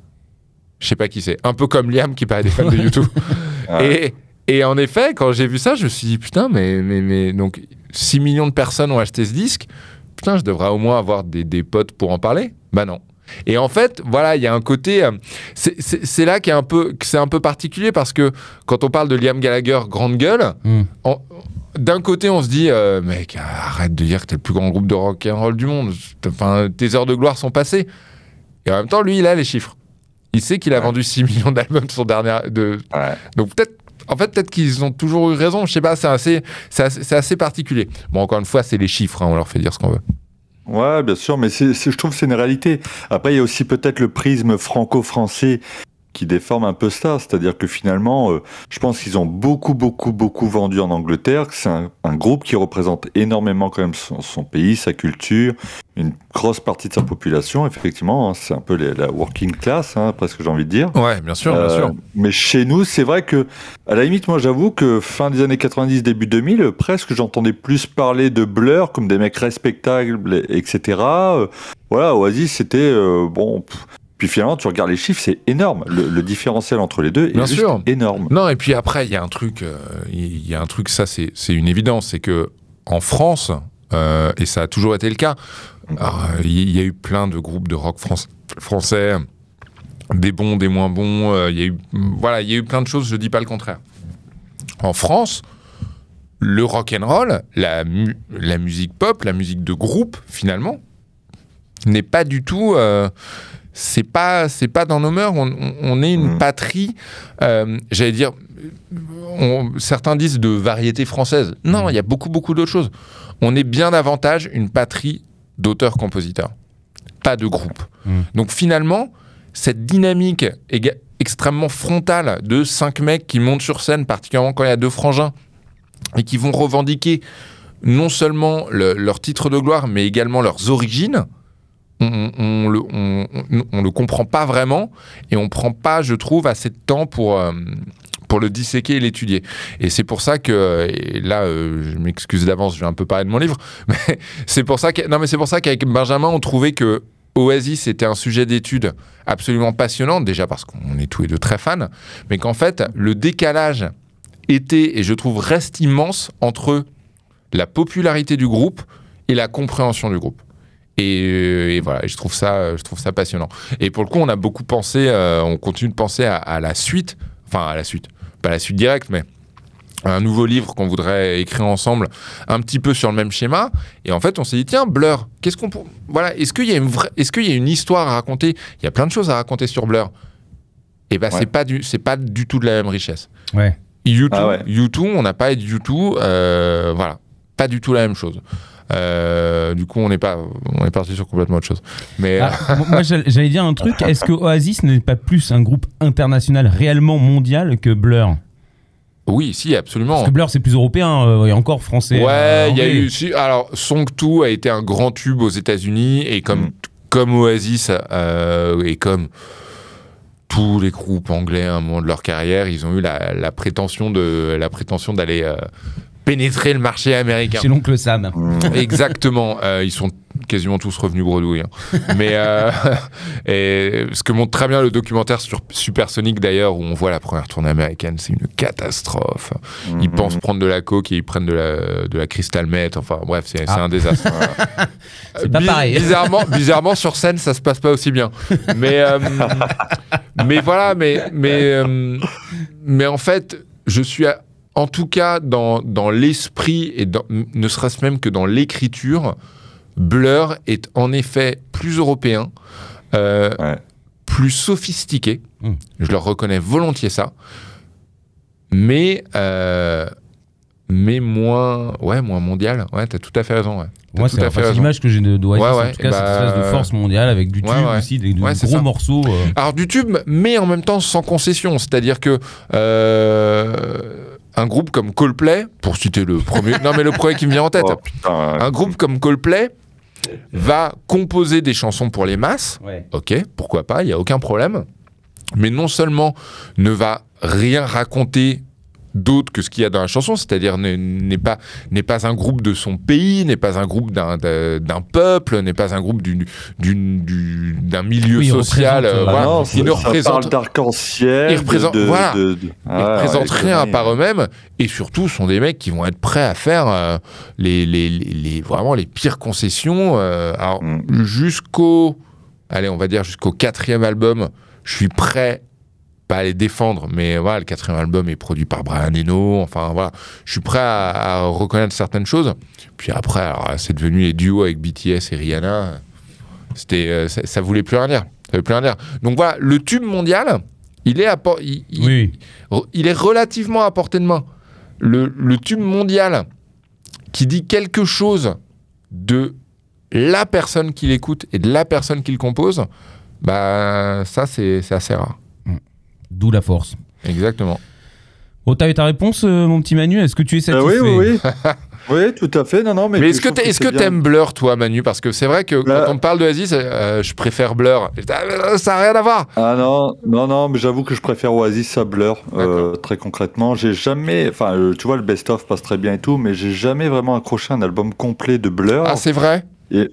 Je sais pas qui c'est, un peu comme Liam qui paraît des fans de YouTube. (laughs) ouais. Et, et en effet, quand j'ai vu ça, je me suis dit, putain, mais, mais, mais donc 6 millions de personnes ont acheté ce disque. Putain, je devrais au moins avoir des, des potes pour en parler. Bah non. Et en fait, voilà, il y a un côté. euh, c'est- là qui est un peu, c'est un peu particulier parce que quand on parle de Liam Gallagher, grande gueule, Hmm. d'un côté, on se dit, euh, mec, arrête de dire que t'es le plus grand groupe de rock and roll du monde. Enfin, tes heures de gloire sont passées. Et en même temps, lui, il a les chiffres. Il sait qu'il a Ouais. vendu 6 millions d'albums de son dernier, de, Ouais. donc peut-être, en fait, peut-être qu'ils ont toujours eu raison. Je sais pas, c'est assez, assez, particulier. Bon, encore une fois, c'est les chiffres. hein, on leur fait dire ce qu'on veut. Ouais, bien sûr, mais je trouve que c'est une réalité. Après, il y a aussi peut-être le prisme franco-français qui déforme un peu ça. C'est-à-dire que finalement, euh, je pense qu'ils ont beaucoup, beaucoup, beaucoup vendu en Angleterre, que c'est un, un groupe qui représente énormément quand même son, son pays, sa culture, une grosse partie de sa population. Effectivement, hein, c'est un peu les- la working class, hein, presque j'ai envie de dire. Ouais, bien sûr, bien Euh, sûr. Mais chez nous, c'est vrai que, à la limite, moi, j'avoue que fin des années 90, début 2000, euh, presque, j'entendais plus parler de Blur comme des mecs respectables, et- etc. Euh, voilà, Oasis, c'était bon. pff. Puis finalement, tu regardes les chiffres, c'est énorme. Le, le différentiel entre les deux est Bien juste sûr. énorme. Non, et puis après, il y a un truc, euh, il y a un truc, ça, c'est une évidence, c'est que en France, euh, et ça a toujours été le cas, euh, il y, a eu plein de groupes de rock France- français, des bons, des moins bons. euh, Il y a eu, voilà, il y a eu plein de choses. Je dis pas le contraire. En France, le rock and roll, la, mu- la musique pop, la musique de groupe, finalement, n'est pas du tout. euh, c'est pas, c'est pas dans nos mœurs. On, on- on est une Mhm. patrie. euh, J'allais dire. on- certains disent de variété française. Non, il y a beaucoup, beaucoup d'autres choses. On est bien davantage une patrie d'auteurs-compositeurs, pas de groupe. Mhm. Donc finalement, cette dynamique extrêmement frontale de cinq mecs qui montent sur scène, particulièrement quand il y a deux frangins, et qui vont revendiquer non seulement le- leur titre de gloire, mais également leurs origines, on, on, le comprend pas vraiment et on prend pas, je trouve, assez de temps pour, euh, pour le disséquer et l'étudier. Et c'est pour ça que, et là, euh, je m'excuse d'avance, je vais un peu parler de mon livre, (laughs) mais c'est pour ça que, non, mais c'est pour ça qu'avec Benjamin, on trouvait que Oasis était un sujet d'étude absolument passionnant, déjà parce qu'on est tous les deux très fans, mais qu'en fait, le décalage était, et je trouve reste immense, entre la popularité du groupe et la compréhension du groupe. Et, euh, et voilà, je trouve ça, je trouve ça passionnant. Et pour le coup, on a beaucoup pensé, euh, on continue de penser à, à la suite, enfin à la suite, pas la suite directe, mais à un nouveau livre qu'on voudrait écrire ensemble, un petit peu sur le même schéma. Et en fait, on s'est dit tiens, Blur, qu'est-ce qu'on, pour- voilà, est-ce qu'il y a une vraie, est-ce qu'il y a une histoire à raconter? Il y a plein de choses à raconter sur Blur. Et ben Ouais. c'est pas du, c'est pas du tout de la même richesse. Ouais. U2, Ah ouais. U2, on n'a pas de U2, euh, voilà, pas du tout la même chose. Euh, du coup, on est pas, on est parti sur complètement autre chose. Mais Ah, moi- moi, j'all- j'allais dire un truc. Est-ce que Oasis n'est pas plus un groupe international réellement mondial que Blur? Euh, oui, si, absolument. Parce que Blur, c'est plus européen euh, et encore français. Ouais, euh, il y a eu. si- alors, Song 2 a été un grand tube aux États-Unis et comme Mm. comme Oasis euh, et comme tous les groupes anglais à un moment de leur carrière, ils ont eu la, la prétention de la prétention d'aller euh, pénétrer le marché américain. C'est l'oncle Sam. (laughs) Exactement. Euh, ils sont quasiment tous revenus bredouilles. hein. Mais euh, (laughs) et ce que montre très bien le documentaire sur Supersonic d'ailleurs, où on voit la première tournée américaine, c'est une catastrophe. Ils Mhm. pensent prendre de la coke et ils prennent de la, de la crystal meth. Enfin bref, c'est c'est Ah. un désastre. (laughs) C'est pas Bi- pareil. Bizarrement, bizarrement, sur scène, ça se passe pas aussi bien. Mais, euh, mais voilà, mais, mais, euh, mais en fait, je suis à- en tout cas dans, dans l'esprit et dans- ne serait-ce même que dans l'écriture, Blur est en effet plus européen, euh, Ouais. plus sophistiqué. Mm. Je leur reconnais volontiers ça. Mais, euh, mais moins, ouais, moins mondial. Ouais, t'as tout à fait raison. Ouais. T'as Moi, tout c'est à fait raison. l'image que j'ai de d'Oasis, Ouais, en ouais, tout cas, bah, cette espèce de force mondiale avec du tube ouais, ouais. aussi, des, de Ouais, c'est gros ça. morceaux. euh. Alors du tube, mais en même temps sans concession. C'est-à-dire que euh, un groupe comme Coldplay, pour citer le premier, non mais le premier qui me vient en tête, (laughs) Oh, putain, un groupe comme Coldplay va composer des chansons pour les masses. Ok, pourquoi pas, il n'y a aucun problème. Mais non seulement ne va rien raconter d'autre que ce qu'il y a dans la chanson, c'est-à-dire n'est- pas, n'est pas un groupe de son pays, n'est pas un groupe d'un, peuple, n'est pas un groupe d'une, d'une- du- d'un milieu Oui, social. euh, euh, voilà. non, ne d'arc-en-ciel. De, voilà. de- de- ils Ah, représentent ouais, rien conneries. par eux-mêmes et surtout sont des mecs qui vont être prêts à faire euh, les, les, les- les- vraiment les pires concessions. euh, alors Mm. jusqu'au, allez, on va dire jusqu'au quatrième album, je suis prêt pas à les défendre, mais voilà, le quatrième album est produit par Brian Eno. Enfin voilà, je suis prêt à, à reconnaître certaines choses. Puis après, c'est devenu les duos avec BTS et Rihanna. C'était, euh, ça, ça voulait plus rien dire. Ça voulait plus rien dire. Donc voilà, le tube mondial, il est à il- il- Oui, il est relativement à portée de main. Le, le tube mondial qui dit quelque chose de la personne qui l'écoute et de la personne qui le compose, bah ça c'est c'est assez rare. D'où la force. Exactement. Oh, t'as eu ta réponse, euh, mon petit Manu Est-ce que tu es Ah satisfait oui, oui, (laughs) oui. oui, tout à fait. Non, non, mais, est-ce que est-ce t'aimes Blur toi Manu? Parce que c'est vrai que Bah- quand on parle de Oasis, euh, je préfère Blur. Ça n'a rien à voir. Ah non, non, non, mais j'avoue que je préfère Oasis à Blur, euh, très concrètement. J'ai jamais, enfin, tu vois, le best-of passe très bien et tout, mais j'ai jamais vraiment accroché un album complet de Blur. Ah c'est vrai? Et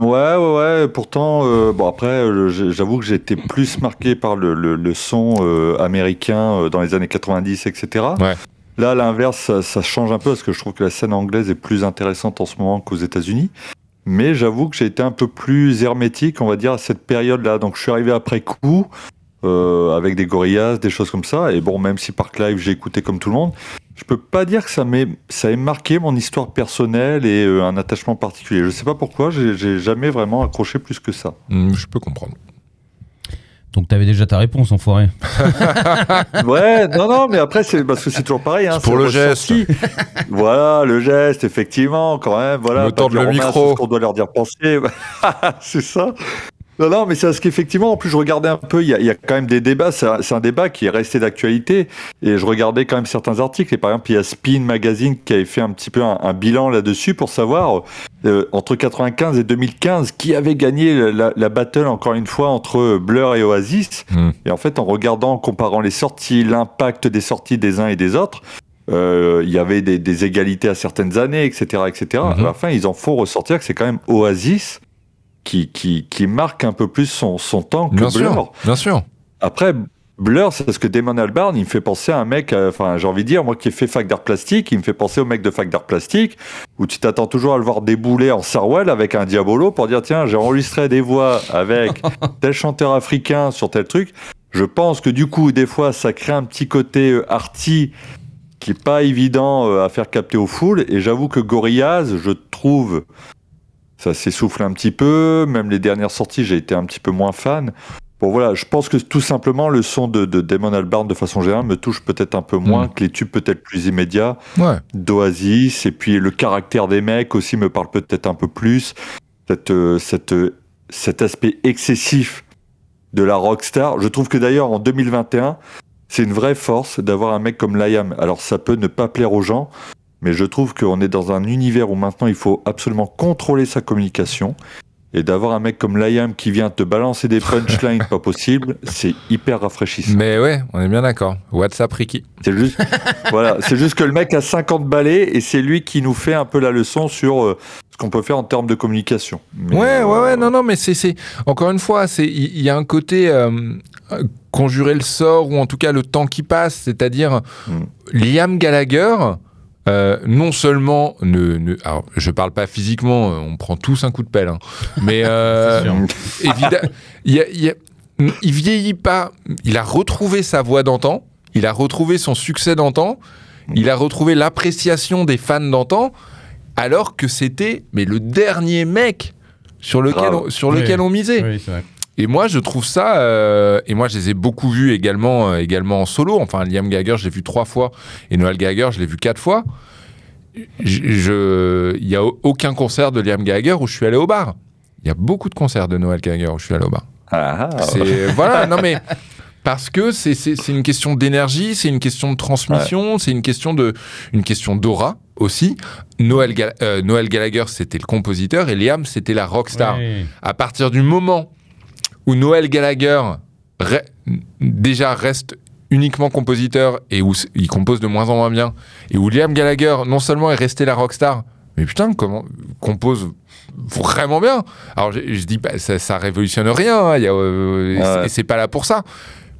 ouais, ouais, ouais. Pourtant, euh, bon après, euh, j'avoue que j'ai été plus marqué par le, le, le son euh, américain dans les années 90, etc. Ouais. Là, à l'inverse, ça, ça change un peu parce que je trouve que la scène anglaise est plus intéressante en ce moment qu'aux États-Unis. Mais j'avoue que j'ai été un peu plus hermétique, on va dire, à cette période-là. Donc, je suis arrivé après coup. euh, avec des gorillas, des choses comme ça. Et bon, même si par Live j'ai écouté comme tout le monde, je peux pas dire que ça m'ait ça ait marqué mon histoire personnelle et euh, un attachement particulier. Je sais pas pourquoi, j'ai jamais vraiment accroché plus que ça. Hmm, Je peux comprendre. Donc t'avais déjà ta réponse, enfoiré. (laughs) Ouais, non, non, mais après c'est parce que c'est toujours pareil. Hein, pour le ressenti. (laughs) voilà, le geste, effectivement, quand même. Voilà, pas tendre dire le micro. ce qu'on doit leur dire penser. (laughs) c'est ça. Non, non, mais c'est parce qu'effectivement, en plus, je regardais un peu, il y a, il y a quand même des débats, c'est un, débat qui est resté d'actualité, et je regardais quand même certains articles, et par exemple, il y a Spin Magazine qui avait fait un petit peu un, un bilan là-dessus pour savoir, euh, entre 95 et 2015, qui avait gagné la, la battle, encore une fois, entre Blur et Oasis. Hmm. Et en fait, en regardant, en comparant les sorties, l'impact des sorties des uns et des autres, euh, il y avait des, des égalités à certaines années, etc., etc. Mhm. À la fin, ils en font ressortir que c'est quand même Oasis qui, qui, qui marque un peu plus son, son temps que Bien Blur. sûr, bien sûr. Après, Blur, c'est parce que Damon Albarn, il me fait penser à un mec, euh, enfin, j'ai envie de dire, moi qui ai fait fac d'art plastique, il me fait penser au mec de fac d'art plastique, où tu t'attends toujours à le voir débouler en Sarwell avec un diabolo pour dire, tiens, j'ai enregistré des voix avec (laughs) tel chanteur africain sur tel truc. Je pense que du coup, des fois, ça crée un petit côté euh, arty qui est pas évident euh, à faire capter aux foules. Et j'avoue que Gorillaz, je trouve, ça s'essouffle un petit peu. Même les dernières sorties, j'ai été un petit peu moins fan. Bon voilà, je pense que tout simplement le son de, de Damon Albarn de façon générale me touche peut-être un peu moins Mm. que les tubes peut-être plus immédiats Ouais. d'Oasis et puis le caractère des mecs aussi me parle peut-être un peu plus cette, euh, cette, euh, cet aspect excessif de la rockstar. Je trouve que d'ailleurs en 2021 c'est une vraie force d'avoir un mec comme Liam. Alors ça peut ne pas plaire aux gens, mais je trouve qu'on est dans un univers où maintenant il faut absolument contrôler sa communication. Et d'avoir un mec comme Liam qui vient te balancer des punchlines (laughs) pas possible, c'est hyper rafraîchissant. Mais ouais, on est bien d'accord. WhatsApp Ricky. C'est juste, (laughs) voilà, c'est juste que le mec a 50 balais et c'est lui qui nous fait un peu la leçon sur euh, ce qu'on peut faire en termes de communication. Mais, Ouais, euh, ouais, ouais, non, non, mais c'est, encore une fois, c'est, il y, a un côté euh, euh, conjurer le sort ou en tout cas le temps qui passe, c'est-à-dire Mm. Liam Gallagher. Euh, non seulement ne, ne- alors je parle pas physiquement, euh, on prend tous un coup de pelle, hein, mais (laughs) euh, évidemment, il, vieillit pas. Il a retrouvé sa voix d'antan, il a retrouvé son succès d'antan, il a retrouvé l'appréciation des fans d'antan, alors que c'était mais le dernier mec sur lequel, Grave. on, sur Oui. on misait. Oui, c'est vrai. Et moi, je trouve ça. euh, et moi, je les ai beaucoup vus également, euh, également en solo. Enfin, Liam Gallagher, je l'ai vu trois fois. Et Noël Gallagher, je l'ai vu quatre fois. Il n'y a aucun concert de Liam Gallagher où je suis allé au bar. Il y a beaucoup de concerts de Noël Gallagher où je suis allé au bar. Ah, ah. Voilà, non mais parce que c'est une question d'énergie, c'est une question de transmission, c'est une question de une question d'aura aussi. Noël euh, Noël Gallagher c'était le compositeur et Liam c'était la rockstar. À partir du moment où Noël Gallagher re- déjà reste uniquement compositeur et où il compose de moins en moins bien et où Liam Gallagher non seulement est resté la rockstar mais putain comment compose vraiment bien alors je, je dis pas ça, ça révolutionne rien hein, euh, et c'est- Ouais. et c'est pas là pour ça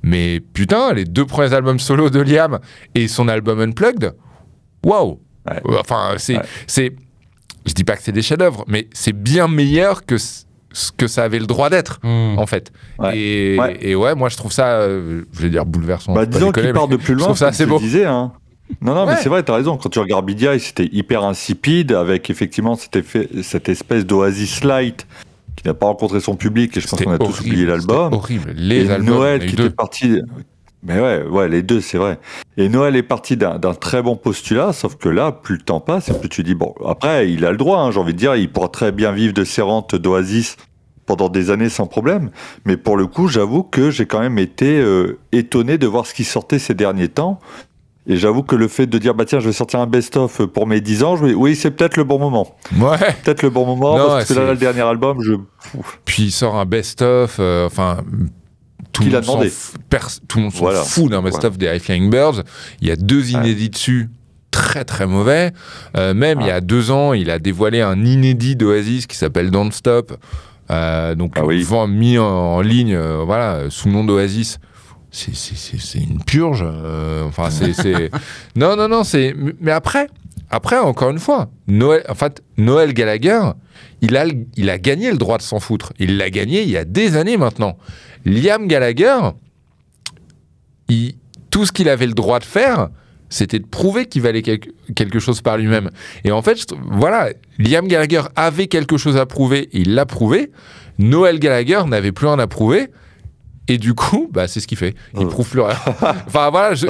mais putain les deux premiers albums solo de Liam et son album Unplugged waouh Ouais. enfin c'est Ouais. je dis pas que c'est des chefs-d'œuvre mais c'est bien meilleur que ce que ça avait le droit d'être Hmm. en fait. Ouais. Et, Ouais. et ouais, moi je trouve ça, euh, je vais dire bouleversant. Bah, disons qu'il part de plus je loin, trouve ça assez beau. disais. Hein. Non, non, mais c'est vrai, t'as raison. Quand tu regardes Bidia, c'était hyper insipide, avec effectivement cet effet, cette espèce d'Oasis Light qui n'a pas rencontré son public, et je pense qu'on a tous oublié l'album. Horrible. Les et albums, Noël qui était parti. Mais ouais, ouais, les deux, c'est vrai. Et Noël est parti d'un très bon postulat, sauf que là, plus le temps passe, et plus tu dis, bon, après, il a le droit, hein, j'ai envie de dire, il pourra très bien vivre de ses rentes d'Oasis pendant des années sans problème. Mais pour le coup, j'avoue que j'ai quand même été euh, étonné de voir ce qui sortait ces derniers temps. Et j'avoue que le fait de dire, bah tiens, je vais sortir un best-of pour mes 10 ans, je me dis, oui, c'est peut-être le bon moment. Ouais. Peut-être le bon moment, Non, parce que c'est- là, le dernier album, je. Puis il sort un best-of, euh, enfin. Tout le monde f- pers- tout le monde s'en Voilà. fout d'un best-of des High Flying Birds. Il y a deux inédits dessus, très très mauvais. Euh, même il y a deux ans, il a dévoilé un inédit d'Oasis qui s'appelle Don't Stop. Euh, donc Ah oui. vend- mis en, en ligne, euh, voilà, sous le nom d'Oasis. C'est- une purge. euh, enfin, c'est- (laughs) non, non, non, c'est. Mais après, après, encore une fois, Noël, en fait, Noël Gallagher, il a, il a gagné le droit de s'en foutre. Il l'a gagné il y a des années maintenant. Liam Gallagher, il- tout ce qu'il avait le droit de faire, c'était de prouver qu'il valait quelque, chose par lui-même. Et en fait, voilà, Liam Gallagher avait quelque chose à prouver, il l'a prouvé. Noël Gallagher n'avait plus rien à prouver. Et du coup, bah, c'est ce qu'il fait. Il Euh. prouve plus rien. (laughs) enfin voilà, il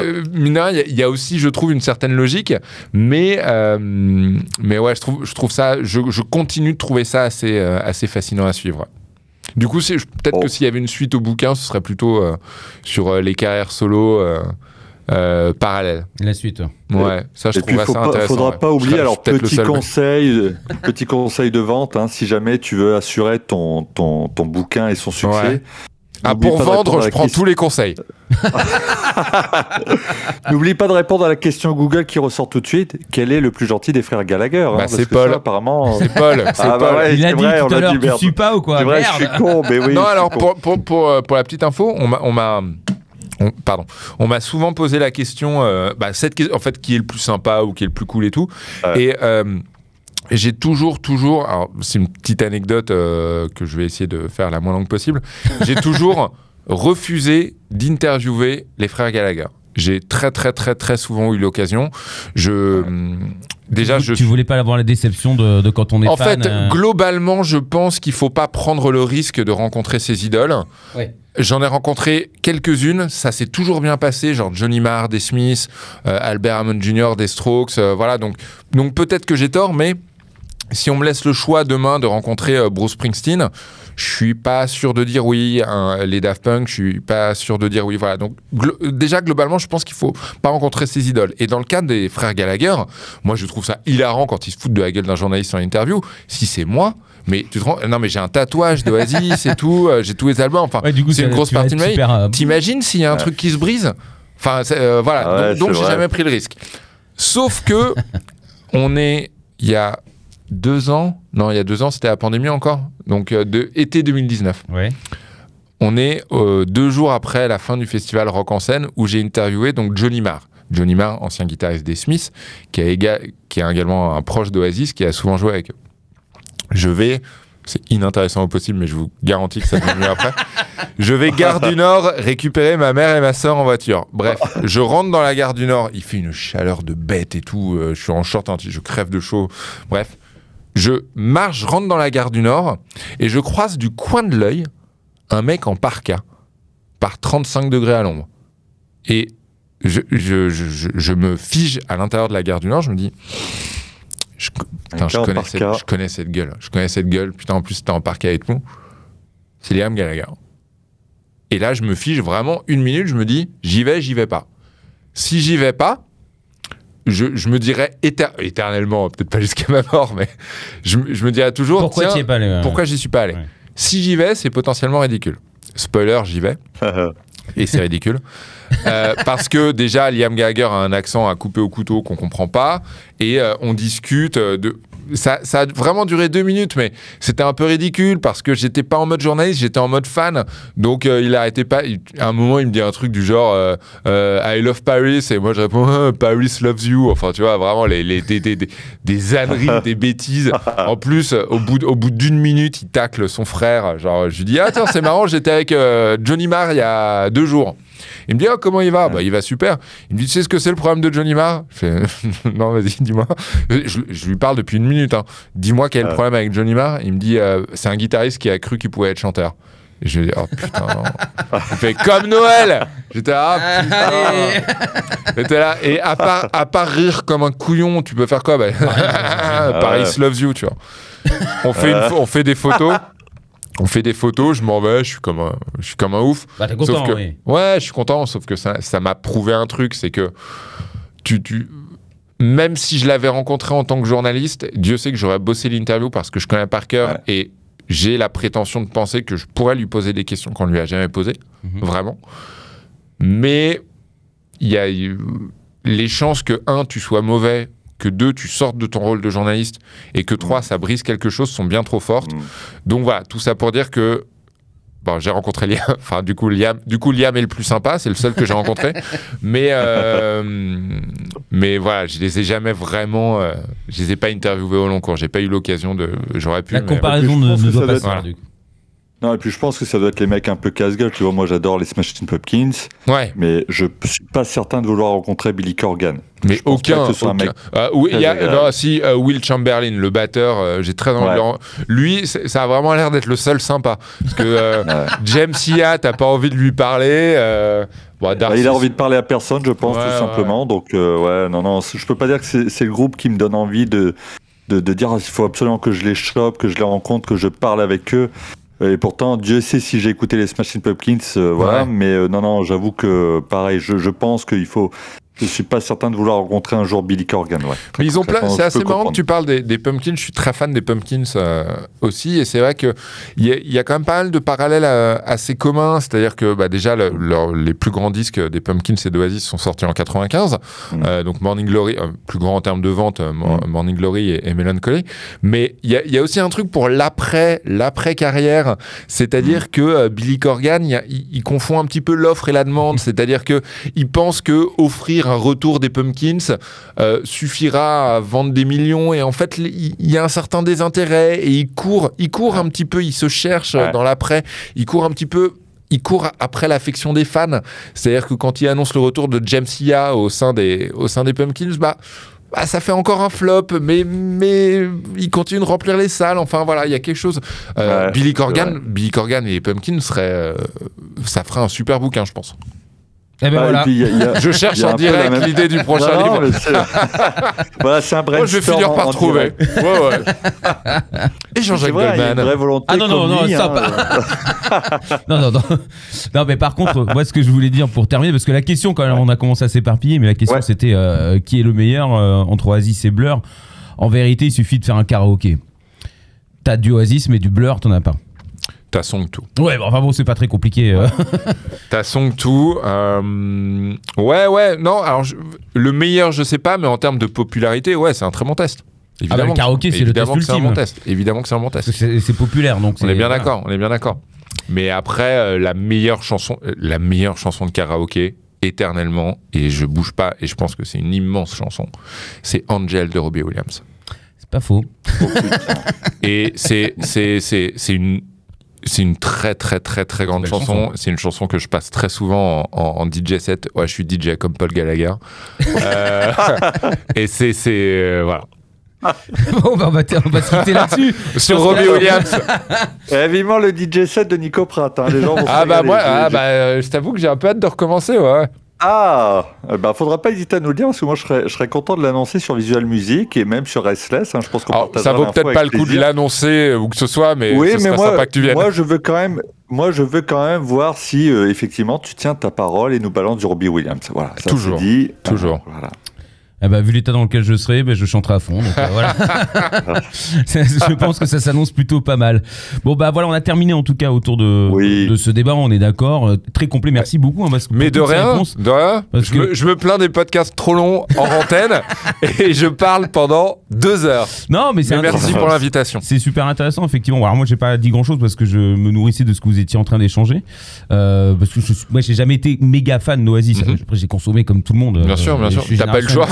y a- il y, a aussi, je trouve, une certaine logique. Mais, euh, mais ouais, je trouve, je trouve ça, je, je continue de trouver ça assez, euh, assez fascinant à suivre. Du coup, c'est- peut-être que s'il y avait une suite au bouquin, ce serait plutôt euh, sur euh, les carrières solo euh, euh, parallèles. La suite. Ouais, ça, je trouve ça pas, intéressant. faudra ouais. pas oublier, serais- alors suis peut-être le petit seul. conseil, (laughs) petit conseil de vente, hein, si jamais tu veux assurer ton, ton, ton bouquin et son succès. Ouais. Ah, pour vendre, je prends question- tous les conseils. (laughs) N'oublie pas de répondre à la question Google qui ressort tout de suite. Quel est le plus gentil des frères Gallagher hein, Bah, c'est Paul. ça, apparemment. C'est Paul. (laughs) Ah, bah ouais, Il a dit vrai, tout à l'heure, tu merde. suis pas ou quoi C'est vrai, je Merde. suis con, mais oui. non, je suis alors con. pour, pour, pour, euh, pour la petite info, on m'a, on m'a, on- pardon, on m'a souvent posé la question, euh, bah, cette, en fait, qui est le plus sympa ou qui est le plus cool et tout. Ouais. Et euh, j'ai toujours, toujours, alors c'est une petite anecdote euh, que je vais essayer de faire la moins longue possible. J'ai (laughs) toujours refusé d'interviewer les frères Gallagher. J'ai très, très, très, très souvent eu l'occasion. Je, déjà, tu, je tu voulais pas avoir la déception de, de quand on est en fan. fait, euh, globalement, je pense qu'il faut pas prendre le risque de rencontrer ses idoles. Ouais. J'en ai rencontré quelques-unes, ça s'est toujours bien passé, genre Johnny Marr des Smiths, euh, Albert Hammond Jr. des Strokes, euh, voilà. Donc, donc peut-être que j'ai tort, mais si on me laisse le choix demain de rencontrer euh, Bruce Springsteen, je suis pas sûr de dire oui. hein, les Daft Punk, je suis pas sûr de dire oui. Voilà. Donc glo- déjà globalement, je pense qu'il faut pas rencontrer ses idoles. Et dans le cas des frères Gallagher, moi je trouve ça hilarant quand ils se foutent de la gueule d'un journaliste en interview. Si c'est moi, Mais tu te rends. Non, mais j'ai un tatouage d'Oasis et tout. euh, j'ai tous les albums. Enfin, Ouais, c'est une grosse partie de ma vie. euh, T'imagines s'il y a un truc qui se brise? Enfin, c'est, euh, voilà. Ah ouais, donc, donc j'ai jamais pris le risque. Sauf que on est il y a deux ans. Non, il y a deux ans, c'était la pandémie encore. Donc euh, de été 2019. Ouais. On est euh, deux jours après la fin du festival Rock en scène où j'ai interviewé donc Johnny Marr. Johnny Marr, ancien guitariste des Smiths, qui, est également un proche d'Oasis, qui a souvent joué avec eux. Je vais, c'est inintéressant au possible, mais je vous garantis que ça va mieux après. (laughs) Je vais gare du Nord récupérer ma mère et ma sœur en voiture. Bref, (laughs) je rentre dans la gare du Nord, il fait une chaleur de bête et tout, euh, je suis en short, hein, je crève de chaud. Bref, je marche, je rentre dans la gare du Nord et je croise du coin de l'œil un mec en parka par 35 degrés à l'ombre. Et je, je, je, je- je me fige à l'intérieur de la gare du Nord, je me dis. Je, putain, connais, cette, je connais cette gueule. Je connais cette gueule. Putain, en plus, c'était en parka et tout. C'est Liam Gallagher. Et là, je me fige vraiment une minute. Je me dis, j'y vais, j'y vais pas. Si j'y vais pas, je, je me dirais éter- éternellement, peut-être pas jusqu'à ma mort, mais je, me- je me dirais toujours. Pourquoi tiens, tu es pas allé euh, pourquoi j'y suis pas allé? Ouais. Si j'y vais, c'est potentiellement ridicule. Spoiler, j'y vais. (laughs) Et c'est ridicule. Euh, parce que déjà, Liam Gallagher a un accent à couper au couteau qu'on comprend pas. Et euh, on discute euh, de. Ça, a vraiment duré deux minutes, mais c'était un peu ridicule parce que j'étais pas en mode journaliste, j'étais en mode fan. Donc euh, il arrêtait pas. à un moment, il me dit un truc du genre euh, euh, I love Paris. Et moi, je réponds (laughs) Ah, Paris loves you. Enfin, tu vois, vraiment les, des, des, des, bêtises. En plus, au bout, au bout d'une minute, il tacle son frère. Genre, je lui dis Ah, tiens, c'est marrant, j'étais avec euh, Johnny Marr il y a deux jours. Il me dit, Ah, comment il va? Bah, il va super. Il me dit, tu sais ce que c'est le problème de Johnny Marr? Je fais, (laughs) non, vas-y, dis-moi. Je, je lui parle depuis une minute. hein. Dis-moi quel est le Ouais. problème avec Johnny Marr. Il me dit, euh, c'est un guitariste qui a cru qu'il pouvait être chanteur. Et je lui dis, oh putain, non. Il fait comme Noël J'étais là, ah, putain. J'étais là. Et à part, à part rire comme un couillon, tu peux faire quoi? Bah, (laughs) Paris loves you, tu vois. On fait, une on fait des photos. On fait des photos, je m'en vais, je suis comme un, je suis comme un ouf. Bah, t'es Sauf content, que- oui. Ouais, je suis content, sauf que ça ça m'a prouvé un truc, c'est que tu, tu, même si je l'avais rencontré en tant que journaliste, Dieu sait que j'aurais bossé l'interview parce que je connais par cœur Ouais. et j'ai la prétention de penser que je pourrais lui poser des questions qu'on ne lui a jamais posées, Mhm. vraiment. Mais il y a eu les chances que, un, tu sois mauvais, que deux, tu sortes de ton rôle de journaliste et que trois, ça brise quelque chose sont bien trop fortes. Mm. Donc voilà, tout ça pour dire que Bon, j'ai rencontré Liam. (laughs) Enfin, du coup, Liam, du coup, Liam est le plus sympa. C'est le seul que j'ai rencontré. (laughs) mais, euh, mais voilà, je les ai jamais vraiment. euh, je les ai pas interviewés au long cours. J'ai pas eu l'occasion de. J'aurais pu. La comparaison ne, ne doit pas se faire, être- du coup. Non, et puis je pense que ça doit être les mecs un peu casse-gueule. Tu vois, moi j'adore les Smashing Pumpkins, Ouais, mais je suis pas certain de vouloir rencontrer Billy Corgan. mais Je aucun. que ce soit un aucun. mec Euh, oui, il y a, non, si euh, Will Chamberlain, le batteur, euh, j'ai très envie Ouais. Lui, ça a vraiment l'air d'être le seul sympa. Parce que euh, (laughs) Ouais. James Sia, t'as pas envie de lui parler. euh, bon, Bah, il a envie de parler à personne, je pense, Ouais, tout simplement. Donc, ouais, non, non, je peux pas dire que c'est c'est le groupe qui me donne envie de, de, de dire ah, il faut absolument que je les chope, que je les rencontre, que je parle avec eux. Et pourtant, Dieu sait si j'ai écouté les Smashing Pumpkins, euh, voilà. Ouais. Mais euh, non, non, j'avoue que pareil, je, je pense qu'il faut. Je suis pas certain de vouloir rencontrer un jour Billy Corgan, ouais. Mais ils ont plein. C'est assez marrant que tu parles des, des pumpkins. Je suis très fan des pumpkins euh, aussi, et c'est vrai que il y, a- il y a quand même pas mal de parallèles euh, assez communs. C'est-à-dire que bah, déjà le- leur- les plus grands disques des pumpkins et d'Oasis sont sortis en 95. Mm. Euh, donc Morning Glory, plus grand en termes de vente, euh, Mo- Mm. Morning Glory et, et Melancholy. Mais il y a, il y a aussi un truc pour l'après, l'après carrière. C'est-à-dire que euh, Billy Corgan, il confond un petit peu l'offre et la demande. (laughs) C'est-à-dire que il pense que offrir un retour des pumpkins euh, suffira à vendre des millions et en fait il y a un certain désintérêt et il court il court un petit peu il se cherche Ouais. dans l'après il court un petit peu il court après l'affection des fans c'est-à-dire que quand il annonce le retour de James au sein des au sein des Pumpkins bah bah, ça fait encore un flop, mais, mais il continue de remplir les salles. Enfin voilà, il y a quelque chose. Euh, Ouais, Billy Corgan. Billy Corgan et les Pumpkins seraient, euh, ça ferait un super bouquin, je pense. Eh ben Ah, et voilà. puis, il y a- il y a- (laughs) Je cherche Il y a en direct même- l'idée du prochain Non, livre. c'est- (laughs) voilà, c'est un Moi, je vais brainstorm finir par trouver. direct. Ouais, ouais. (laughs) Et Jean-Jacques vrai, il y a une Goldman. vraie volonté. Ah non, non, non, lui, ça hein, pas. Non, non, non. Non, mais par contre, moi, ce que je voulais dire pour terminer, parce que la question, quand même, on a commencé à s'éparpiller, mais la question, Ouais. c'était euh, qui est le meilleur euh, entre Oasis et Blur? En vérité, il suffit de faire un karaoké. T'as du Oasis, mais du Blur, t'en as pas. T'as Song 2. Ouais, enfin bon, c'est pas très compliqué. euh. (laughs) T'as Song 2. euh, ouais, ouais, non, alors je- le meilleur, je sais pas, mais en termes de popularité, ouais, c'est un très bon test. Ah bah, le que- karaoké, c'est le évidemment test que c'est un ultime. bon test. Évidemment que c'est un bon test. c'est populaire, donc On est bien voilà. d'accord, on est bien d'accord. Mais après, euh, la meilleure chanson, euh, la meilleure chanson de karaoké, éternellement, et je bouge pas, et je pense que c'est une immense chanson, c'est Angel de Robbie Williams. C'est pas faux. Et c'est une c'est une très très très très grande chanson. chanson. C'est une chanson que je passe très souvent en, en- en DJ set. Ouais, je suis DJ comme Paul Gallagher. Euh, (laughs) et c'est c'est euh, voilà. (laughs) bon, bah, on va, on va se quitter là-dessus. (laughs) Sur Robbie là- Williams. Eh, vivement le DJ set de Nico Pratt. hein, les gens vont se Ah bah moi, ah bah euh, je t'avoue que j'ai un peu hâte de recommencer. Ouais. Ah, eh ben, faudra pas hésiter à nous le dire parce que moi je serais, je serais content de l'annoncer sur Visual Music et même sur Restless. hein, je pense qu'on ça vaut peut-être pas le coup de l'annoncer ou que ce soit, mais Oui, ce mais moi, sympa que tu viennes. moi je veux quand même, moi je veux quand même voir si euh, effectivement tu tiens ta parole et nous balances du Robbie Williams. Voilà, ça Toujours, dit. toujours. Euh, voilà. Ah bah, vu l'état dans lequel je serai, bah, je chanterai à fond. Donc, euh, voilà. (laughs) Je pense que ça s'annonce plutôt pas mal. Bon bah voilà, on a terminé en tout cas autour de, Oui. de ce débat. On est d'accord, Euh, très complet. Merci beaucoup. hein, parce que Mais de rien, réponses- de rien. Parce Je, que- me, je me plains des podcasts trop longs en antenne (laughs) et je parle pendant deux heures. Non, mais c'est merci pour l'invitation. C'est super intéressant, effectivement. Alors moi, j'ai pas dit grand chose parce que je me nourrissais de ce que vous étiez en train d'échanger. Euh, parce que je, suis- moi, j'ai jamais été méga fan d'Oasis. Mhm. Après, j'ai consommé comme tout le monde. Bien sûr, bien sûr. T'as pas eu le choix.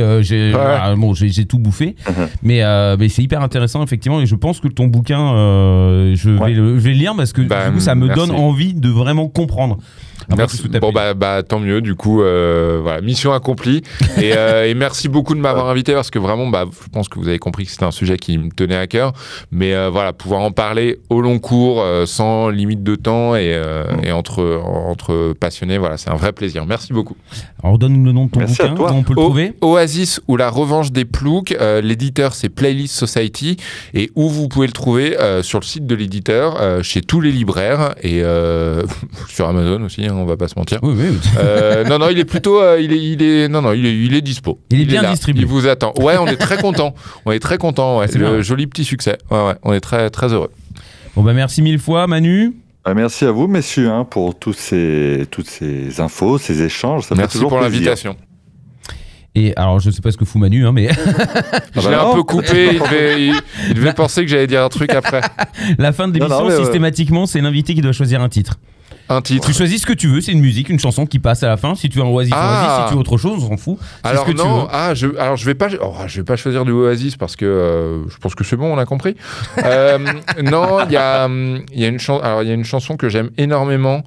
Euh, j'ai Ouais. bon, j'ai tout bouffé. mais euh, mais c'est hyper intéressant, effectivement. Et je pense que ton bouquin, euh, je, Ouais. vais le, je vais le lire parce que Bah, du coup, ça me merci. donne envie de vraiment comprendre. Après Merci. Bon bah, bah tant mieux du coup euh, voilà mission accomplie. (laughs) Et, euh, et merci beaucoup de m'avoir invité parce que vraiment bah je pense que vous avez compris que c'était un sujet qui me tenait à cœur. Mais euh, voilà pouvoir en parler au long cours euh, sans limite de temps et, et entre entre passionnés voilà c'est un vrai plaisir. Merci beaucoup. Alors donne-nous le nom de ton Merci à bouquin, on peut le O- trouver? Oasis ou la revanche des ploucs. Euh, l'éditeur c'est Playlist Society. Et où vous pouvez le trouver? Euh, sur le site de l'éditeur euh, chez tous les libraires et euh, (laughs) sur Amazon aussi hein, on va pas se mentir Oui, oui. oui. Euh, non, non, il est plutôt, euh, il est, il est, non, non, il est, il est dispo. Il est bien distribué. Il vous attend. Ouais, on est très content. On est très content. Ouais. C'est Le bien. joli petit succès. Ouais, ouais. On est très, très heureux. Bon bah merci mille fois, Manu? Ah, merci à vous, messieurs, hein, pour tous ces, toutes ces infos, ces échanges. Ça Merci pour l'invitation. Et alors je sais pas ce que fout Manu, hein, mais (laughs) Je bah l'ai un non. peu coupé. Il devait, il- il devait penser que j'allais dire un truc après. la fin de l'émission euh, systématiquement, c'est l'invité qui doit choisir un titre. Un titre. Tu choisis ce que tu veux, c'est une musique, une chanson qui passe à la fin. Si tu veux un Oasis, Ah. Oasis. Si tu veux autre chose, on s'en fout. Alors ce que tu non, veux. ah, je, alors je vais pas, oh, je vais pas choisir du Oasis parce que euh, je pense que c'est bon, on a compris. (laughs) Euh, non, il y a, y a une chanson, alors il y a une chanson que j'aime énormément,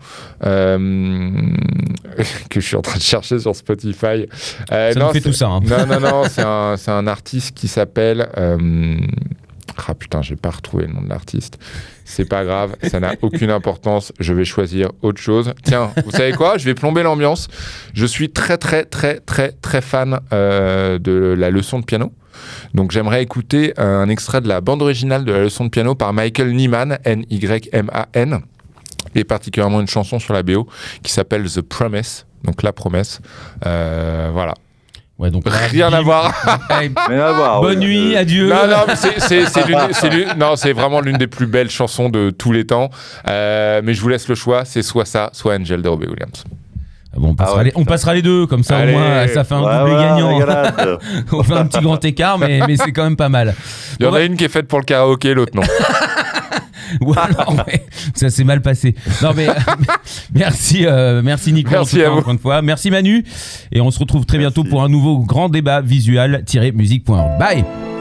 euh, (laughs) que je suis en train de chercher sur Spotify. Ça non, nous fait tout ça. hein. Non, non, non, (laughs) c'est un, c'est un artiste qui s'appelle. Ah putain, j'ai pas retrouvé le nom de l'artiste. C'est pas grave, ça n'a aucune importance. Je vais choisir autre chose. Tiens, vous savez quoi Je vais plomber l'ambiance. Je suis très, très, très, très, très fan euh, de la leçon de piano. Donc j'aimerais écouter un extrait de la bande originale de la leçon de piano par Michael Nyman, N-Y-M-A-N, et particulièrement une chanson sur la BO qui s'appelle The Promise, donc la promesse. Euh, voilà. Ouais, donc, (laughs) Rien à voir. Bonne nuit, euh, adieu. Non, non, mais c'est- (laughs) non, c'est vraiment l'une des plus belles chansons de tous les temps. Euh, mais je vous laisse le choix, c'est soit ça, soit Angel de Robbie Williams. Ah bon, on, passera Ah ouais, les, on putain. passera les deux, comme ça Allez. au moins ça fait un doublé voilà, gagnant. (laughs) on fait un petit grand écart, mais, mais c'est quand même pas mal. Il y en a bah- une qui est faite pour le karaoké, l'autre non. Ou alors, (laughs) ça s'est mal passé. Non mais (laughs) merci, euh, merci Nico Merci à vous. encore une fois. Merci Manu et on se retrouve très bientôt pour un nouveau grand débat visual-musique.org. Bye.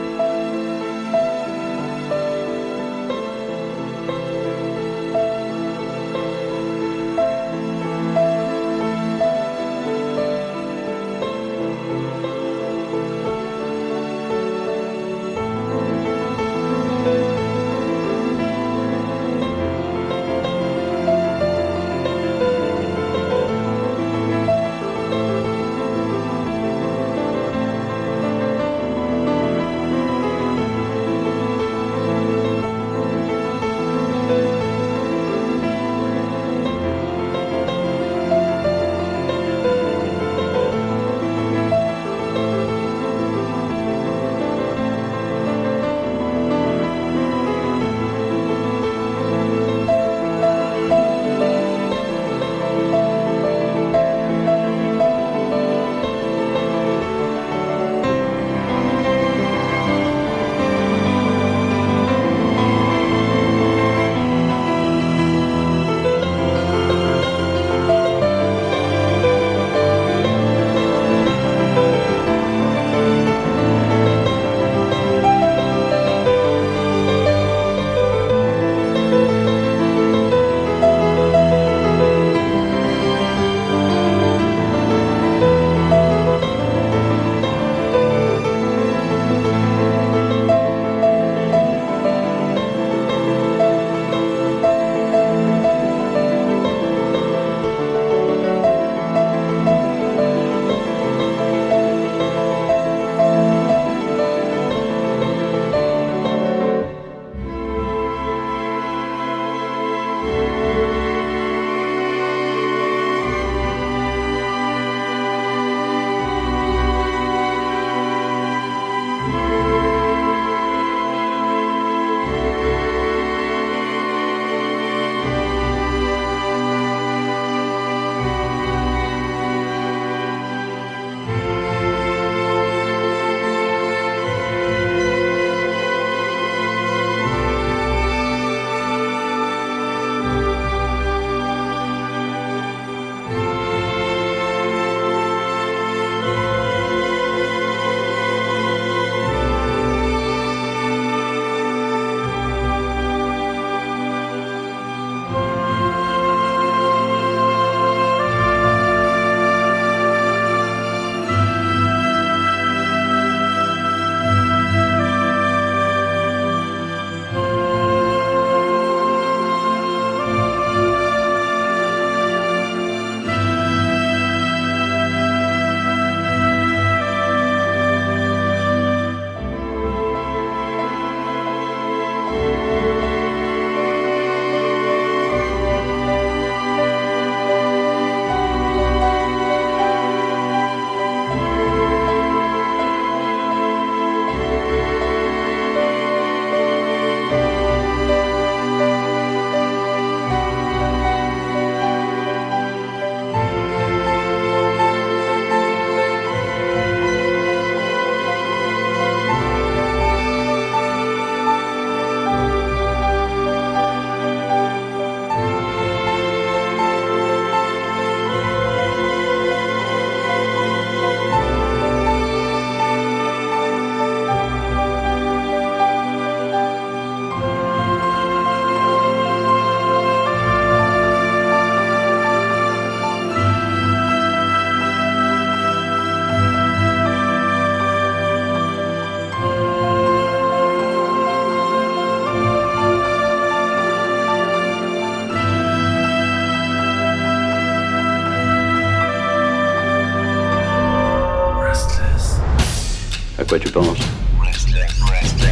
Penses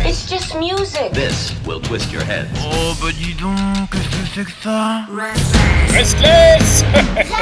It's just music. This will twist your head. Oh bah dis donc, qu'est-ce que c'est que ça? Restless (laughs)